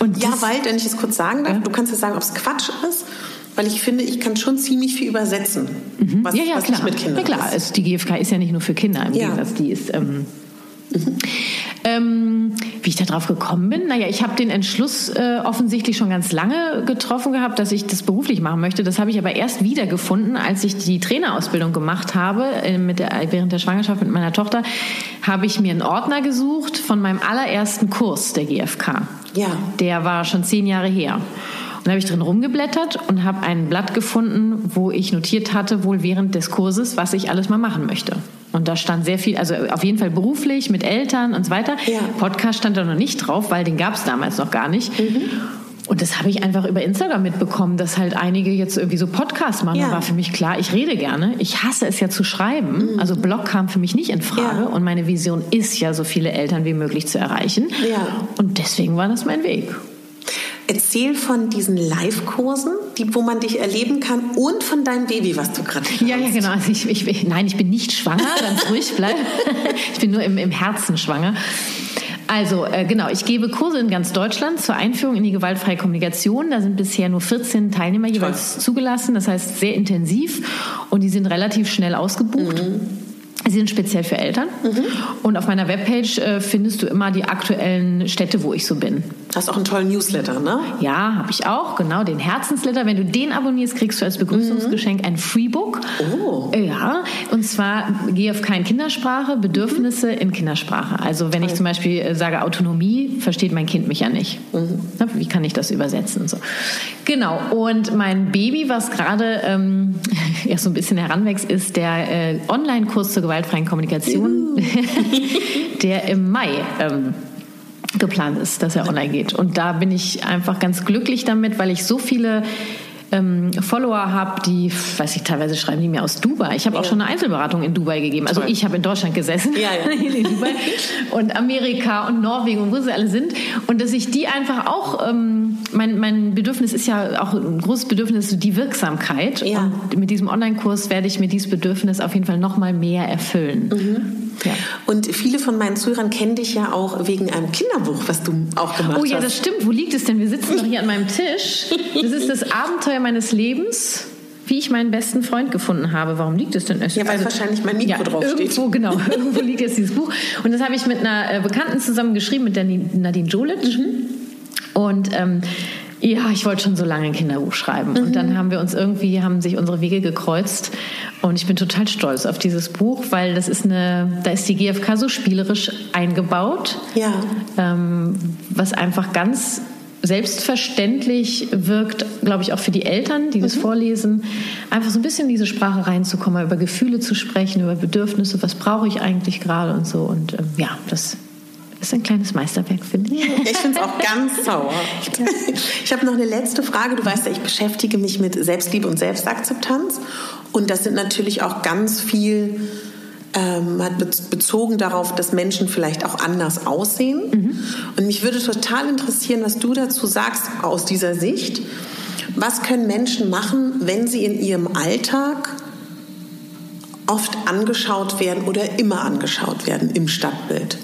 und Ja, weil, wenn ich es kurz sagen darf, Ja. du kannst ja sagen, ob es Quatsch ist, weil ich finde, ich kann schon ziemlich viel übersetzen, was, Mhm. ja, ja, was klar. mit Kindern ja, klar. ist. Also die GfK ist ja nicht nur für Kinder, im Ja. Gegensatz, die ist. Ähm, ähm, wie ich da drauf gekommen bin? Naja, ich habe den Entschluss äh, offensichtlich schon ganz lange getroffen gehabt, dass ich das beruflich machen möchte. Das habe ich aber erst wiedergefunden, als ich die Trainerausbildung gemacht habe, äh, mit der, während der Schwangerschaft mit meiner Tochter, habe ich mir einen Ordner gesucht von meinem allerersten Kurs der GfK. Ja. Der war schon zehn Jahre her. Und da habe ich drin rumgeblättert und habe ein Blatt gefunden, wo ich notiert hatte, wohl während des Kurses, was ich alles mal machen möchte. Und da stand sehr viel, also auf jeden Fall beruflich, mit Eltern und so weiter. Ja. Podcast stand da noch nicht drauf, weil den gab es damals noch gar nicht. Und das habe ich einfach über Instagram mitbekommen, dass halt einige jetzt irgendwie so Podcasts machen. Ja. Da war für mich klar, ich rede gerne. Ich hasse es ja zu schreiben. Also Blog kam für mich nicht in Frage. Ja. Und meine Vision ist ja, so viele Eltern wie möglich zu erreichen. Ja. Und deswegen war das mein Weg. Erzähl von diesen Live-Kursen, die, wo man dich erleben kann und von deinem Baby, was du gerade Ja, ja, genau. Also ich, ich, nein, ich bin nicht schwanger, *laughs* ganz ruhig bleiben. Ich bin nur im, im Herzen schwanger. Also, äh, genau, ich gebe Kurse in ganz Deutschland zur Einführung in die gewaltfreie Kommunikation. Da sind bisher nur 14 Teilnehmer jeweils zugelassen, das heißt sehr intensiv und die sind relativ schnell ausgebucht. Sie sind speziell für Eltern. Und auf meiner Webpage äh, findest du immer die aktuellen Städte, wo ich so bin. Hast auch einen tollen Newsletter, ne? Ja, habe ich auch, genau, den Herzensletter. Wenn du den abonnierst, kriegst du als Begrüßungsgeschenk ein Freebook. Oh. Ja, und zwar GFK in Kindersprache, Bedürfnisse in Kindersprache. Also wenn ich zum Beispiel äh, sage Autonomie, versteht mein Kind mich ja nicht. Na, Wie kann ich das übersetzen? So. Genau, und mein Baby, was gerade ähm, *laughs* erst so ein bisschen heranwächst, ist der äh, Online-Kurs zur gewaltfreien Kommunikation, *laughs* der im Mai ähm, geplant ist, dass er online geht. Und da bin ich einfach ganz glücklich damit, weil ich so viele ähm, Follower habe, die, weiß ich, teilweise schreiben die mir aus Dubai. Ich habe auch schon eine Einzelberatung in Dubai gegeben. Also ich habe in Deutschland gesessen, Ja, ja. *laughs* in Dubai und Amerika und Norwegen und wo sie alle sind. Und dass ich die einfach auch, ähm, mein, mein Bedürfnis ist ja auch ein großes Bedürfnis, die Wirksamkeit. Ja. Und mit diesem Online-Kurs werde ich mir dieses Bedürfnis auf jeden Fall noch mal mehr erfüllen. Mhm. Ja. Und viele von meinen Zuhörern kennen dich ja auch wegen einem Kinderbuch, was du auch gemacht Oh ja, hast. das stimmt. Wo liegt es denn? Wir sitzen doch hier an meinem Tisch. Das ist das Abenteuer meines Lebens, wie ich meinen besten Freund gefunden habe. Warum liegt es denn? Es- Ja, weil wahrscheinlich mein Mikro ja, draufsteht. Irgendwo, genau. *laughs* Irgendwo liegt jetzt dieses Buch. Und das habe ich mit einer äh, Bekannten zusammen geschrieben, mit der Nadine Jolic. Und ähm, ja, ich wollte schon so lange ein Kinderbuch schreiben. Und dann haben wir uns irgendwie, haben sich unsere Wege gekreuzt. Und ich bin total stolz auf dieses Buch, weil das ist eine, da ist die GfK so spielerisch eingebaut Ja. ähm, was einfach ganz selbstverständlich wirkt, glaube ich, auch für die Eltern, die das vorlesen, einfach so ein bisschen in diese Sprache reinzukommen, über Gefühle zu sprechen, über Bedürfnisse, was brauche ich eigentlich gerade und so. Und ähm, ja, das ist ein kleines Meisterwerk, finde *laughs* ich. Ich finde es auch ganz zauberhaft. Ich habe noch eine letzte Frage. Du weißt ja, ich beschäftige mich mit Selbstliebe und Selbstakzeptanz. Und das sind natürlich auch ganz viel ähm, hat bez- bezogen darauf, dass Menschen vielleicht auch anders aussehen. Und mich würde total interessieren, was du dazu sagst aus dieser Sicht. Was können Menschen machen, wenn sie in ihrem Alltag oft angeschaut werden oder immer angeschaut werden im Stadtbild?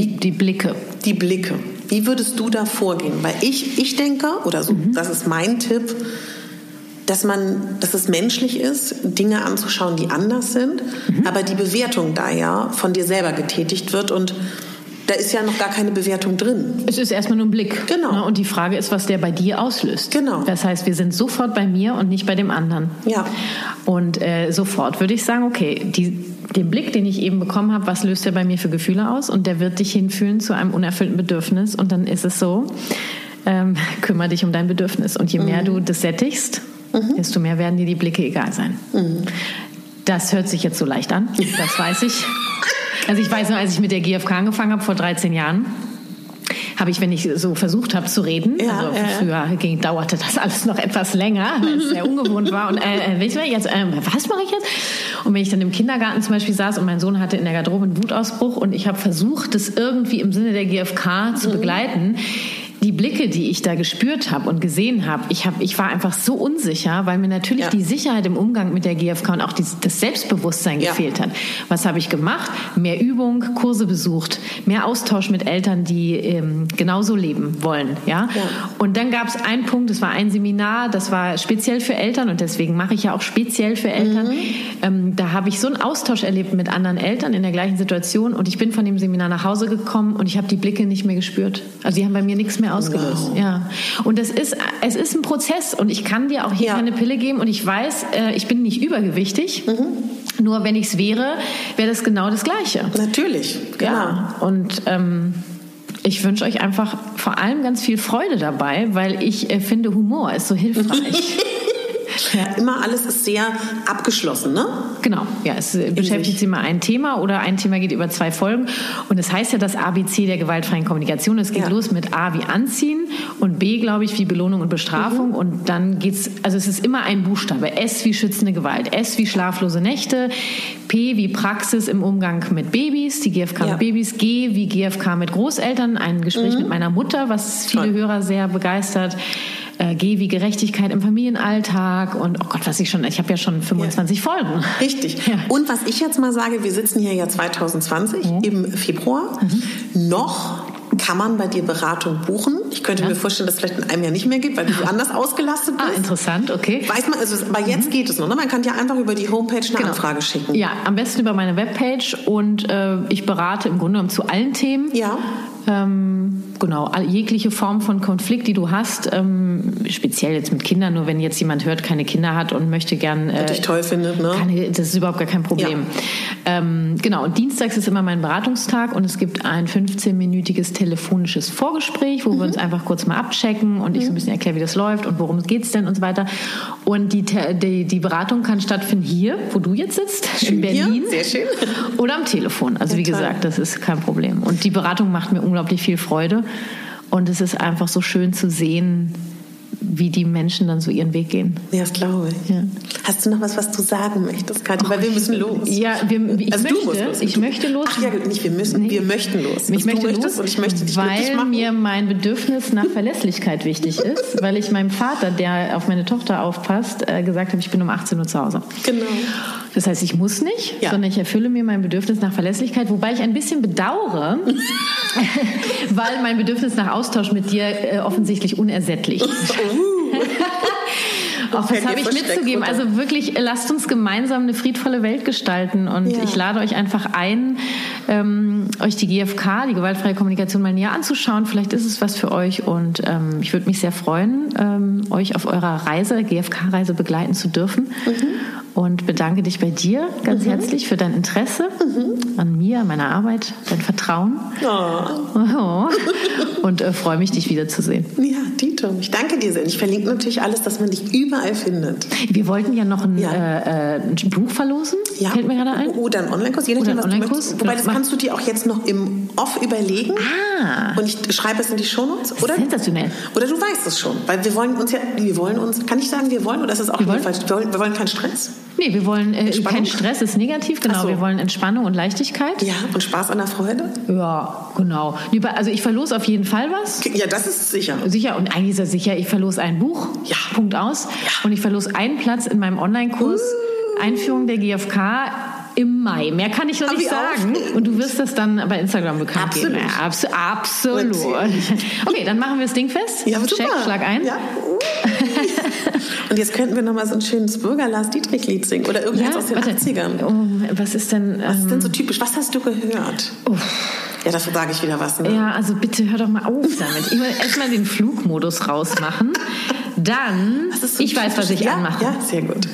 Die, die Blicke. die Blicke. Wie würdest du da vorgehen? Weil ich, ich denke, oder so, das ist mein Tipp, dass man, dass es menschlich ist, Dinge anzuschauen, die anders sind, aber die Bewertung da ja von dir selber getätigt wird und da ist ja noch gar keine Bewertung drin. Es ist erstmal nur ein Blick. Genau. Ne? Und die Frage ist, was der bei dir auslöst. Genau. Das heißt, wir sind sofort bei mir und nicht bei dem anderen. Ja. Und äh, sofort würde ich sagen, okay, die, den Blick, den ich eben bekommen habe, was löst der bei mir für Gefühle aus? Und der wird dich hinführen zu einem unerfüllten Bedürfnis. Und dann ist es so, ähm, *laughs* kümmere dich um dein Bedürfnis. Und je mehr du das sättigst, desto mehr werden dir die Blicke egal sein. Das hört sich jetzt so leicht an, das weiß ich. *laughs* Also ich weiß nur, als ich mit der GfK angefangen habe vor 13 Jahren, habe ich, wenn ich so versucht habe zu reden, Ja, also ja. früher ging, dauerte das alles noch etwas länger, weil es sehr ungewohnt war. Und äh, äh, du, jetzt, äh, was mache ich jetzt? Und wenn ich dann im Kindergarten zum Beispiel saß und mein Sohn hatte in der Garderobe einen Wutausbruch und ich habe versucht, das irgendwie im Sinne der GfK Mhm. zu begleiten, die Blicke, die ich da gespürt habe und gesehen habe, ich, hab, ich war einfach so unsicher, weil mir natürlich Ja. die Sicherheit im Umgang mit der GfK und auch die, das Selbstbewusstsein Ja. gefehlt hat. Was habe ich gemacht? Mehr Übung, Kurse besucht, mehr Austausch mit Eltern, die ähm, genauso leben wollen. Ja? Ja. Und dann gab es einen Punkt, das war ein Seminar, das war speziell für Eltern und deswegen mache ich ja auch speziell für Eltern. Mhm. Ähm, da habe ich so einen Austausch erlebt mit anderen Eltern in der gleichen Situation und ich bin von dem Seminar nach Hause gekommen und ich habe die Blicke nicht mehr gespürt. Also die haben bei mir nichts mehr ausgelöst. Wow. Ja. Und das ist, es ist ein Prozess und ich kann dir auch hier Ja. keine Pille geben und ich weiß, äh, ich bin nicht übergewichtig. Mhm. Nur wenn ich es wäre, wäre das genau das Gleiche. Natürlich, genau. Ja. Und ähm, ich wünsche euch einfach vor allem ganz viel Freude dabei, weil ich äh, finde, Humor ist so *laughs* hilfreich. *laughs* ja. Immer alles ist sehr abgeschlossen, ne? Genau, ja, es äh, beschäftigt sie mal ein Thema oder ein Thema geht über zwei Folgen. Und es heißt ja das ABC der gewaltfreien Kommunikation. Es geht Ja. los mit A wie Anziehen und B, glaube ich, wie Belohnung und Bestrafung. Und dann geht's, also es ist immer ein Buchstabe. S wie schützende Gewalt, S wie schlaflose Nächte, P wie Praxis im Umgang mit Babys, die GfK Ja. mit Babys, G wie GfK mit Großeltern, ein Gespräch mit meiner Mutter, was viele Toll. Hörer sehr begeistert. Äh, G wie Gerechtigkeit im Familienalltag und oh Gott, was ich schon, ich habe ja schon 25 Folgen. Richtig. Ja. Und was ich jetzt mal sage, wir sitzen hier ja 2020 Mhm. im Februar. Noch Kann man bei dir Beratung buchen? Ich könnte mir vorstellen, dass es vielleicht in einem Jahr nicht mehr gibt, weil du anders ausgelastet bist. Ah, interessant, okay. Weiß man, also, aber jetzt geht es noch, ne? Man kann ja einfach über die Homepage eine Anfrage schicken. Ja, am besten über meine Webpage und äh, ich berate im Grunde genommen zu allen Themen. Ja. Ähm, genau, jegliche Form von Konflikt, die du hast, ähm, speziell jetzt mit Kindern, nur wenn jetzt jemand hört, keine Kinder hat und möchte gern. Äh, dich toll findet, ne? Keine, das ist überhaupt gar kein Problem. Ähm, genau, und dienstags ist immer mein Beratungstag und es gibt ein 15-minütiges telefonisches Vorgespräch, wo wir uns einfach kurz mal abchecken und ich so ein bisschen erkläre, wie das läuft und worum es geht denn und so weiter. Und die, die, die Beratung kann stattfinden hier, wo du jetzt sitzt, in Schön hier, Berlin. sehr schön. Oder am Telefon. Also wie toll. gesagt, das ist kein Problem. Und die Beratung macht mir unglaublich viel Freude. Und es ist einfach so schön zu sehen, wie die Menschen dann so ihren Weg gehen. Ja, das glaube ich. Ja. Hast du noch was, was du sagen möchtest, Kathi? Weil wir müssen los. Ja, wir, ich, Also du möchte, musst los. ich Du- möchte los. Ach ja, nicht wir müssen, wir möchten los. Ich Was möchte du los, und ich möchte dich weil mir mein Bedürfnis nach *laughs* Verlässlichkeit wichtig ist, weil ich meinem Vater, der auf meine Tochter aufpasst, äh, gesagt habe, ich bin um 18 Uhr zu Hause. Genau. Das heißt, ich muss nicht, Ja. sondern ich erfülle mir mein Bedürfnis nach Verlässlichkeit, wobei ich ein bisschen bedauere, *laughs* *laughs* weil mein Bedürfnis nach Austausch mit dir äh, offensichtlich unersättlich. Auch das habe ich mitzugeben. Also wirklich, lasst uns gemeinsam eine friedvolle Welt gestalten. Und Ja. ich lade euch einfach ein, ähm, euch die GfK, die gewaltfreie Kommunikation, mal näher anzuschauen. Vielleicht ist es was für euch. Und ähm, ich würde mich sehr freuen, ähm, euch auf eurer Reise, GfK-Reise begleiten zu dürfen. Mhm. Und bedanke dich bei dir ganz herzlich für dein Interesse Mhm. an mir, meiner Arbeit, dein Vertrauen. Oh. *laughs* Und äh, freue mich, dich wiederzusehen. Ja, Dito, ich danke dir sehr. Ich verlinke natürlich alles, dass man dich überall findet. Wir wollten ja noch ein, Ja. äh, äh, ein Buch verlosen. Fällt mir gerade ein. Oder einen Online-Kurs, je nachdem, was einen du möchtest. Wobei, das kannst du dir auch jetzt noch im Off überlegen. Ah. Und ich schreibe es in die Shownotes. Oder, Sensationell. oder du weißt es schon. Weil wir wollen uns ja, wir wollen uns, kann ich sagen, wir wollen, oder ist es auch Wir wollen? falsch? Wir wollen, wir wollen keinen Stress. Nee, wir wollen äh, kein Stress ist negativ, genau. So. Wir wollen Entspannung und Leichtigkeit. Ja, und Spaß an der Freude. Ja, genau. Also ich verlose auf jeden Fall was. Ja, das ist sicher. Sicher, und eigentlich ist das sicher, ich verlose ein Buch, Ja. Punkt aus. Und ich verlose einen Platz in meinem Online-Kurs Uh. Einführung der GfK im Mai. Mehr kann ich noch nicht sagen. Und du wirst das dann bei Instagram bekannt Absolut. geben. Ja, abs absolut. *laughs* Okay, dann machen wir das Ding fest. Ja, Check, super. schlag ein. Ja. Und jetzt könnten wir noch mal so ein schönes Bürger Lars Dietrich-Lied singen oder irgendwas aus den warte. 80ern. Oh, was ist denn... Was ist ähm, denn so typisch? Was hast du gehört? Ja, dafür sage ich wieder was. Ne? Ja, also bitte hör doch mal auf damit. Ich will erstmal den Flugmodus rausmachen. Dann, so ich weiß, was ich ja, anmache. Ja, sehr gut.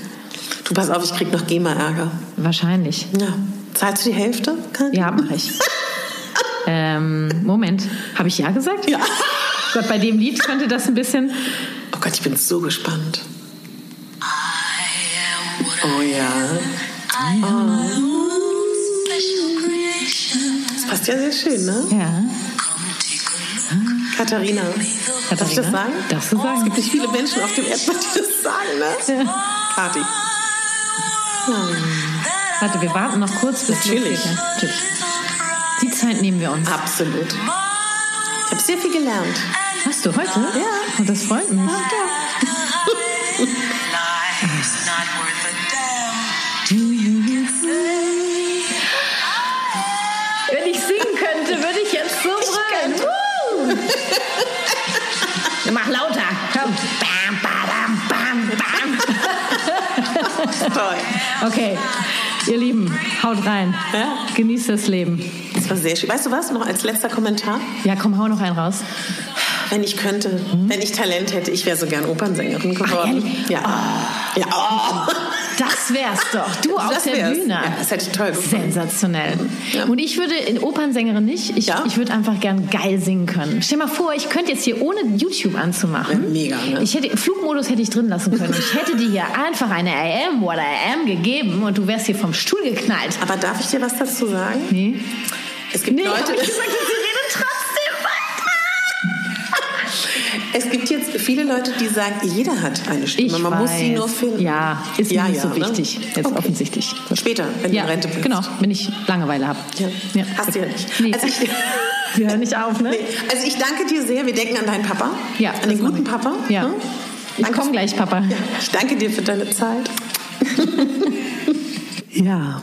Du pass auf, ich krieg noch GEMA-Ärger. Wahrscheinlich. Ja. Zahlst du die Hälfte? Kathi? Ja, mache ich. ähm, Moment. Habe ich ja gesagt? Ja. Gott, bei dem Lied könnte das ein bisschen. Oh Gott, ich bin so gespannt. Oh ja. Das passt ja sehr schön, ne? Ja. Katharina. Darf ich das sagen? Darfst du Es sagen? gibt nicht viele Menschen auf dem Erdball, die das sagen, ne? Kathi. Warte, wir warten noch kurz bis. Ja, Natürlich. Die Zeit nehmen wir uns. Absolut. Ich habe sehr viel gelernt. Hast du heute? Ja. Das freut mich. Life's not worth a damn. Wenn ich singen könnte, würde ich jetzt so brüllen. Mach lauter. Komm. Bam, badam, bam, bam. Toll. Okay, ihr Lieben, haut rein. Ja. Genießt das Leben. Das war sehr schön. Weißt du was? Noch als letzter Kommentar. Ja, komm, hau noch einen raus. Wenn ich könnte, wenn ich Talent hätte, ich wäre so gern Opernsängerin geworden. ehrlich? ja. ja. Oh. Das wär's doch. Du auf der. Bühne. Ja, das hätte toll gefunden. Sensationell. Ja. Und ich würde in Opernsängerin nicht. Ich, Ja? ich würde einfach gern geil singen können. Stell mal vor, ich könnte jetzt hier ohne YouTube anzumachen. Mega, ne? Ich hätte Flugmodus hätte ich drin lassen können. Ich hätte dir hier einfach eine AM oder AM gegeben und du wärst hier vom Stuhl geknallt. Aber darf ich dir was dazu sagen? Nee. Es gibt Nee, Leute. ich gesagt, Es gibt jetzt viele Leute, die sagen, jeder hat eine Stimme. Ich Man muss sie weiß. nur finden. Ja, ist mir nicht so ne? wichtig. Jetzt Okay. offensichtlich. Später, wenn Ja, du Rente bist. genau, wenn ich Langeweile habe. Ja. Hast du ja nicht. Nee. Also ich, *laughs* Wir hören nicht auf, ne? nee. also ich danke dir sehr. Wir denken an deinen Papa. Ja, An den guten. Papa. Ja. ne? Ich komme gleich, Papa. Ja, ich danke dir für deine Zeit. *laughs* *laughs* Ja,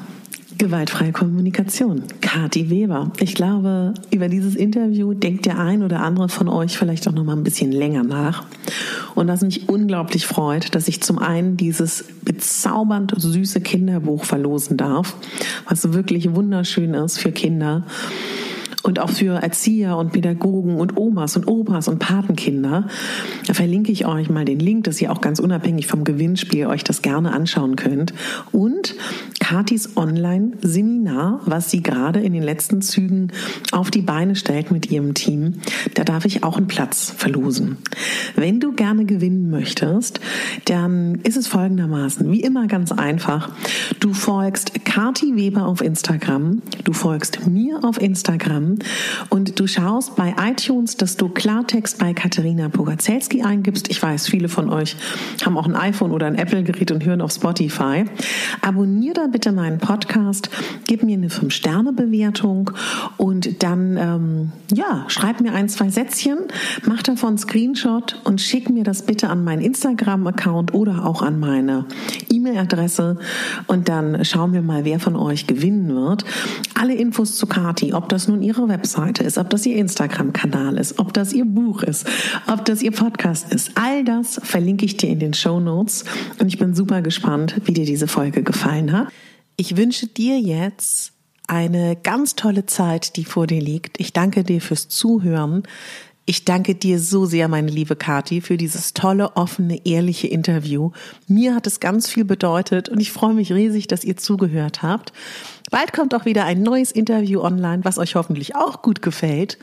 Gewaltfreie Kommunikation. Kati Weber. Ich glaube, über dieses Interview denkt der ein oder andere von euch vielleicht auch noch mal ein bisschen länger nach. Und was mich unglaublich freut, dass ich zum einen dieses bezaubernd süße Kinderbuch verlosen darf, was wirklich wunderschön ist für Kinder und auch für Erzieher und Pädagogen und Omas und Opas und Patenkinder. Da verlinke ich euch mal den Link, dass ihr auch ganz unabhängig vom Gewinnspiel euch das gerne anschauen könnt. Und Katis Online-Seminar, was sie gerade in den letzten Zügen auf die Beine stellt mit ihrem Team, da darf ich auch einen Platz verlosen. Wenn du gerne gewinnen möchtest, dann ist es folgendermaßen, wie immer ganz einfach. Du folgst Kati Weber auf Instagram, du folgst mir auf Instagram und du schaust bei iTunes, dass du Klartext bei Katharina Pogacelski eingibst. Ich weiß, viele von euch haben auch ein iPhone oder ein Apple-Gerät und hören auf Spotify. Abonnier bitte meinen Podcast, gib mir eine 5-Sterne-Bewertung und dann, ähm, ja, schreib mir ein, zwei Sätzchen, mach davon einen Screenshot und schick mir das bitte an meinen Instagram-Account oder auch an meine E-Mail-Adresse und dann schauen wir mal, wer von euch gewinnen wird. Alle Infos zu Kati, ob das nun ihre Webseite ist, ob das ihr Instagram-Kanal ist, ob das ihr Buch ist, ob das ihr Podcast ist. All das verlinke ich dir in den Show Notes und ich bin super gespannt, wie dir diese Folge gefallen hat. Ich wünsche dir jetzt eine ganz tolle Zeit, die vor dir liegt. Ich danke dir fürs Zuhören. Ich danke dir so sehr, meine liebe Kathi, für dieses tolle, offene, ehrliche Interview. Mir hat es ganz viel bedeutet und ich freue mich riesig, dass ihr zugehört habt. Bald kommt auch wieder ein neues Interview online, was euch hoffentlich auch gut gefällt.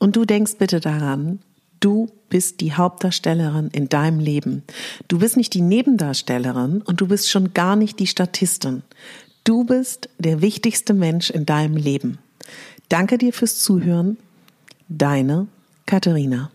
Und du denkst bitte daran, du bist die Hauptdarstellerin in deinem Leben. Du bist nicht die Nebendarstellerin und du bist schon gar nicht die Statistin. Du bist der wichtigste Mensch in deinem Leben. Danke dir fürs Zuhören. Deine Katharina.